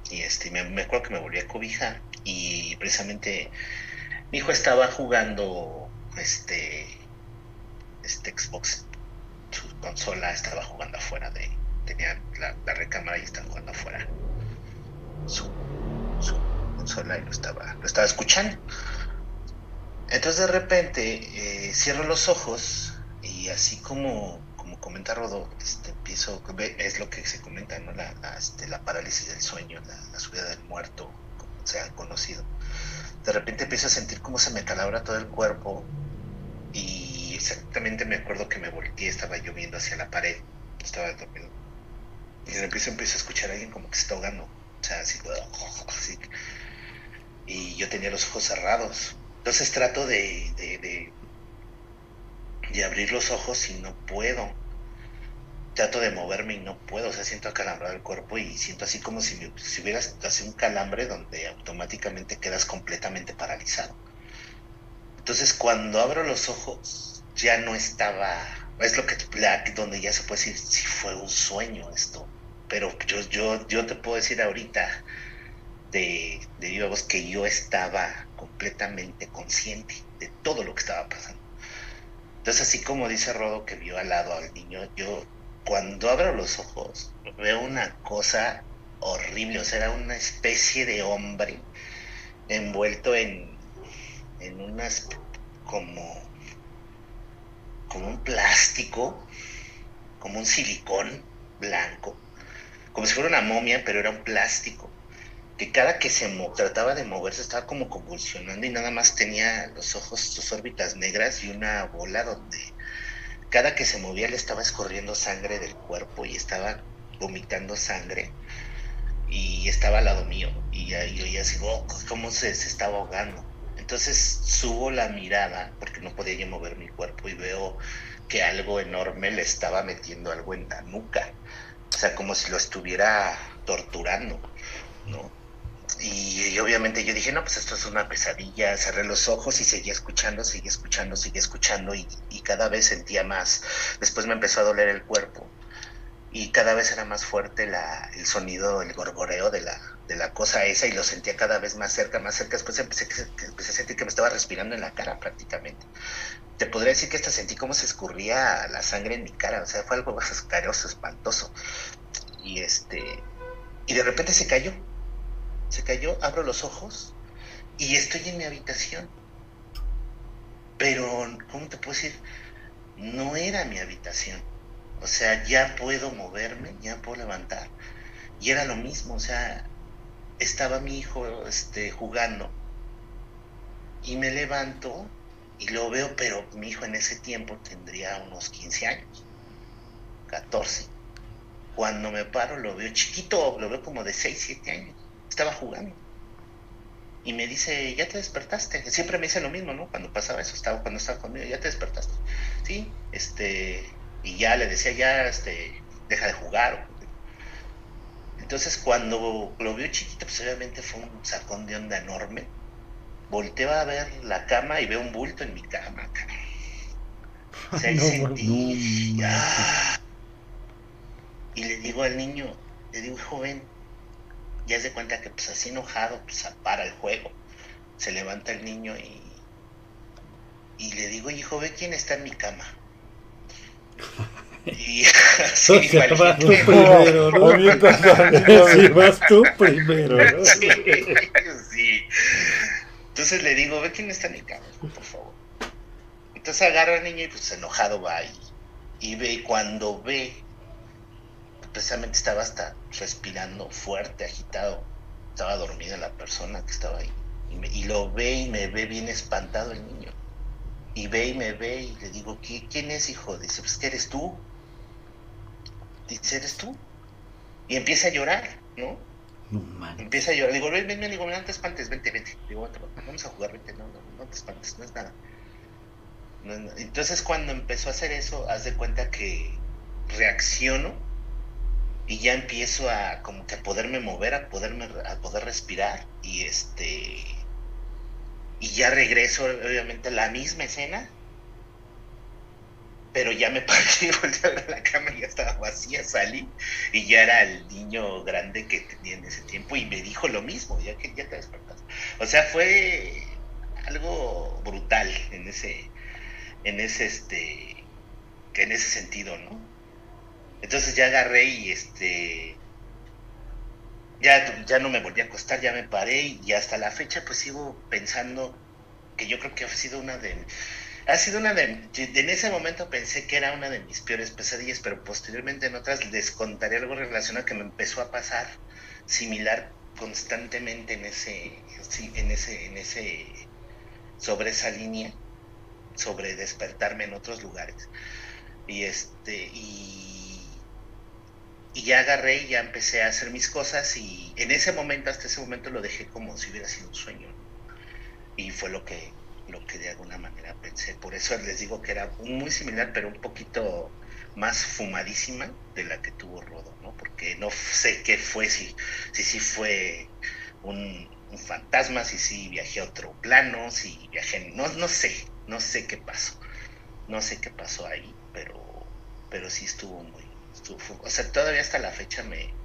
Y este, me, me acuerdo que me volví a cobijar y precisamente mi hijo estaba jugando este, este Xbox, su consola estaba jugando afuera de, tenía la, recámara y estaba jugando afuera su, su, consola y lo estaba, lo estaba escuchando. Entonces de repente eh, cierro los ose y así como, como comenta Rodo, este, empiezo, es lo que se comenta, ¿no? La, este, la parálisis del sueño, la, la subida del muerto, como sea conocido de repente empiezo a sentir como se me calabra todo el cuerpo y exactamente me acuerdo que me volteé, estaba lloviendo hacia la pared, estaba dormido. Y repente empiezo a escuchar a alguien como que se está ahogando, o sea, así, así. Y yo tenía los ojos cerrados. Entonces trato de, de, abrir los ojos y no puedo trato de moverme y no puedo, o sea, siento acalambrado el cuerpo y siento así como si, si hubieras así un calambre donde automáticamente quedas completamente paralizado. Entonces, cuando abro los ojos, ya no estaba, es lo que donde ya se puede decir si fue un sueño esto, pero yo, yo, yo te puedo decir ahorita de, de viva que yo estaba completamente consciente de todo lo que estaba pasando. Entonces, así como dice Rodo que vio al lado al niño, yo cuando abro los ojos, veo una cosa horrible, o sea, era una especie de hombre envuelto en, en unas como, como un plástico, como un silicón blanco, como si fuera una momia, pero era un plástico, que cada que se trataba de moverse estaba como convulsionando y nada más tenía los ojos, sus órbitas negras y una bola donde cada que se movía le estaba escorriendo sangre del cuerpo y estaba vomitando sangre y estaba al lado mío y yo ya así, oh, ¿cómo se estaba ahogando? Entonces subo la mirada porque no podía yo mover mi cuerpo y veo que algo enorme le estaba metiendo algo en la nuca, o sea, como si lo estuviera torturando, ¿no? Y, obviamente yo dije, no, pues esto es una pesadilla, cerré los ojos y seguía escuchando, seguía escuchando, seguía escuchando y, cada vez sentía más. Después me empezó a doler el cuerpo y cada vez era más fuerte la, el sonido, el gorgoreo de la, de la cosa esa y lo sentía cada vez más cerca, más cerca. Después empecé, empecé a sentir que me estaba respirando en la cara prácticamente. Te podría decir que hasta sentí cómo se escurría la sangre en mi cara, o sea, fue algo asqueroso, espantoso. Y este, y de repente se cayó se cayó, abro los ojos y estoy en mi habitación. Pero, ¿cómo te puedo decir? No era mi habitación. O sea, ya puedo moverme, ya puedo levantar. Y era lo mismo, o sea, estaba mi hijo este, jugando y me levanto y lo veo, pero mi hijo en ese tiempo tendría unos 15 años, 14. Cuando me paro lo veo chiquito, lo veo como de 6, 7 años estaba jugando. Y me dice, ya te despertaste. Siempre me dice lo mismo, ¿no? Cuando pasaba eso, estaba, cuando estaba conmigo, ya te despertaste. Sí, este, y ya le decía, ya, este, deja de jugar. Entonces cuando lo vio chiquito, pues obviamente fue un sacón de onda enorme. Volteo a ver la cama y veo un bulto en mi cama, O sea, sentí, Y le digo al niño, le digo, joven, ya se cuenta que pues así enojado, pues para el juego. Se levanta el niño y, y le digo, hijo, ve quién está en mi cama. Y así O sea, vas tú primero, ¿no? Sí, vas tú primero, ¿no? Sí, sí. Entonces le digo, ve quién está en mi cama, por favor. Entonces agarra al niño y pues enojado va y, y ve, y cuando ve, precisamente estaba hasta respirando fuerte, agitado, estaba dormida la persona que estaba ahí. Y, me- y lo ve y me ve bien espantado el niño. Y ve y me ve y le digo, "¿Qui- ¿quién es hijo? Dice, pues que eres tú. Dice, ¿eres tú? Y empieza a llorar, ¿no? No man. Empieza a llorar. Digo, ven, ven, ven, digo, no te espantes, vente, vente. Digo, "Vente, vamos a jugar, vente, no, no, no te espantes, no es nada. No es nada. Entonces cuando empezó a hacer eso, haz de cuenta que reacciono y ya empiezo a como que a poderme mover, a poderme, a poder respirar y este y ya regreso obviamente a la misma escena pero ya me partí, volteé a la cama y ya estaba vacía, salí y ya era el niño grande que tenía en ese tiempo y me dijo lo mismo, ya que ya te despertaste. O sea, fue algo brutal en ese, en ese este, en ese sentido, ¿no? Entonces ya agarré y este, ya, ya no me volví a acostar, ya me paré y hasta la fecha pues sigo pensando que yo creo que ha sido una de ha sido una de, en ese momento pensé que era una de mis peores pesadillas, pero posteriormente en otras les contaré algo relacionado que me empezó a pasar similar constantemente en ese, en ese, en ese, sobre esa línea, sobre despertarme en otros lugares. Y este, y, y ya agarré y ya empecé a hacer mis cosas y en ese momento, hasta ese momento lo dejé como si hubiera sido un sueño. Y fue lo que, lo que de alguna manera pensé. Por eso les digo que era muy similar, pero un poquito más fumadísima de la que tuvo Rodo, ¿no? Porque no sé qué fue, si si, si fue un, un fantasma, si sí viajé a otro plano, si viajé, no, no sé, no sé qué pasó, no sé qué pasó ahí, pero, pero sí estuvo muy, estuvo, o sea, todavía hasta la fecha me,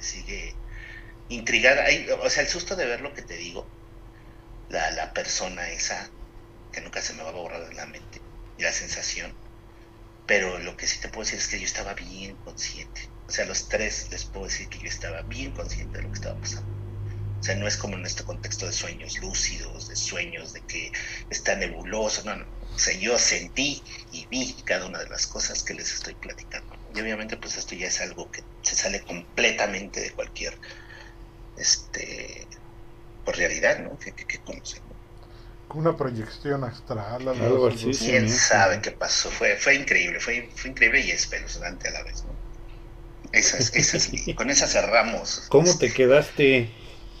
sigue intrigada, o sea, el susto de ver lo que te digo, la persona esa, que nunca se me va a borrar de la mente, y la sensación, pero lo que sí te puedo decir es que yo estaba bien consciente, o sea, los tres les puedo decir que yo estaba bien consciente de lo que estaba pasando. O sea, no es como en este contexto de sueños lúcidos, de sueños de que está nebuloso, no, no. O sea, yo sentí y vi cada una de las cosas que les estoy platicando. Y obviamente, pues esto ya es algo que se sale completamente de cualquier, este, por realidad, ¿no? Que, que, que conocemos. Una proyección astral. Algo, Algo así. así, sí. ¿Quién sabe qué pasó? Fue, fue increíble, fue, fue increíble y espeluznante a la vez, ¿no? Esa es, esa es- con esa cerramos. ¿Cómo te quedaste?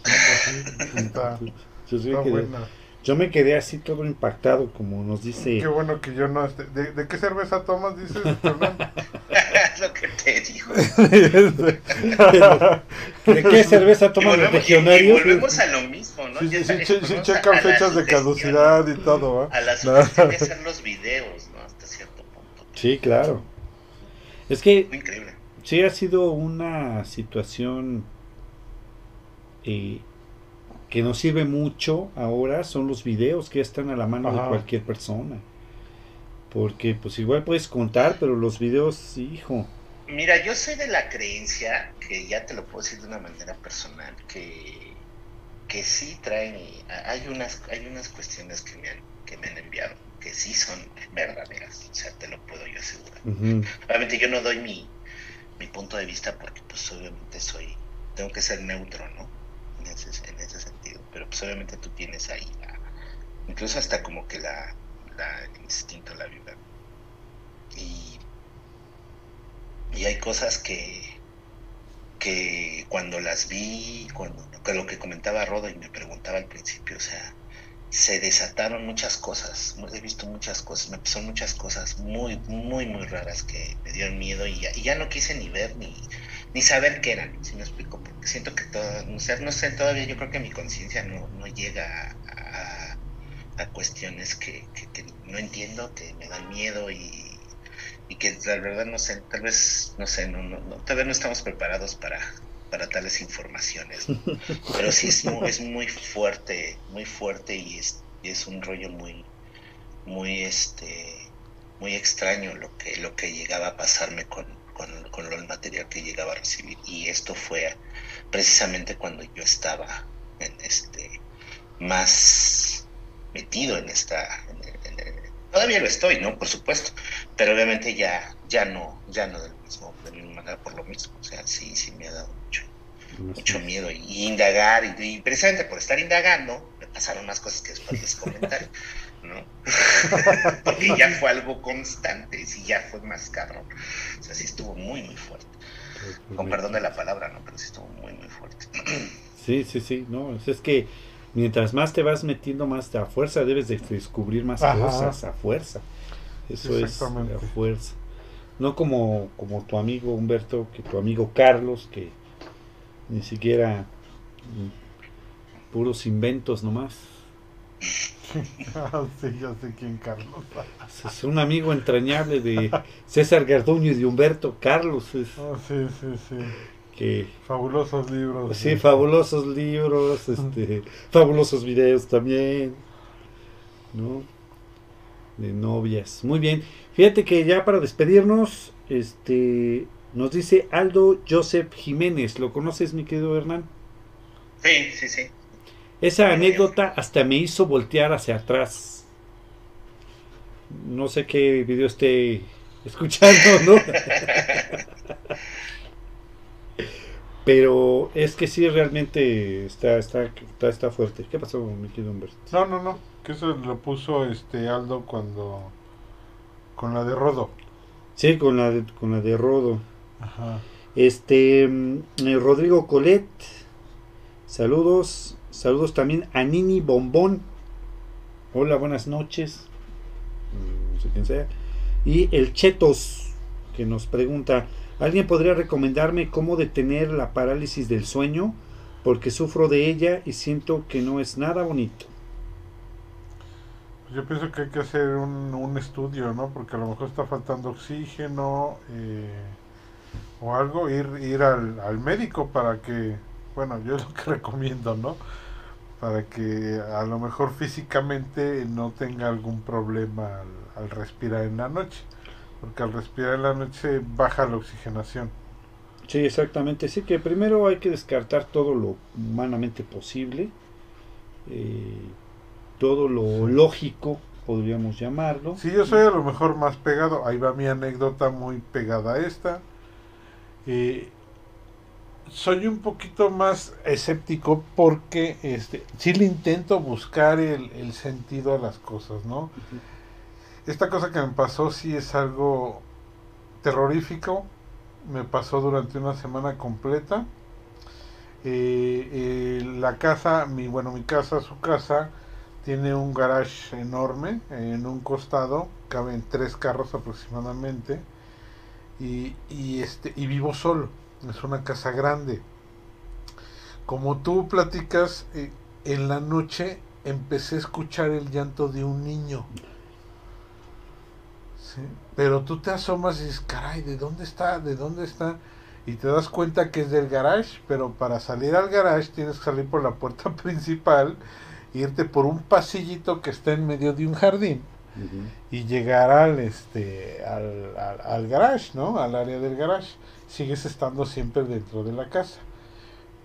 Está, está buena. Yo me quedé así todo impactado, como nos dice. Qué bueno que yo no esté. ¿De, de qué cerveza tomas? Dices, Fernando. lo que te digo. ¿De qué cerveza Y toman los legionarios? volvemos a lo mismo, ¿no? Sí, Ya sí, sí, sí, checan a- a la fechas de caducidad y todo, ¿ah? A la No. sugestión de hacer los videos, ¿no? Hasta cierto punto. Sí, claro. Es que increíble. sí ha sido una situación eh, que nos sirve mucho ahora, son los videos que ya están a la mano de cualquier persona. Porque pues igual puedes contar, pero los videos, hijo. Mira, yo soy de la creencia, que ya te lo puedo decir de una manera personal, que, que sí traen, hay unas, hay unas cuestiones que me, han, que me han enviado, que sí son verdaderas, o sea, te lo puedo yo asegurar. Obviamente yo no doy mi, mi punto de vista porque pues obviamente soy, tengo que ser neutro, ¿no? En ese, en ese obviamente tú tienes ahí, la- incluso hasta como que la, la el instinto, la vida. Y, y hay cosas que, que cuando las vi, cuando lo que comentaba Rodo y me preguntaba al principio, o sea, se desataron muchas cosas, he visto muchas cosas, me pasaron muchas cosas muy, muy, muy raras que me dieron miedo y ya no quise ni ver ni, ni saber qué eran, si me explico, porque siento que todo, no sé, no sé, todavía yo creo que mi conciencia no, no llega a, a cuestiones que, que- que no entiendo, que me dan miedo y, y que la verdad no sé, tal vez, no sé, no, no, no tal vez no estamos preparados para, para tales informaciones, pero sí es muy, es muy fuerte, muy fuerte y es, es un rollo muy, muy, este, muy extraño lo que, lo que llegaba a pasarme con, con, con el material que llegaba a recibir. Y esto fue precisamente cuando yo estaba en este más metido en esta todavía lo estoy no por supuesto pero obviamente ya ya no ya no del mismo de la misma manera por lo mismo. O sea sí sí me ha dado mucho mucho miedo. Y, indagar y, precisamente por estar indagando me pasaron más cosas que después les comentaré ¿no? porque ya fue algo constante y ya fue más cabrón. O sea sí estuvo muy muy fuerte. Con perdón de la palabra no pero sí estuvo muy muy fuerte. Sí sí sí no es que mientras más te vas metiendo más a fuerza debes de descubrir más cosas a fuerza. Eso es a fuerza. No como como tu amigo Humberto que tu amigo Carlos que ni siquiera mm, puros inventos nomás sí, yo sé quién Carlos. es un amigo entrañable de César Garduño y de Humberto Carlos. Es, ah, sí, sí, sí fabulosos libros. Sí, fabulosos libros, este, fabulosos videos también, ¿no? De novias. Muy bien. Fíjate que ya para despedirnos, este, nos dice Aldo Joseph Jiménez. ¿Lo conoces, mi querido Hernán? Sí, sí, sí. Esa anécdota hasta me hizo voltear hacia atrás. No sé qué video esté escuchando, ¿no? Pero es que sí, realmente está, está, está, está fuerte. ¿Qué pasó, mi querido Humberto? No, no, no. Que eso lo puso este Aldo cuando. con la de Rodo. Sí, con la de, con la de Rodo. Ajá. Este. Mm, eh, Rodrigo Colet. Saludos. Saludos también a Nini Bombón. Hola, buenas noches. No sé quién sea. Y el Chetos, que nos pregunta. ¿Alguien podría recomendarme cómo detener la parálisis del sueño? Porque sufro de ella y siento que no es nada bonito. Yo pienso que hay que hacer un, estudio, ¿no? Porque a lo mejor está faltando oxígeno eh, o algo, ir, ir al, médico para que, bueno, yo es lo que recomiendo, ¿no? Para que a lo mejor físicamente no tenga algún problema al respirar en la noche porque al respirar en la noche baja la oxigenación. Sí, exactamente. Sí que primero hay que descartar todo lo humanamente posible, eh, todo lo lógico, podríamos llamarlo. Sí, yo soy a lo mejor más pegado. Ahí va mi anécdota muy pegada a esta. Eh, soy un poquito más escéptico porque este, sí le intento buscar el, el sentido a las cosas, ¿no? Esta cosa que me pasó sí es algo terrorífico. Me pasó durante una semana completa. Eh, eh, la casa, mi bueno, mi casa, su casa, tiene un garage enorme en un costado. Caben tres carros aproximadamente. Y, y, este, y vivo solo. Es una casa grande. Como tú platicas, eh, en la noche empecé a escuchar el llanto de un niño. Pero tú te asomas y dices, caray, ¿de dónde está? ¿De dónde está? Y te das cuenta que es del garage, pero para salir al garage tienes que salir por la puerta principal, irte por un pasillito que está en medio de un jardín y llegar al, este, al, al, al garage, ¿no? Al área del garage. Sigues estando siempre dentro de la casa.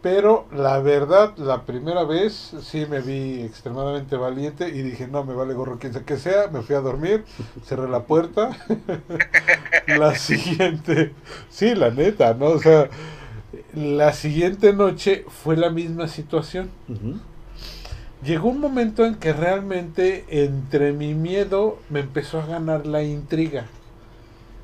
Pero la verdad, la primera vez sí me vi extremadamente valiente y dije, no, me vale gorro quien sea que sea, me fui a dormir, cerré la puerta. la siguiente, sí, la neta, ¿no? O sea, la siguiente noche fue la misma situación. Llegó un momento en que realmente entre mi miedo me empezó a ganar la intriga.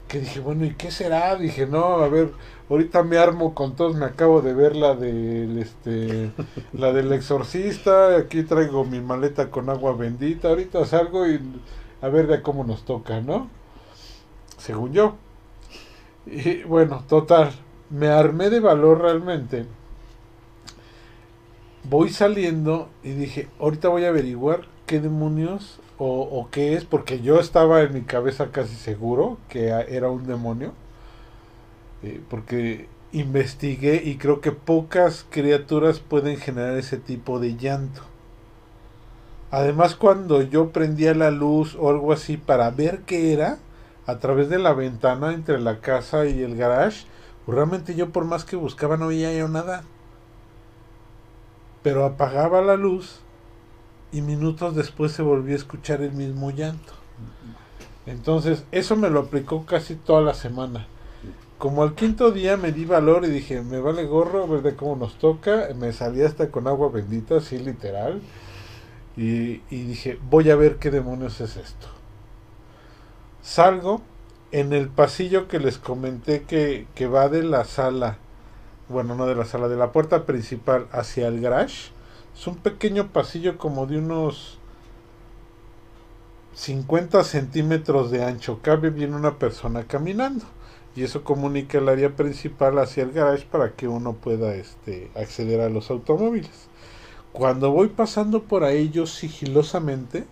Que dije, bueno, ¿y qué será? Dije, no, a ver, Ahorita me armo con todos, me acabo de ver la del este la del exorcista, aquí traigo mi maleta con agua bendita, ahorita salgo y a ver de cómo nos toca, ¿no? Según yo. Y bueno, total, me armé de valor realmente. Voy saliendo y dije, ahorita voy a averiguar qué demonios o, qué es, porque yo estaba en mi cabeza casi seguro que era un demonio, eh, porque investigué y creo que pocas criaturas pueden generar ese tipo de llanto. Además, cuando yo prendía la luz o algo así para ver qué era, a través de la ventana entre la casa y el garage, realmente yo por más que buscaba no veía nada. Pero apagaba la luz y minutos después se volvió a escuchar el mismo llanto. Entonces, eso me lo aplicó casi toda la semana. Como al quinto día me di valor y dije, me vale gorro, a ver de cómo nos toca. Me salí hasta con agua bendita, así literal. Y, y dije, voy a ver qué demonios es esto. Salgo en el pasillo que les comenté que, que va de la sala, bueno, no de la sala, de la puerta principal hacia el garage es un pequeño pasillo como de unos 50 centímetros de ancho. Cabe bien una persona caminando. Y eso comunica el área principal hacia el garage para que uno pueda este, acceder a los automóviles. Cuando voy pasando por ahí yo sigilosamente,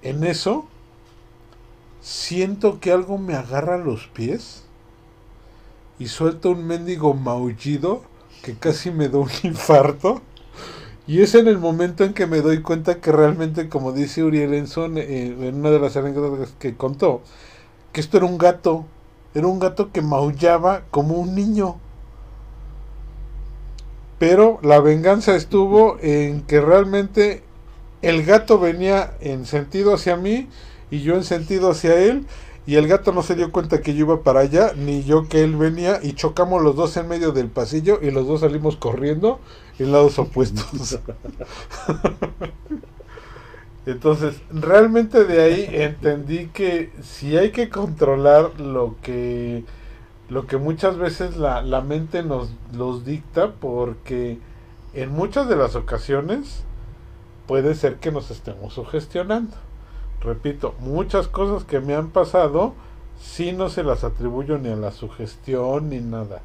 en eso siento que algo me agarra los pies y suelto un mendigo maullido que casi me da un infarto. Y es en el momento en que me doy cuenta que realmente, como dice Uriel Enson eh, en una de las anécdotas que contó, que esto era un gato, era un gato que maullaba como un niño. Pero la venganza estuvo en que realmente el gato venía en sentido hacia mí y yo en sentido hacia él y el gato no se dio cuenta que yo iba para allá, ni yo que él venía, y chocamos los dos en medio del pasillo y los dos salimos corriendo en lados opuestos. Entonces, realmente de ahí entendí que si hay que controlar lo que lo que muchas veces la, la mente nos los dicta porque en muchas de las ocasiones puede ser que nos estemos sugestionando repito, muchas cosas que me han pasado, sí no se las atribuyo ni a la sugestión ni nada.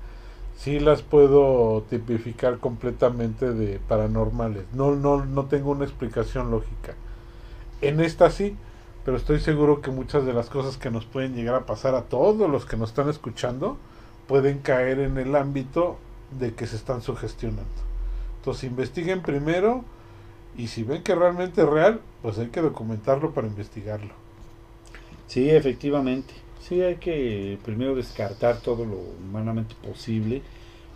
Sí las puedo tipificar completamente de paranormales. No, no, no tengo una explicación lógica. En esta sí, pero estoy seguro que muchas de las cosas que nos pueden llegar a pasar a todos los que nos están escuchando pueden caer en el ámbito de que se están sugestionando. Entonces investiguen primero y si ven que realmente es real, pues hay que documentarlo para investigarlo. Sí, efectivamente. Sí, hay que primero descartar todo lo humanamente posible,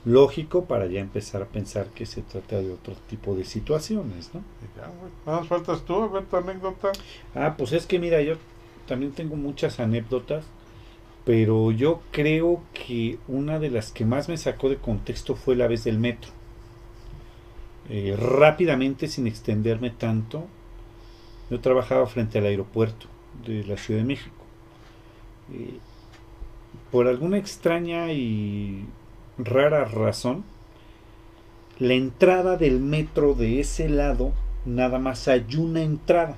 lógico, para ya empezar a pensar que se trata de otro tipo de situaciones, ¿no? Ya, Nada más faltas tú, a ver tu anécdota. Ah, pues es que mira, yo también tengo muchas anécdotas, pero yo creo que una de las que más me sacó de contexto fue la vez del metro. Eh, rápidamente, sin extenderme tanto, yo trabajaba frente al aeropuerto de la Ciudad de México. Eh, por alguna extraña y rara razón, la entrada del metro de ese lado nada más hay una entrada.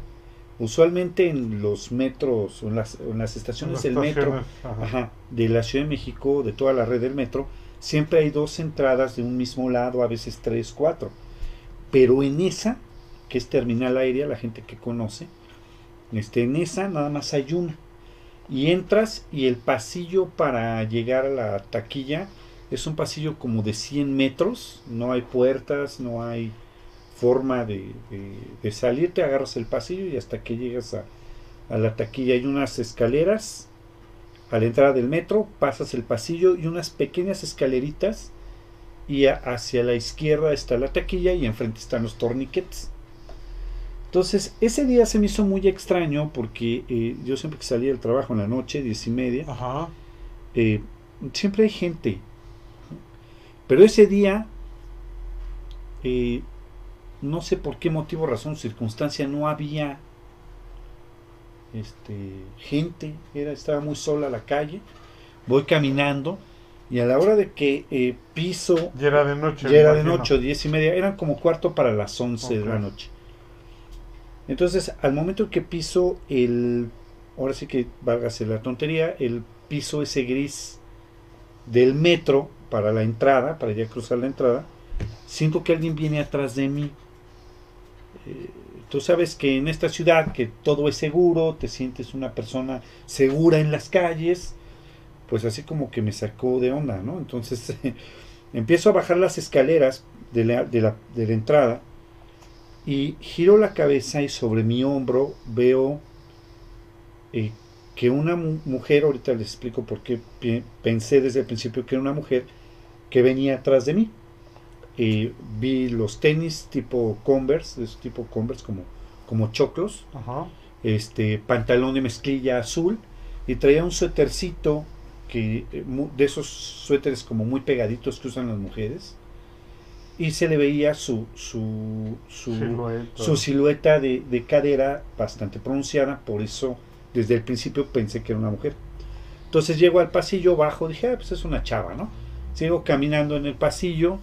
Usualmente en los metros o en las, estaciones del metro de la Ciudad de México, de toda la red del metro, siempre hay dos entradas de un mismo lado, a veces tres, cuatro. Pero en esa, que es terminal aérea, la gente que conoce, este, en esa nada más hay una. Y entras y el pasillo para llegar a la taquilla es un pasillo como de 100 metros, no hay puertas, no hay forma de, salir, te agarras el pasillo y hasta que llegas a, a la taquilla hay unas escaleras a la entrada del metro, pasas el pasillo y unas pequeñas escaleritas y hacia la izquierda está la taquilla y enfrente están los torniquetes. Entonces, ese día se me hizo muy extraño porque eh, yo siempre que salía del trabajo en la noche, diez y media, eh, siempre hay gente. Pero ese día, eh, no sé por qué motivo, razón, circunstancia, no había este, gente, era, estaba muy sola la calle. Voy caminando y a la hora de que eh, piso. Ya era de noche. Ya era de noche, diez y media. Eran como cuarto para las once de la noche. Entonces, al momento que piso el. Ahora sí que válgase la tontería. El piso ese gris del metro para la entrada, para ya cruzar la entrada. Siento que alguien viene atrás de mí. Eh, Tú sabes que en esta ciudad que todo es seguro, te sientes una persona segura en las calles, pues así como que me sacó de onda, ¿no? Entonces empiezo a bajar las escaleras de la, de la, de la entrada y giro la cabeza y sobre mi hombro veo eh, que una mujer, ahorita les explico por qué pensé desde el principio que era una mujer que venía atrás de mí. Eh, vi los tenis tipo Converse, de tipo Converse como, como choclos, este pantalón de mezclilla azul y traía un suétercito que eh, de esos suéteres como muy pegaditos que usan las mujeres y se le veía su su, su silueta, su silueta de, de, cadera bastante pronunciada, por eso desde el principio pensé que era una mujer. Entonces llego al pasillo bajo, dije, ah, pues es una chava, ¿no? Sigo caminando en el pasillo.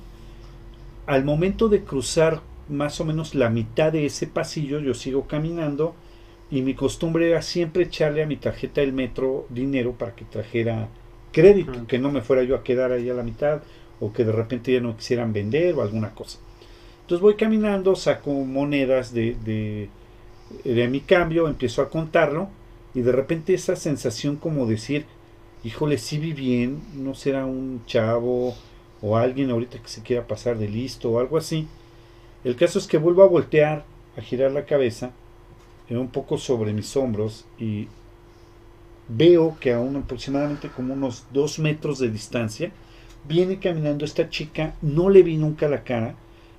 Al momento de cruzar más o menos la mitad de ese pasillo, yo sigo caminando y mi costumbre era siempre echarle a mi tarjeta del metro dinero para que trajera crédito, que no me fuera yo a quedar ahí a la mitad o que de repente ya no quisieran vender o alguna cosa. Entonces voy caminando, saco monedas de, de, de mi cambio, empiezo a contarlo y de repente esa sensación como decir, híjole, sí vi bien, no será un chavo o alguien ahorita que se quiera pasar de listo o algo así. El caso es que vuelvo a voltear, a girar la cabeza, un poco sobre mis hombros y veo que a un, aproximadamente como unos dos metros de distancia viene caminando esta chica, no le vi nunca la cara,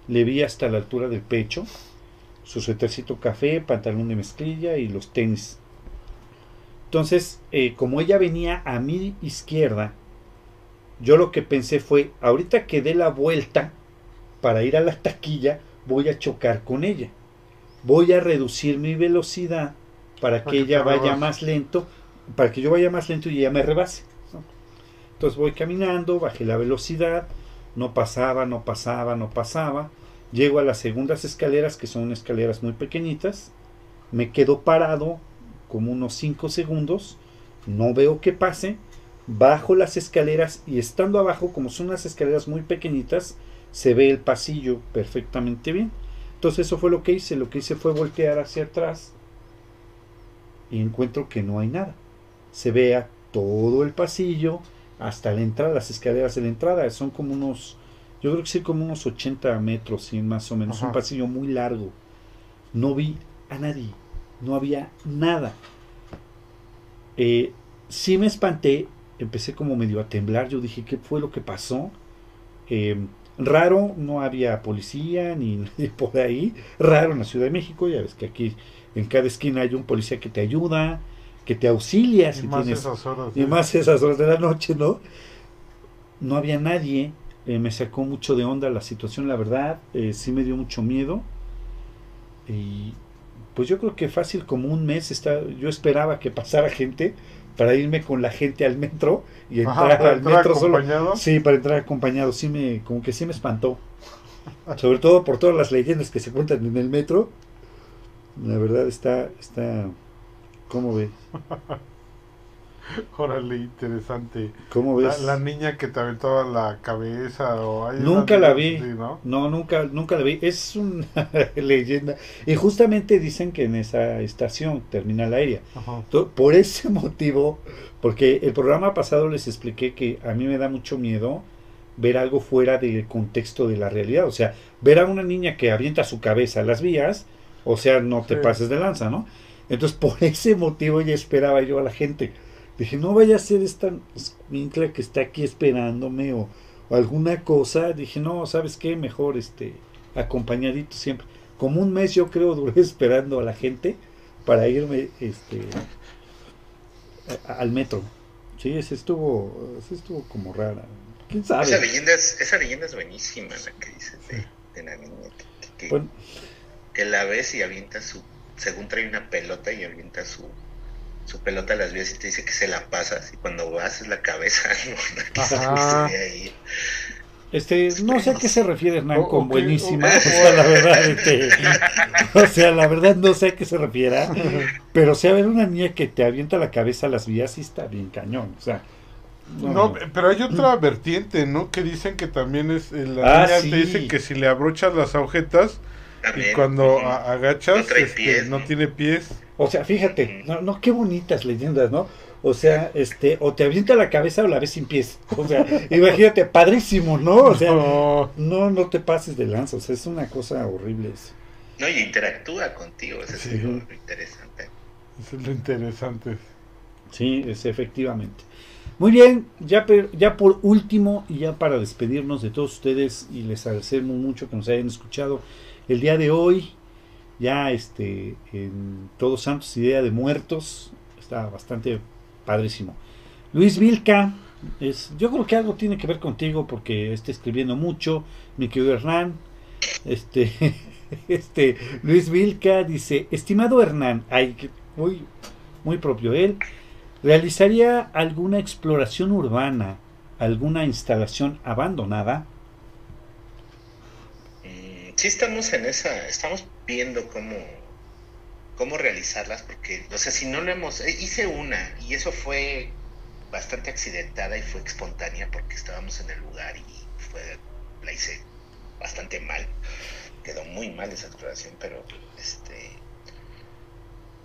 le vi hasta la altura del pecho, su suétercito café, pantalón de mezclilla y los tenis entonces, eh, como ella venía a mi izquierda, yo lo que pensé fue, ahorita que dé la vuelta para ir a la taquilla, voy a chocar con ella. Voy a reducir mi velocidad para que ella vaya más lento, para que yo vaya más lento y ella me rebase. Entonces voy caminando, bajé la velocidad, no pasaba, no pasaba, no pasaba. Llego a las segundas escaleras, que son escaleras muy pequeñitas. Me quedo parado, como unos 5 segundos, no veo que pase, bajo las escaleras y estando abajo, como son unas escaleras muy pequeñitas, se ve el pasillo perfectamente bien. Entonces eso fue lo que hice, lo que hice fue voltear hacia atrás y encuentro que no hay nada. Se vea todo el pasillo hasta la entrada, las escaleras de la entrada, son como unos, yo creo que sí, como unos 80 metros, más o menos, un pasillo muy largo. No vi a nadie no había nada. Eh, sí me espanté, empecé como medio a temblar, yo dije, ¿qué fue lo que pasó? Eh, raro, no había policía ni nadie por ahí, raro en la Ciudad de México, ya ves que aquí en cada esquina hay un policía que te ayuda, que te auxilia y más esas horas, y más esas horas de la noche, ¿no? No había nadie, eh, me sacó mucho de onda la situación, la verdad, sí me dio mucho miedo. Y, pues yo creo que fácil como un mes está, yo esperaba que pasara gente para irme con la gente al metro y entrar al metro solo. Sí, para entrar acompañado, sí me, como que sí me espantó. Sobre todo por todas las leyendas que se cuentan en el metro. La verdad está, está, ¿cómo ves? Órale, interesante. ¿Cómo ves? La, niña que te aventaba la cabeza o Nunca la vi. ¿no? nunca, nunca la vi. Es una leyenda. Y justamente dicen que en esa estación termina la aérea. Por ese motivo, porque el programa pasado les expliqué que a mí me da mucho miedo ver algo fuera del contexto de la realidad. O sea, ver a una niña que avienta su cabeza a las vías, o sea, no te pases de lanza, ¿no? Entonces, por ese motivo ya esperaba yo a la gente Dije, no vaya a ser esta vincla que está aquí esperándome o, alguna cosa. Dije, no, ¿sabes qué? Mejor este acompañadito siempre. Como un mes yo creo duré esperando a la gente para irme este al metro. Sí, ese estuvo, ese estuvo como rara. ¿Quién sabe? Esa leyenda es, esa leyenda es buenísima, la que dices de, la niña. Que, que, la ves y avienta su, según trae una pelota y avienta su, su pelota las vías y te dice que se la pasas y cuando haces la cabeza no, ahí. Este, no sé a qué se refiere Hernán con buenísima, o sea, la verdad, este, o sea, la verdad no sé a qué se refiere, pero si a ver una niña que te avienta la cabeza a las vías sí está bien cañón, o sea, no, pero hay otra vertiente, ¿no? Que dicen que también es, eh, la ah, niña te dice que si le abrochas las agujetas, y cuando agachas, no, este, no, tiene pies. O sea, fíjate, no, no, qué bonitas leyendas, ¿no? O sea, este, o te avienta la cabeza o la ves sin pies. O sea, imagínate, padrísimo, ¿no? O sea, no, no te pases de lanza, o sea, es una cosa horrible eso. No, y interactúa contigo, eso es lo interesante. Eso es lo interesante. Sí, es efectivamente. Muy bien, ya, ya por último y ya para despedirnos de todos ustedes y les agradecemos mucho que nos hayan escuchado el día de hoy, ya este en Todos Santos Idea de Muertos, está bastante padrísimo. Luis Vilca, es, yo creo que algo tiene que ver contigo porque está escribiendo mucho, mi querido Hernán, este, este, Luis Vilca dice, estimado Hernán, ay, muy, muy propio él, ¿Realizaría alguna exploración urbana, alguna instalación abandonada? Sí estamos en esa, estamos viendo cómo, cómo realizarlas, porque, o sea, si no lo hemos, eh, hice una y eso fue bastante accidentada y fue espontánea porque estábamos en el lugar y fue, la hice bastante mal, quedó muy mal esa exploración, pero este...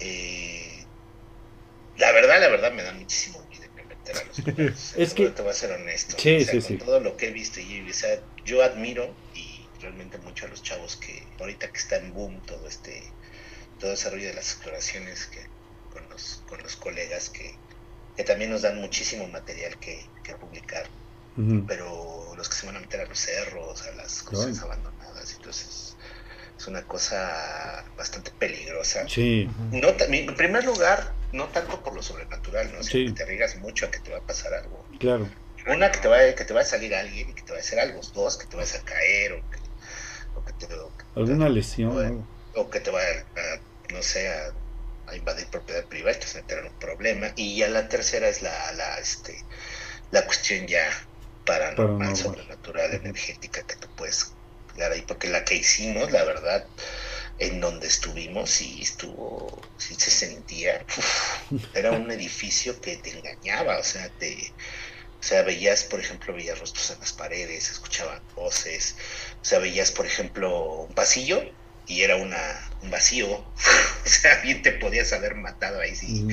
Eh, la verdad, la verdad me da muchísimo miedo meter a los es que te voy a ser honesto. Sí, sí, con todo lo que he visto y o sea, yo admiro y realmente mucho a los chavos que ahorita que está en boom todo este todo ese rollo de las exploraciones que con los con los colegas que, que también nos dan muchísimo material que, que publicar. Pero los que se van a meter a los cerros, a las cosas abandonadas, entonces es una cosa bastante peligrosa. Sí. No, en primer lugar, no tanto por lo sobrenatural, ¿no? que te arriesgas mucho a que te va a pasar algo. Claro. Una, que te va, que te va a salir alguien y que te va a hacer algo. Dos, que te vas a caer o que, o que te... Alguna lesión. O, que te va a, no sé, a, invadir propiedad privada y te vas a meter en un problema. Y ya la tercera es la, la, este, la cuestión ya paranormal, sobrenatural, energética que tú puedes ahí, porque la que hicimos, la verdad, en donde estuvimos, sí estuvo, sí se sentía, era un edificio que te engañaba, o sea, te, o sea, veías, por ejemplo, veías rostros en las paredes, escuchaban voces, o sea, veías, por ejemplo, un pasillo y era una, un vacío, o sea, bien te podías haber matado ahí si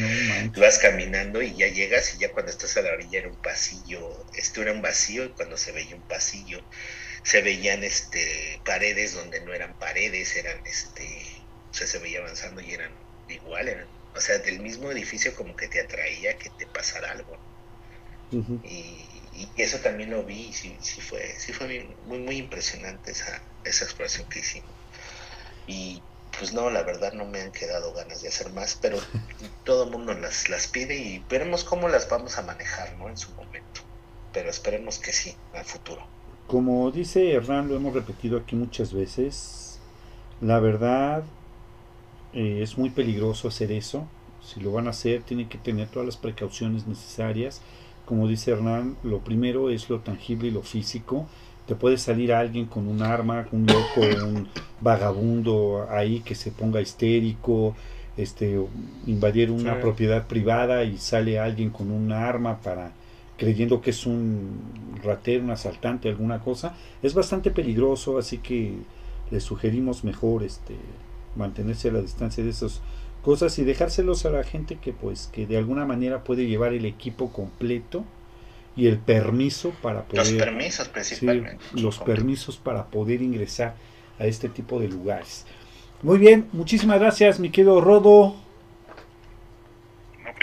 vas caminando y ya llegas y ya cuando estás a la orilla era un pasillo, esto era un vacío y cuando se veía un pasillo, se veían este paredes donde no eran paredes, eran este, o sea, se veía avanzando y eran igual, eran, o sea, del mismo edificio como que te atraía que te pasara algo. Y, eso también lo vi y sí, sí fue, sí fue muy, muy impresionante esa, esa exploración que hicimos. Y pues no, la verdad no me han quedado ganas de hacer más, pero todo el mundo las, las pide y veremos cómo las vamos a manejar, ¿no? En su momento. Pero esperemos que sí, al futuro. Como dice Hernán, lo hemos repetido aquí muchas veces, la verdad eh, es muy peligroso hacer eso. Si lo van a hacer, tienen que tener todas las precauciones necesarias. Como dice Hernán, lo primero es lo tangible y lo físico. Te puede salir alguien con un arma, un loco, un vagabundo ahí que se ponga histérico, este, invadir una propiedad privada y sale alguien con un arma para creyendo que es un ratero, un asaltante, alguna cosa, es bastante peligroso, así que les sugerimos mejor este mantenerse a la distancia de esas cosas y dejárselos a la gente que pues que de alguna manera puede llevar el equipo completo y el permiso para poder los permisos principalmente los permisos para poder ingresar a este tipo de lugares. Muy bien, muchísimas gracias, mi querido Rodo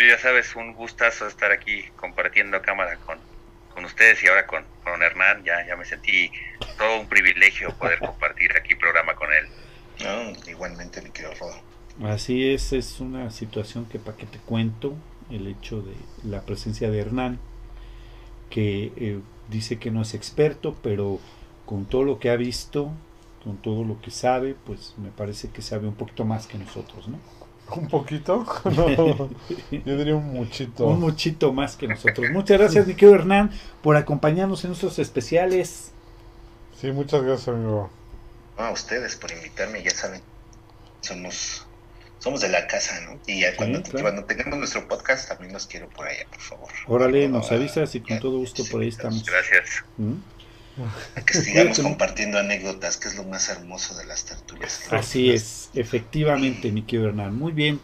ya sabes, un gustazo estar aquí compartiendo cámara con, con ustedes y ahora con, con Hernán. Ya, ya me sentí todo un privilegio poder compartir aquí programa con él. No, igualmente le quiero Rodo. Así es, es una situación que para que te cuento, el hecho de la presencia de Hernán, que eh, dice que no es experto, pero con todo lo que ha visto, con todo lo que sabe, pues me parece que sabe un poquito más que nosotros, ¿no? ¿Un poquito? No, yo diría un muchito. Un muchito más que nosotros. Muchas gracias, mi querido Hernán, por acompañarnos en nuestros especiales. Sí, muchas gracias, amigo. a ustedes por invitarme, ya saben, somos somos de la casa, ¿no? Y cuando, cuando, tengamos nuestro podcast también los quiero por allá, por favor. Órale, nos avisas y con todo gusto por ahí estamos. Gracias. ¿Mm? A que sigamos compartiendo anécdotas, que es lo más hermoso de las tertulias. Así es, efectivamente, mi querido Hernán. Muy bien.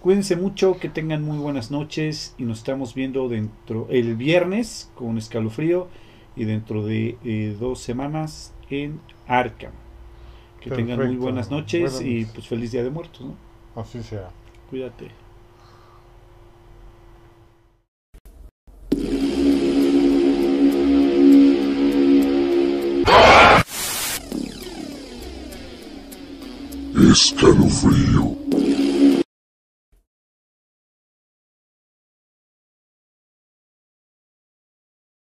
Cuídense mucho, que tengan muy buenas noches y nos estamos viendo dentro el viernes con escalofrío y dentro de eh, dos semanas en Arkham. Que tengan muy buenas noches y pues feliz Día de Muertos, ¿no? Así sea. Cuídate. Escalofrío.